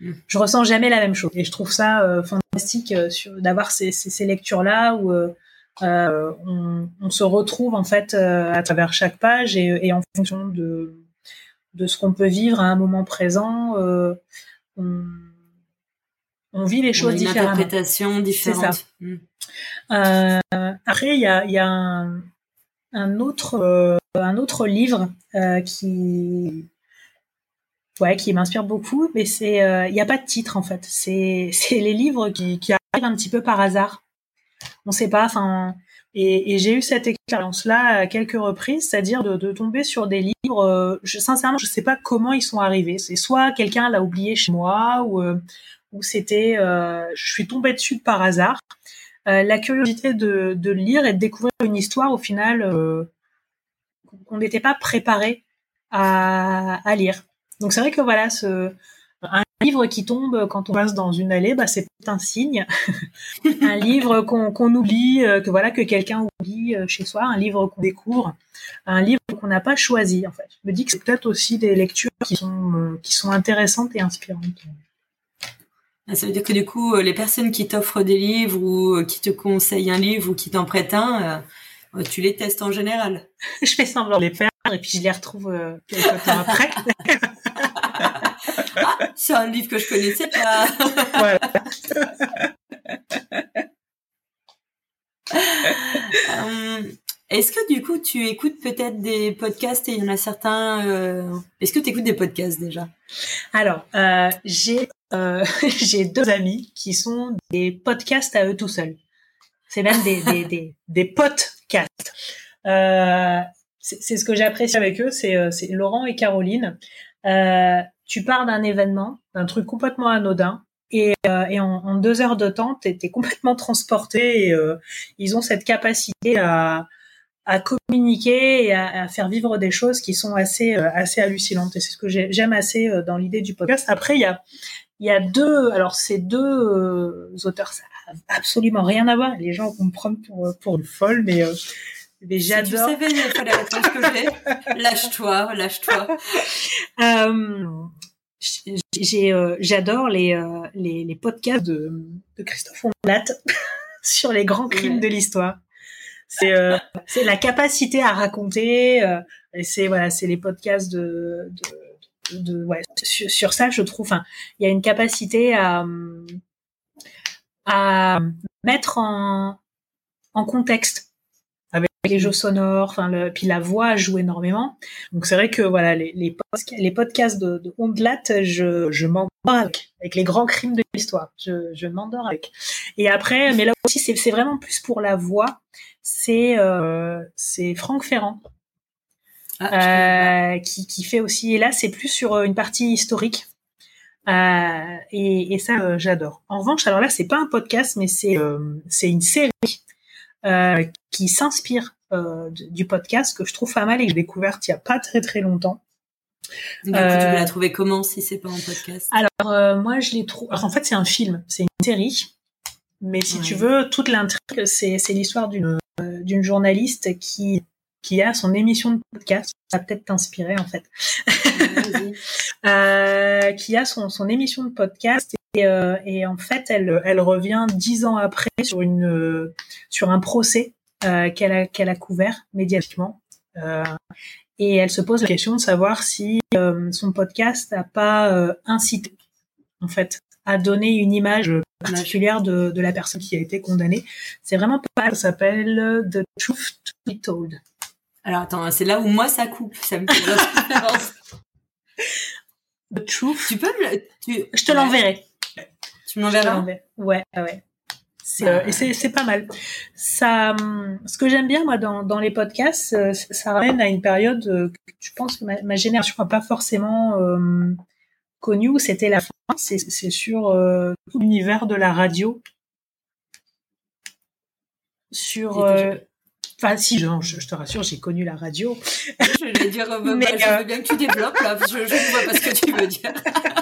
Je ressens jamais la même chose. Et je trouve ça fantastique d'avoir ces, ces, lectures-là où euh, on, on, se retrouve en fait euh, à travers chaque page et, et, en fonction de, de ce qu'on peut vivre à un moment présent, euh, on, on, vit les choses différemment. Une interprétation différente. Mm. Euh, après, il y a, y a un, un, autre un autre livre qui ouais qui m'inspire beaucoup, mais c'est il n'y a pas de titre en fait. C'est *laughs* c'est les livres qui, qui arrivent un petit peu par hasard on sait pas. Enfin, et, j'ai eu cette expérience-là à quelques reprises, c'est-à-dire de, tomber sur des livres. Euh, je, sincèrement, je sais pas comment ils sont arrivés. C'est soit quelqu'un l'a oublié chez moi, ou euh, ou c'était, euh, je suis tombée dessus par hasard. la curiosité de, de lire et de découvrir une histoire, au final, qu'on n'était pas préparé à, à lire. Donc c'est vrai que voilà, ce, un livre qui tombe quand on passe dans une allée, bah, c'est un signe. *laughs* un livre qu'on oublie, euh, que voilà que quelqu'un oublie euh, chez soi, un livre qu'on découvre, un livre qu'on n'a pas choisi en fait. Je me dis que c'est peut-être aussi des lectures qui sont euh, qui sont intéressantes et inspirantes. Ah, ça veut dire que du coup, les personnes qui t'offrent des livres ou qui te conseillent un livre ou qui t'en prêtent un, tu les testes en général. *laughs* je fais semblant de les faire et puis je les retrouve quelques temps après. *laughs* c'est un livre que je connaissais pas. *laughs* voilà. Euh, est-ce que du coup tu écoutes peut-être des podcasts et il y en a certains. Euh, est-ce que tu écoutes des podcasts déjà? Alors euh, j'ai *laughs* j'ai deux amis qui sont des podcasts à eux tout seuls. C'est même des des, des, des podcasts. c'est ce que j'apprécie avec eux, c'est Laurent et Caroline. Euh, tu pars d'un événement, d'un truc complètement anodin, et, euh, et en, deux heures de temps, tu es, complètement transporté. Et, euh, ils ont cette capacité à, à communiquer et à, faire vivre des choses qui sont assez euh, assez hallucinantes. Et c'est ce que j'aime assez dans l'idée du podcast. Après, il y a y a deux, alors ces deux auteurs, ça n'a absolument rien à voir. Les gens vont me prendre pour pour une folle, mais mais j'adore. Si tu savais la réponse que j'ai, *laughs* lâche-toi, lâche-toi. Euh, j'ai, euh, j'adore les, euh, les, les podcasts de, de Christophe Ondelat *laughs* sur les grands crimes de l'histoire. C'est, euh, c'est la capacité à raconter. Euh, et c'est voilà, c'est les podcasts de, de, de, ouais, sur, sur, ça, je trouve. Enfin, il y a une capacité à à mettre en en contexte les jeux sonores, enfin le, puis la voix joue énormément. Donc c'est vrai que voilà les les, les podcasts de, de Ondelat, je je m'endors avec, avec les grands crimes de l'histoire. Je je m'endors avec. Et après, mais là aussi c'est vraiment plus pour la voix. C'est euh, c'est Franck Ferrand. Ah, euh, qui, qui fait aussi et là c'est plus sur euh, une partie historique euh, et, et ça j'adore. En revanche alors là c'est pas un podcast mais c'est c'est une série qui s'inspire euh, du podcast que je trouve pas mal et que j'ai découverte il y a pas très très longtemps. Du coup, tu l'as trouvé comment si c'est pas un podcast? Alors euh, moi je l'ai trouvé. En fait c'est un film, c'est une série. Mais si tu veux, toute l'intrigue, c'est l'histoire d'une d'une journaliste qui qui a son émission de podcast, ça peut-être t'inspirer en fait, *laughs* euh, qui a son, son émission de podcast et, euh, et en fait elle, elle revient dix ans après sur une sur un procès euh, qu'elle a qu'elle a couvert médiatiquement euh, et elle se pose la question de savoir si euh, son podcast n'a pas euh, incité en fait à donner une image particulière de, de la personne qui a été condamnée. C'est vraiment pas, ça s'appelle The Truth to be Told. Alors attends, c'est là où moi ça coupe, ça me fait. *laughs* The truth. Tu peux me tu... Je te l'enverrai. Tu m'enverras Ouais, ouais. C'est euh, et c'est c'est pas mal. Ça, hum, ce que j'aime bien moi dans dans les podcasts, euh, ça ramène à une période euh, que je pense que ma, ma génération n'a pas forcément euh, connue où c'était la fin. C'est c'est sur l'univers de la radio. Sur Enfin, si, je, je, te rassure, j'ai connu la radio. Je vais dire, euh, mais, je veux bien que tu développes, là, je, je ne vois pas ce que tu veux dire.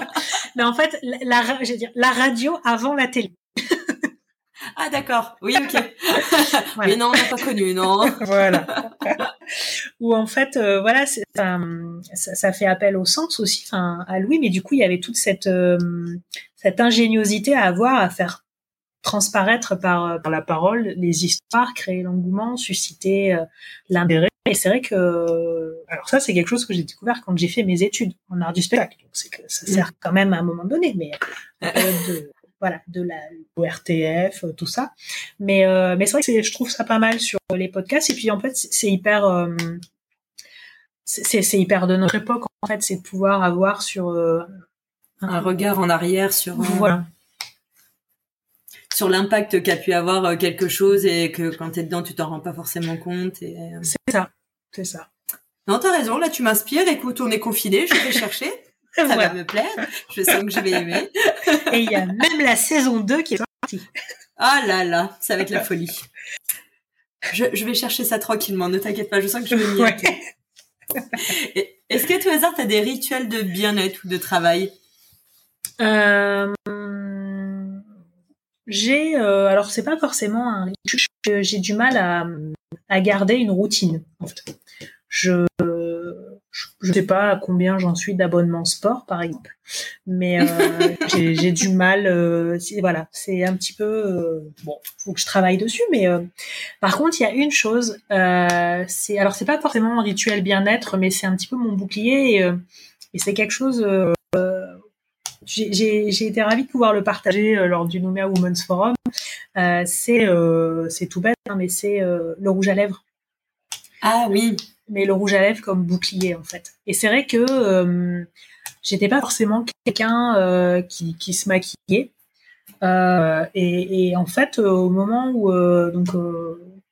*laughs* Mais en fait, la, je veux dire, la radio avant la télé. Ah d'accord, oui ok. *laughs* Mais non, on n'a pas connu, non. *laughs* voilà. Ou en fait, euh, voilà, ça, ça, fait appel au sens aussi, à Louis, mais du coup il y avait toute cette euh, cette ingéniosité à avoir à faire transparaître par, par la parole les histoires, créer l'engouement, susciter euh, l'intérêt. Et c'est vrai que, alors ça, c'est quelque chose que j'ai découvert quand j'ai fait mes études en art du spectacle. Donc c'est que ça sert quand même à un moment donné, mais de, voilà, de la RTF, euh, tout ça. Mais euh, mais c'est vrai que je trouve ça pas mal sur les podcasts. Et puis en fait, c'est hyper c'est c'est hyper de notre époque en fait, c'est de pouvoir avoir sur un regard en arrière sur voilà sur l'impact qu'a pu avoir euh, quelque chose et que quand tu es dedans, tu t'en rends pas forcément compte. Et... Euh, c'est ça, c'est ça. Non, t'as raison, là tu m'inspires. Écoute, on est confiné, je vais chercher. *laughs* Ça va me plaire. Je sens que je vais aimer. *laughs* Et il y a même la saison 2 qui est sortie. Ah là là, ça va être la folie. Je, vais chercher ça tranquillement, ne t'inquiète pas, je sens que je vais m'y ouais. Est-ce que tout hasard, tu as des rituels de bien-être ou de travail? Euh, j'ai, euh, alors c'est pas forcément un j'ai du mal à, à garder une routine. En fait. Je je sais pas à combien j'en suis d'abonnement sport par exemple, mais euh, *laughs* j'ai du mal. Euh, voilà, c'est un petit peu bon, faut que je travaille dessus. Mais par contre, il y a une chose, c'est alors c'est pas forcément un rituel bien-être, mais c'est un petit peu mon bouclier et, et c'est quelque chose j'ai été ravie de pouvoir le partager euh, lors du Nouméa Women's Forum. Euh, c'est euh, c'est tout bête, hein, mais c'est le rouge à lèvres. Ah oui. Mais le rouge à lèvres comme bouclier en fait. Et c'est vrai que j'étais pas forcément quelqu'un qui, qui se maquillait. Et, et, en fait, au moment où donc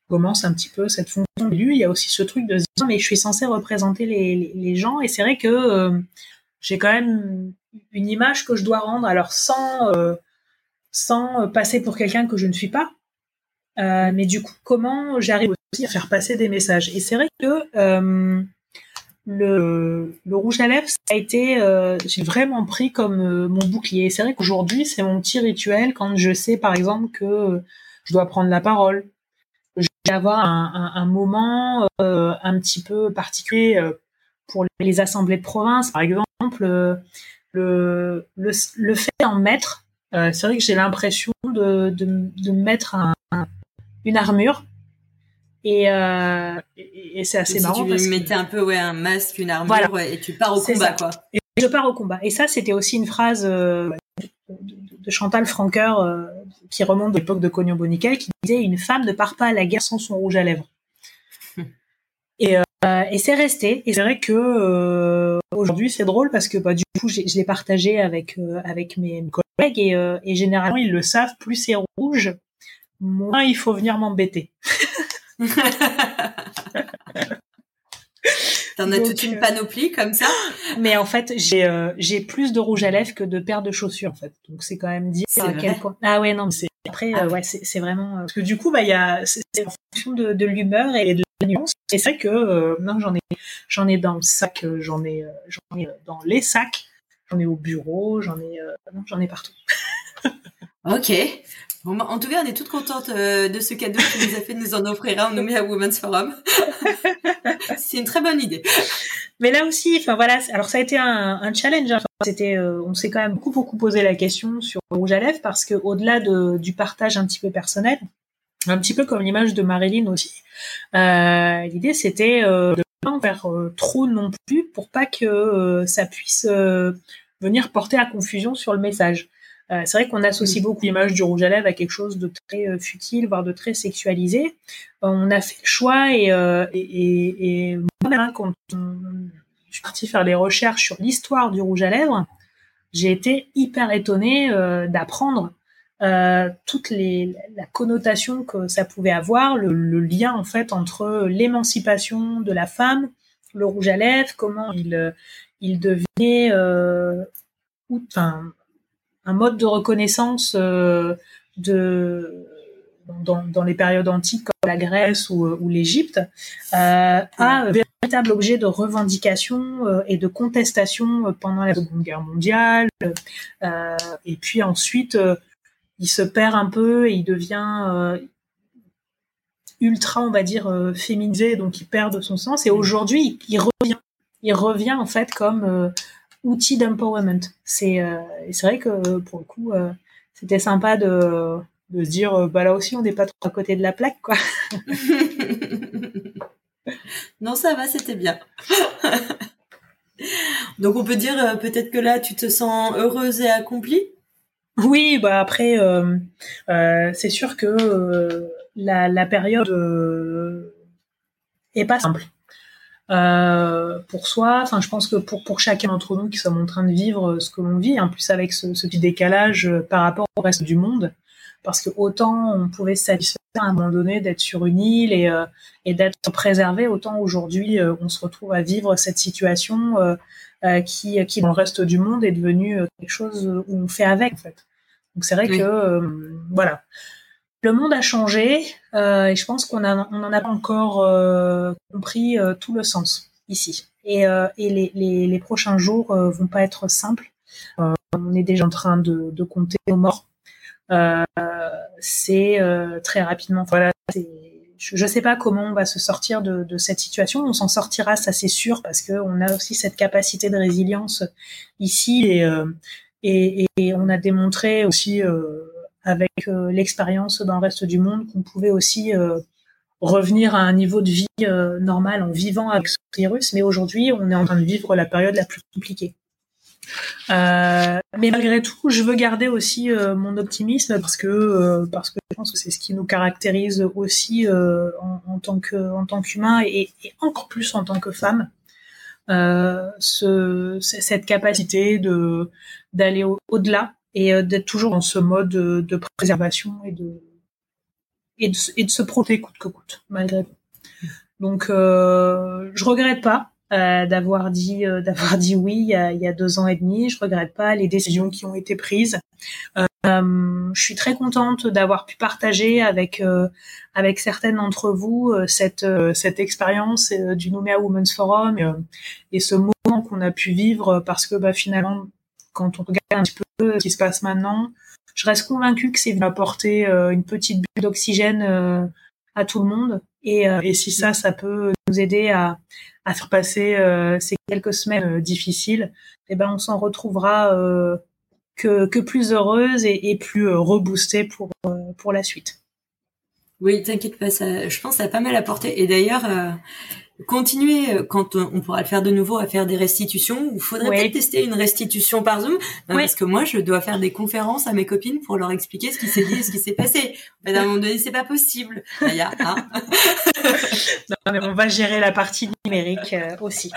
commence un petit peu cette fonction il y a aussi ce truc de se dire mais je suis censée représenter les, les, les gens et c'est vrai que j'ai quand même une image que je dois rendre, alors sans euh, sans passer pour quelqu'un que je ne suis pas. Euh, mais du coup, comment j'arrive aussi à faire passer des messages? Et c'est vrai que euh, le, le rouge à lèvres, ça a été, j'ai vraiment pris comme mon bouclier. C'est vrai qu'aujourd'hui, c'est mon petit rituel quand je sais, par exemple, que je dois prendre la parole, je vais avoir un, un moment un petit peu particulier pour les assemblées de province, par exemple le, le, le fait d'en mettre, euh, c'est vrai que j'ai l'impression de, de, de, mettre un, une armure. Et, euh, et, c'est assez marrant. Tu mettais un peu ouais, un masque, une armure et tu pars au combat. Quoi. Et je pars au combat. Et ça, c'était aussi une phrase euh, de, Chantal Franqueur qui remonte de l'époque de Cognon Boniquet qui disait « Une femme ne part pas à la guerre sans son rouge à lèvres hum. ». Et, euh, et c'est resté. Et c'est vrai que euh, aujourd'hui c'est drôle parce que bah, du coup je l'ai partagé avec euh, avec mes collègues et, et, généralement ils le savent. Plus c'est rouge, moins il faut venir m'embêter. *laughs* *laughs* *laughs* T'en as toute une panoplie comme ça? Mais en fait, j'ai j'ai plus de rouge à lèvres que de paires de chaussures en fait. Donc c'est quand même dire à quel point. Ah ouais non, c'est après ah. ouais c'est vraiment parce que du coup bah il y a c'est en fonction de, de l'humeur et de et c'est vrai que euh, non, j'en ai, j'en ai dans le sac, euh, j'en ai, euh, j'en ai dans les sacs, j'en ai au bureau, j'en ai, j'en ai partout. ok. Bon, bah, en tout cas, on est toutes contentes de ce cadeau que nous as fait de nous en offrir un nommé à Women's Forum. *laughs* c'est une très bonne idée. Mais là aussi, enfin voilà, alors ça a été un, un challenge. Hein. C'était, on s'est quand même beaucoup beaucoup posé la question sur rouge à lèvres parce que au-delà de, du partage un petit peu personnel, un petit peu comme l'image de Marilyn aussi. Euh, L'idée c'était euh, de pas en faire euh, trop non plus pour pas que euh, ça puisse euh, venir porter à confusion sur le message. C'est vrai qu'on associe mm. beaucoup l'image du rouge à lèvres à quelque chose de très futile, voire de très sexualisé. on a fait le choix et, et, et, moi, hein, quand je suis partie faire des recherches sur l'histoire du rouge à lèvres, j'ai été hyper étonnée d'apprendre euh, toute les, la connotation que ça pouvait avoir, le, le lien en fait entre l'émancipation de la femme, le rouge à lèvres, comment il, il devenait euh, enfin, un mode de reconnaissance euh, de dans, dans, les périodes antiques comme la Grèce ou, ou l'Égypte, euh, a véritable objet de revendication euh, et de contestation pendant la Seconde Guerre mondiale. Euh, et puis ensuite, il se perd un peu et il devient ultra, on va dire, féminisé, donc il perd de son sens. Et aujourd'hui, il, revient, il revient en fait comme outil d'empowerment. C'est c'est vrai que pour le coup, c'était sympa de de se dire euh, bah là aussi on n'est pas trop à côté de la plaque quoi. *laughs* non ça va c'était bien. *laughs* Donc on peut dire euh, peut-être que là tu te sens heureuse et accomplie? Oui bah après euh, c'est sûr que la, la, période est pas simple. Pour soi, enfin je pense que pour pour chacun d'entre nous qui sommes en train de vivre ce que l'on vit, en plus avec ce, ce petit décalage par rapport au reste du monde, parce que autant on pouvait se satisfaire à un moment donné d'être sur une île et, euh, et d'être préservé, autant aujourd'hui euh, on se retrouve à vivre cette situation euh, qui, qui dans le reste du monde est devenue quelque chose où on fait avec en fait. Donc c'est vrai que voilà, le monde a changé et je pense qu'on a on n'en a pas encore compris tout le sens ici. Et, et les, les, les, prochains jours vont pas être simples. on est déjà en train de, de compter nos morts euh, c'est euh, très rapidement. Voilà, je ne sais pas comment on va se sortir de, de cette situation. On s'en sortira, ça c'est sûr, parce que on a aussi cette capacité de résilience ici et, euh, et, et on a démontré aussi euh, avec l'expérience dans le reste du monde qu'on pouvait aussi revenir à un niveau de vie normal en vivant avec ce virus. Mais aujourd'hui, on est en train de vivre la période la plus compliquée. Euh, mais malgré tout, je veux garder aussi euh, mon optimisme parce que euh, parce que je pense que c'est ce qui nous caractérise aussi en, tant que en tant qu'humain et, encore plus en tant que femme. Ce, cette capacité de d'aller au-delà et d'être toujours dans ce mode de, de préservation et de et de, et de se protéger coûte que coûte malgré tout. Donc je regrette pas euh, d'avoir dit euh, *laughs* d'avoir dit oui il y, a, il y, a, deux ans et demi. Je regrette pas les décisions qui ont été prises. Euh, je suis très contente d'avoir pu partager avec avec certaines d'entre vous cette cette expérience du Nouméa Women's Forum et, ce moment qu'on a pu vivre parce que bah, finalement quand on regarde un petit peu ce qui se passe maintenant, je reste convaincue que c'est venu apporter une petite bulle d'oxygène à tout le monde. Et, et si ça, ça peut nous aider à, faire passer euh, ces quelques semaines euh, difficiles, eh ben on s'en retrouvera euh, que, plus heureuse et, plus reboostée pour la suite. Oui, t'inquiète pas, je pense que ça a pas mal apporté. Et d'ailleurs, continuer euh, quand on pourra le faire de nouveau à faire des restitutions. Il faudrait peut-être tester une restitution par Zoom, parce que moi je dois faire des conférences à mes copines pour leur expliquer ce qui s'est dit et ce qui s'est passé. Mais à un moment donné, c'est pas possible. hein *laughs* non, mais on va gérer la partie numérique euh, aussi.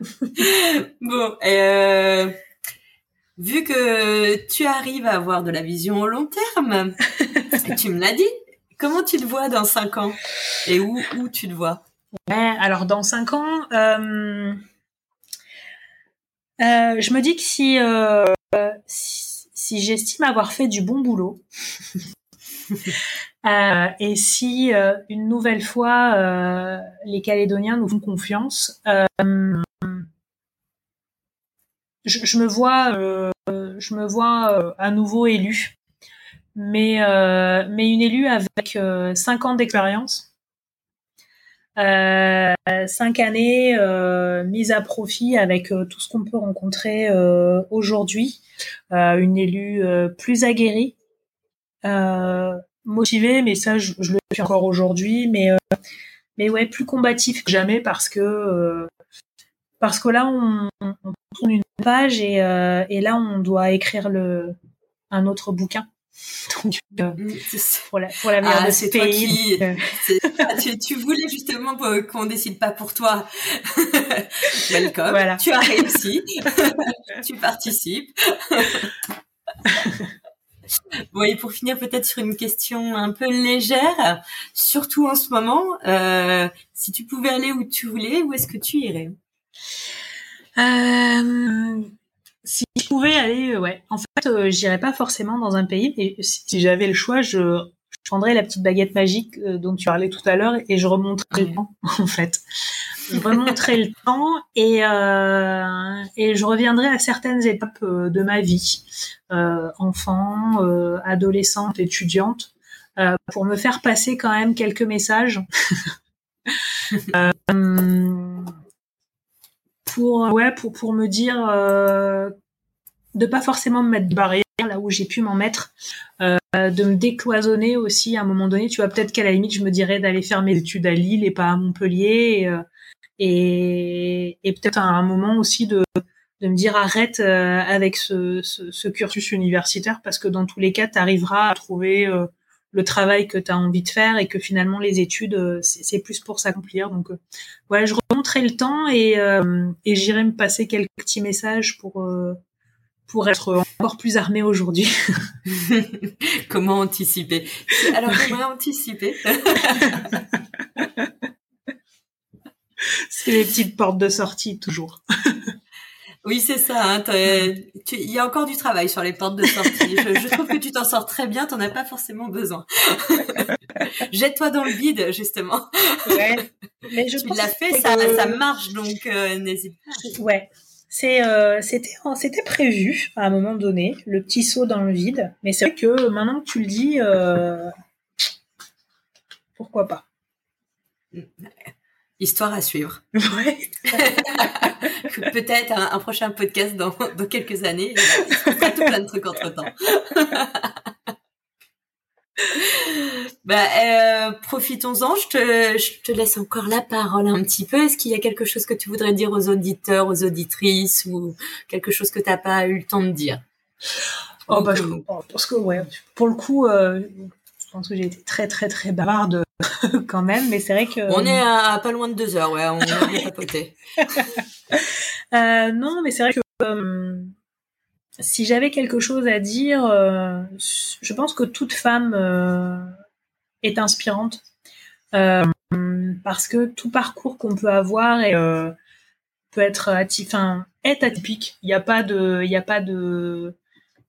*laughs* bon, euh, vu que tu arrives à avoir de la vision au long terme, *laughs* tu me l'as dit. Comment tu te vois dans cinq ans? Et où, où tu te vois? Ouais, alors dans cinq ans, euh, euh, je me dis que si, euh, si, j'estime avoir fait du bon boulot, *laughs* et si une nouvelle fois les Calédoniens nous font confiance, je, je, me vois, je me vois à nouveau élu, mais mais une élue avec cinq ans d'expérience euh, cinq années euh, mises à profit avec euh, tout ce qu'on peut rencontrer euh, aujourd'hui. Une élue plus aguerrie, motivée, mais ça je, je le suis encore aujourd'hui, mais mais ouais plus combatif que jamais parce que parce que là on, on tourne une page et, et là on doit écrire le un autre bouquin. *laughs* Donc, euh, mm, pour la pour l'avenir ah, de ce pays. *laughs* tu, tu, voulais justement qu'on décide pas pour toi. *laughs* Welcome. Voilà. Tu as réussi. tu participes. bon, et pour finir peut-être sur une question un peu légère, surtout en ce moment, euh, si tu pouvais aller où tu voulais, où est-ce que tu irais? Euh, si je pouvais aller, euh, ouais. En fait, euh, j'irais pas forcément dans un pays, mais si, j'avais le choix, je, je prendrais la petite baguette magique dont tu parlais tout à l'heure et je remonterais le temps, *laughs* en fait. Je remonterais le temps et, et je reviendrai à certaines étapes de ma vie, enfant, adolescente, étudiante, pour me faire passer quand même quelques messages. *laughs* pour ouais pour pour me dire euh, de pas forcément me mettre de barrière là où j'ai pu m'en mettre euh, de me décloisonner aussi à un moment donné. Tu vois peut-être qu'à la limite je me dirais d'aller faire mes études à Lille et pas à Montpellier et, euh, et, et peut-être à un moment aussi de de me dire arrête euh, avec ce, ce, ce, cursus universitaire parce que dans tous les cas tu arriveras à trouver euh, le travail que tu as envie de faire et que finalement les études euh, c'est plus pour s'accomplir donc euh, ouais je remonterai le temps et, euh, et j'irai me passer quelques petits messages pour pour être encore plus armé aujourd'hui. *laughs* *laughs* comment anticiper? Alors comment anticiper? *laughs* C'est les petites portes de sortie toujours. Oui, c'est ça. Hein, il y a encore du travail sur les portes de sortie. Je, trouve que tu t'en sors très bien. T'en as pas forcément besoin. *laughs* Jette-toi dans le vide, justement. Ouais. Mais je tu l'as fait, ça, ça marche, donc euh, n'hésite pas. Ouais. C'est euh, c'était c'était prévu à un moment donné le petit saut dans le vide. Mais c'est vrai que maintenant que tu le dis, euh, pourquoi pas. Histoire à suivre. *laughs* Ouais. *laughs* Peut-être un, prochain podcast dans, dans quelques années. Il se tout plein de trucs entre temps. *laughs* bah, euh, profitons-en. Je te, je te laisse encore la parole un petit peu. Est-ce qu'il y a quelque chose que tu voudrais dire aux auditeurs, aux auditrices ou quelque chose que tu n'as pas eu le temps de dire? Oh, bah, je, pense que, ouais, pour le coup, euh, je pense que j'ai été très, très, très bavarde *laughs* quand même, mais c'est vrai que. On est à pas loin de deux heures, ouais, on a papoté. *laughs* euh, non, mais c'est vrai que euh, si j'avais quelque chose à dire, euh, je pense que toute femme euh, est inspirante parce que tout parcours qu'on peut avoir est, peut être est atypique. Il n'y a pas de, il y a pas de,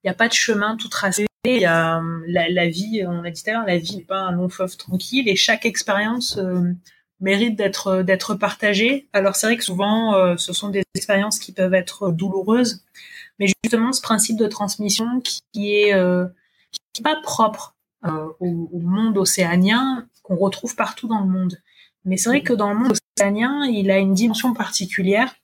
il y a pas de chemin tout tracé. Y a la, la, vie, on a dit tout à l'heure, la vie n'est pas un long fleuve tranquille et chaque expérience euh, mérite d'être d'être partagée. Alors c'est vrai que souvent euh, ce sont des expériences qui peuvent être douloureuses, mais justement ce principe de transmission qui est euh, qui est pas propre au, au, monde océanien qu'on retrouve partout dans le monde. Mais c'est vrai que dans le monde océanien, il a une dimension particulière.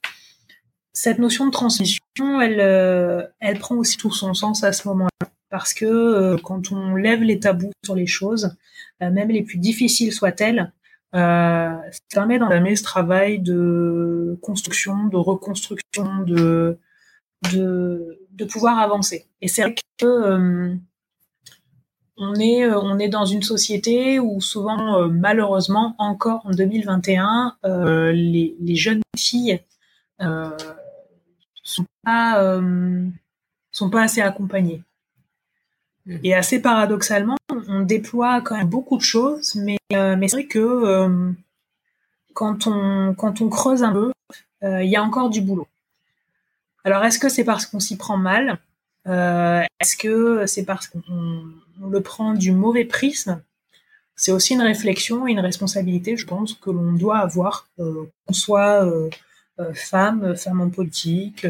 Cette notion de transmission, elle, elle prend aussi tout son sens à ce moment-là parce que euh, quand on lève les tabous sur les choses, euh, même les plus difficiles soient-elles, euh, ça permet d'entamer ce travail de construction, de reconstruction, de de, de pouvoir avancer. Et c'est vrai que on est on est dans une société où souvent malheureusement encore en 2021 les, les jeunes filles sont sont pas assez accompagnées. Et assez paradoxalement, on déploie quand même beaucoup de choses, mais, euh, mais c'est vrai que euh, quand, on, quand on creuse un peu, euh, il y a encore du boulot. Alors, est-ce que c'est parce qu'on s'y prend mal? Est-ce que c'est parce qu'on le prend du mauvais prisme? C'est aussi une réflexion et une responsabilité, je pense, que l'on doit avoir, qu'on soit femme, femme en politique,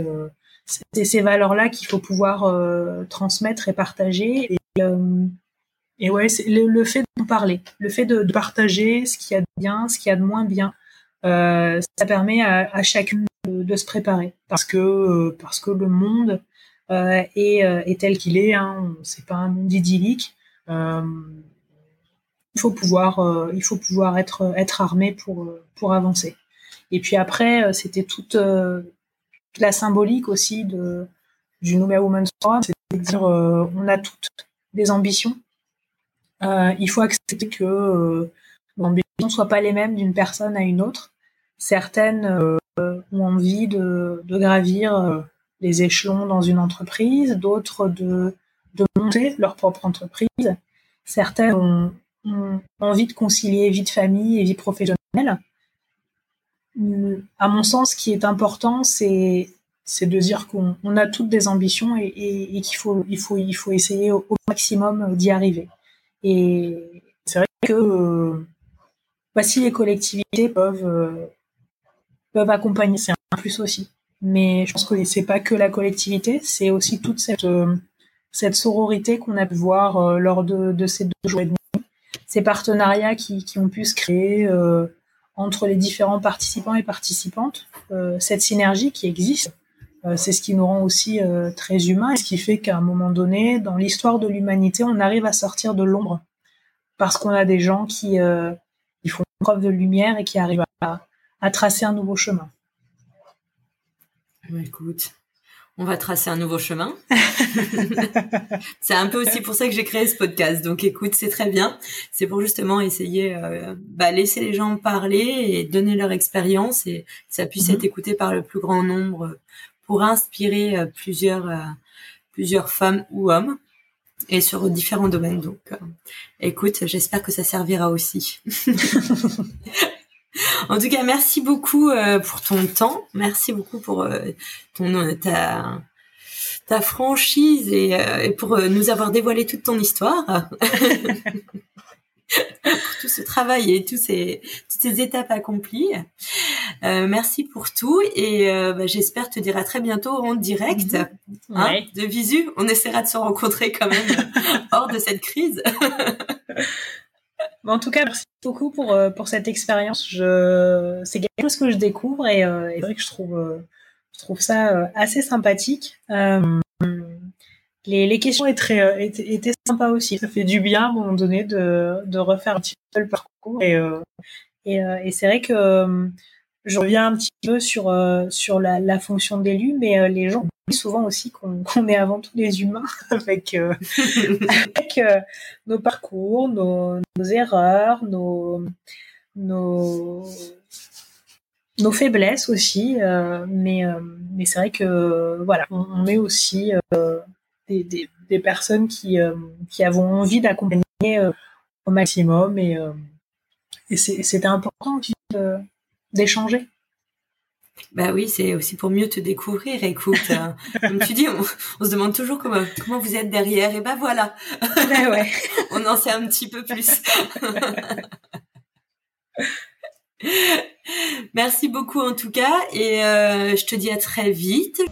c'est ces valeurs-là qu'il faut pouvoir euh, transmettre et partager. Et, euh, ouais, c'est le, fait d'en parler, le fait de, partager ce qu'il y a de bien, ce qu'il y a de moins bien, euh, ça permet à, à chacune de, se préparer parce que parce que le monde est, est, tel qu'il est. Hein, c'est pas un monde idyllique. il faut pouvoir il faut pouvoir être être armé pour pour avancer. Et puis après, c'était toute la symbolique aussi de, du Numea Women's Forum, c'est-à-dire euh, on a toutes des ambitions. Euh, il faut accepter que euh, l'ambition ne soit pas les mêmes d'une personne à une autre. Certaines euh, ont envie de, gravir les échelons dans une entreprise, d'autres de, monter leur propre entreprise. Certaines ont envie de concilier vie de famille et vie professionnelle à mon sens, ce qui est important, c'est de dire qu'on on a toutes des ambitions et, qu'il faut essayer au, maximum d'y arriver. Et c'est vrai que euh, bah, si les collectivités peuvent euh, peuvent accompagner, c'est un plus aussi. Mais je pense que c'est pas que la collectivité, c'est aussi toute cette euh, sororité qu'on a pu voir lors de, ces deux jours et demi, ces partenariats qui, ont pu se créer entre les différents participants et participantes, cette synergie qui existe. c'est ce qui nous rend aussi très humains ce qui fait qu'à un moment donné, dans l'histoire de l'humanité, on arrive à sortir de l'ombre parce qu'on a des gens qui, font preuve de lumière et qui arrivent à, à tracer un nouveau chemin. Écoute, on va tracer un nouveau chemin. *laughs* c'est un peu aussi pour ça que j'ai créé ce podcast. Donc écoute, c'est très bien. C'est pour justement essayer, euh, bah, laisser les gens parler et donner leur expérience et que ça puisse mhm. être écouté par le plus grand nombre pour inspirer euh, plusieurs, euh, plusieurs femmes ou hommes et sur différents domaines. Donc, écoute, j'espère que ça servira aussi. *laughs* En tout cas, merci beaucoup euh, pour ton temps. Merci beaucoup pour euh, ton euh, ta ta franchise et, pour nous avoir dévoilé toute ton histoire. *laughs* pour tout ce travail et tous ces, toutes ces étapes accomplies. merci pour tout et bah, j'espère te dire à très bientôt en direct mhm. hein, de visu. On essaiera de se rencontrer quand même *laughs* hors de cette crise. en tout cas, merci beaucoup pour, euh, pour cette expérience. Je... C'est quelque chose que je découvre et, euh, c'est vrai que je trouve, euh, je trouve ça assez sympathique. les, les questions étaient, étaient, étaient, sympas aussi. Ça fait du bien à un moment donné de, de refaire un petit peu le parcours. Et, et, et c'est vrai que je reviens un petit peu sur, sur la, la fonction d'élu, mais les gens souvent aussi *laughs* qu'on est avant tout des humains *laughs* avec, euh, *laughs* avec euh, nos parcours, nos, nos erreurs, nos, nos, nos faiblesses aussi. Euh, mais mais c'est vrai que voilà, on, est aussi des, des, des, personnes qui, qui avons envie d'accompagner au maximum et, et c'était important d'échanger. Bah oui, c'est aussi pour mieux te découvrir. Écoute, hein. *laughs* comme tu dis, on, se demande toujours comment, comment vous êtes derrière. Et bah voilà, ouais. *laughs* on en sait un petit peu plus. *laughs* Merci beaucoup en tout cas, et euh, je te dis à très vite.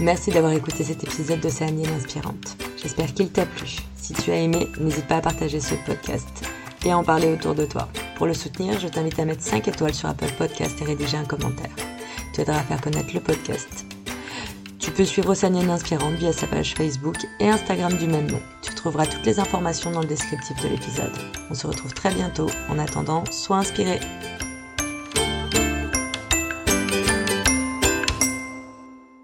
Merci d'avoir écouté cet épisode d'Océanie l'inspirante. J'espère qu'il t'a plu. Si tu as aimé, n'hésite pas à partager ce podcast et en parler autour de toi. Pour le soutenir, je t'invite à mettre 5 étoiles sur Apple Podcast et rédiger un commentaire. Tu aideras à faire connaître le podcast. Tu peux suivre Océanienne Inspirante via sa page Facebook et Instagram du même nom. Tu trouveras toutes les informations dans le descriptif de l'épisode. On se retrouve très bientôt. En attendant, sois inspiré.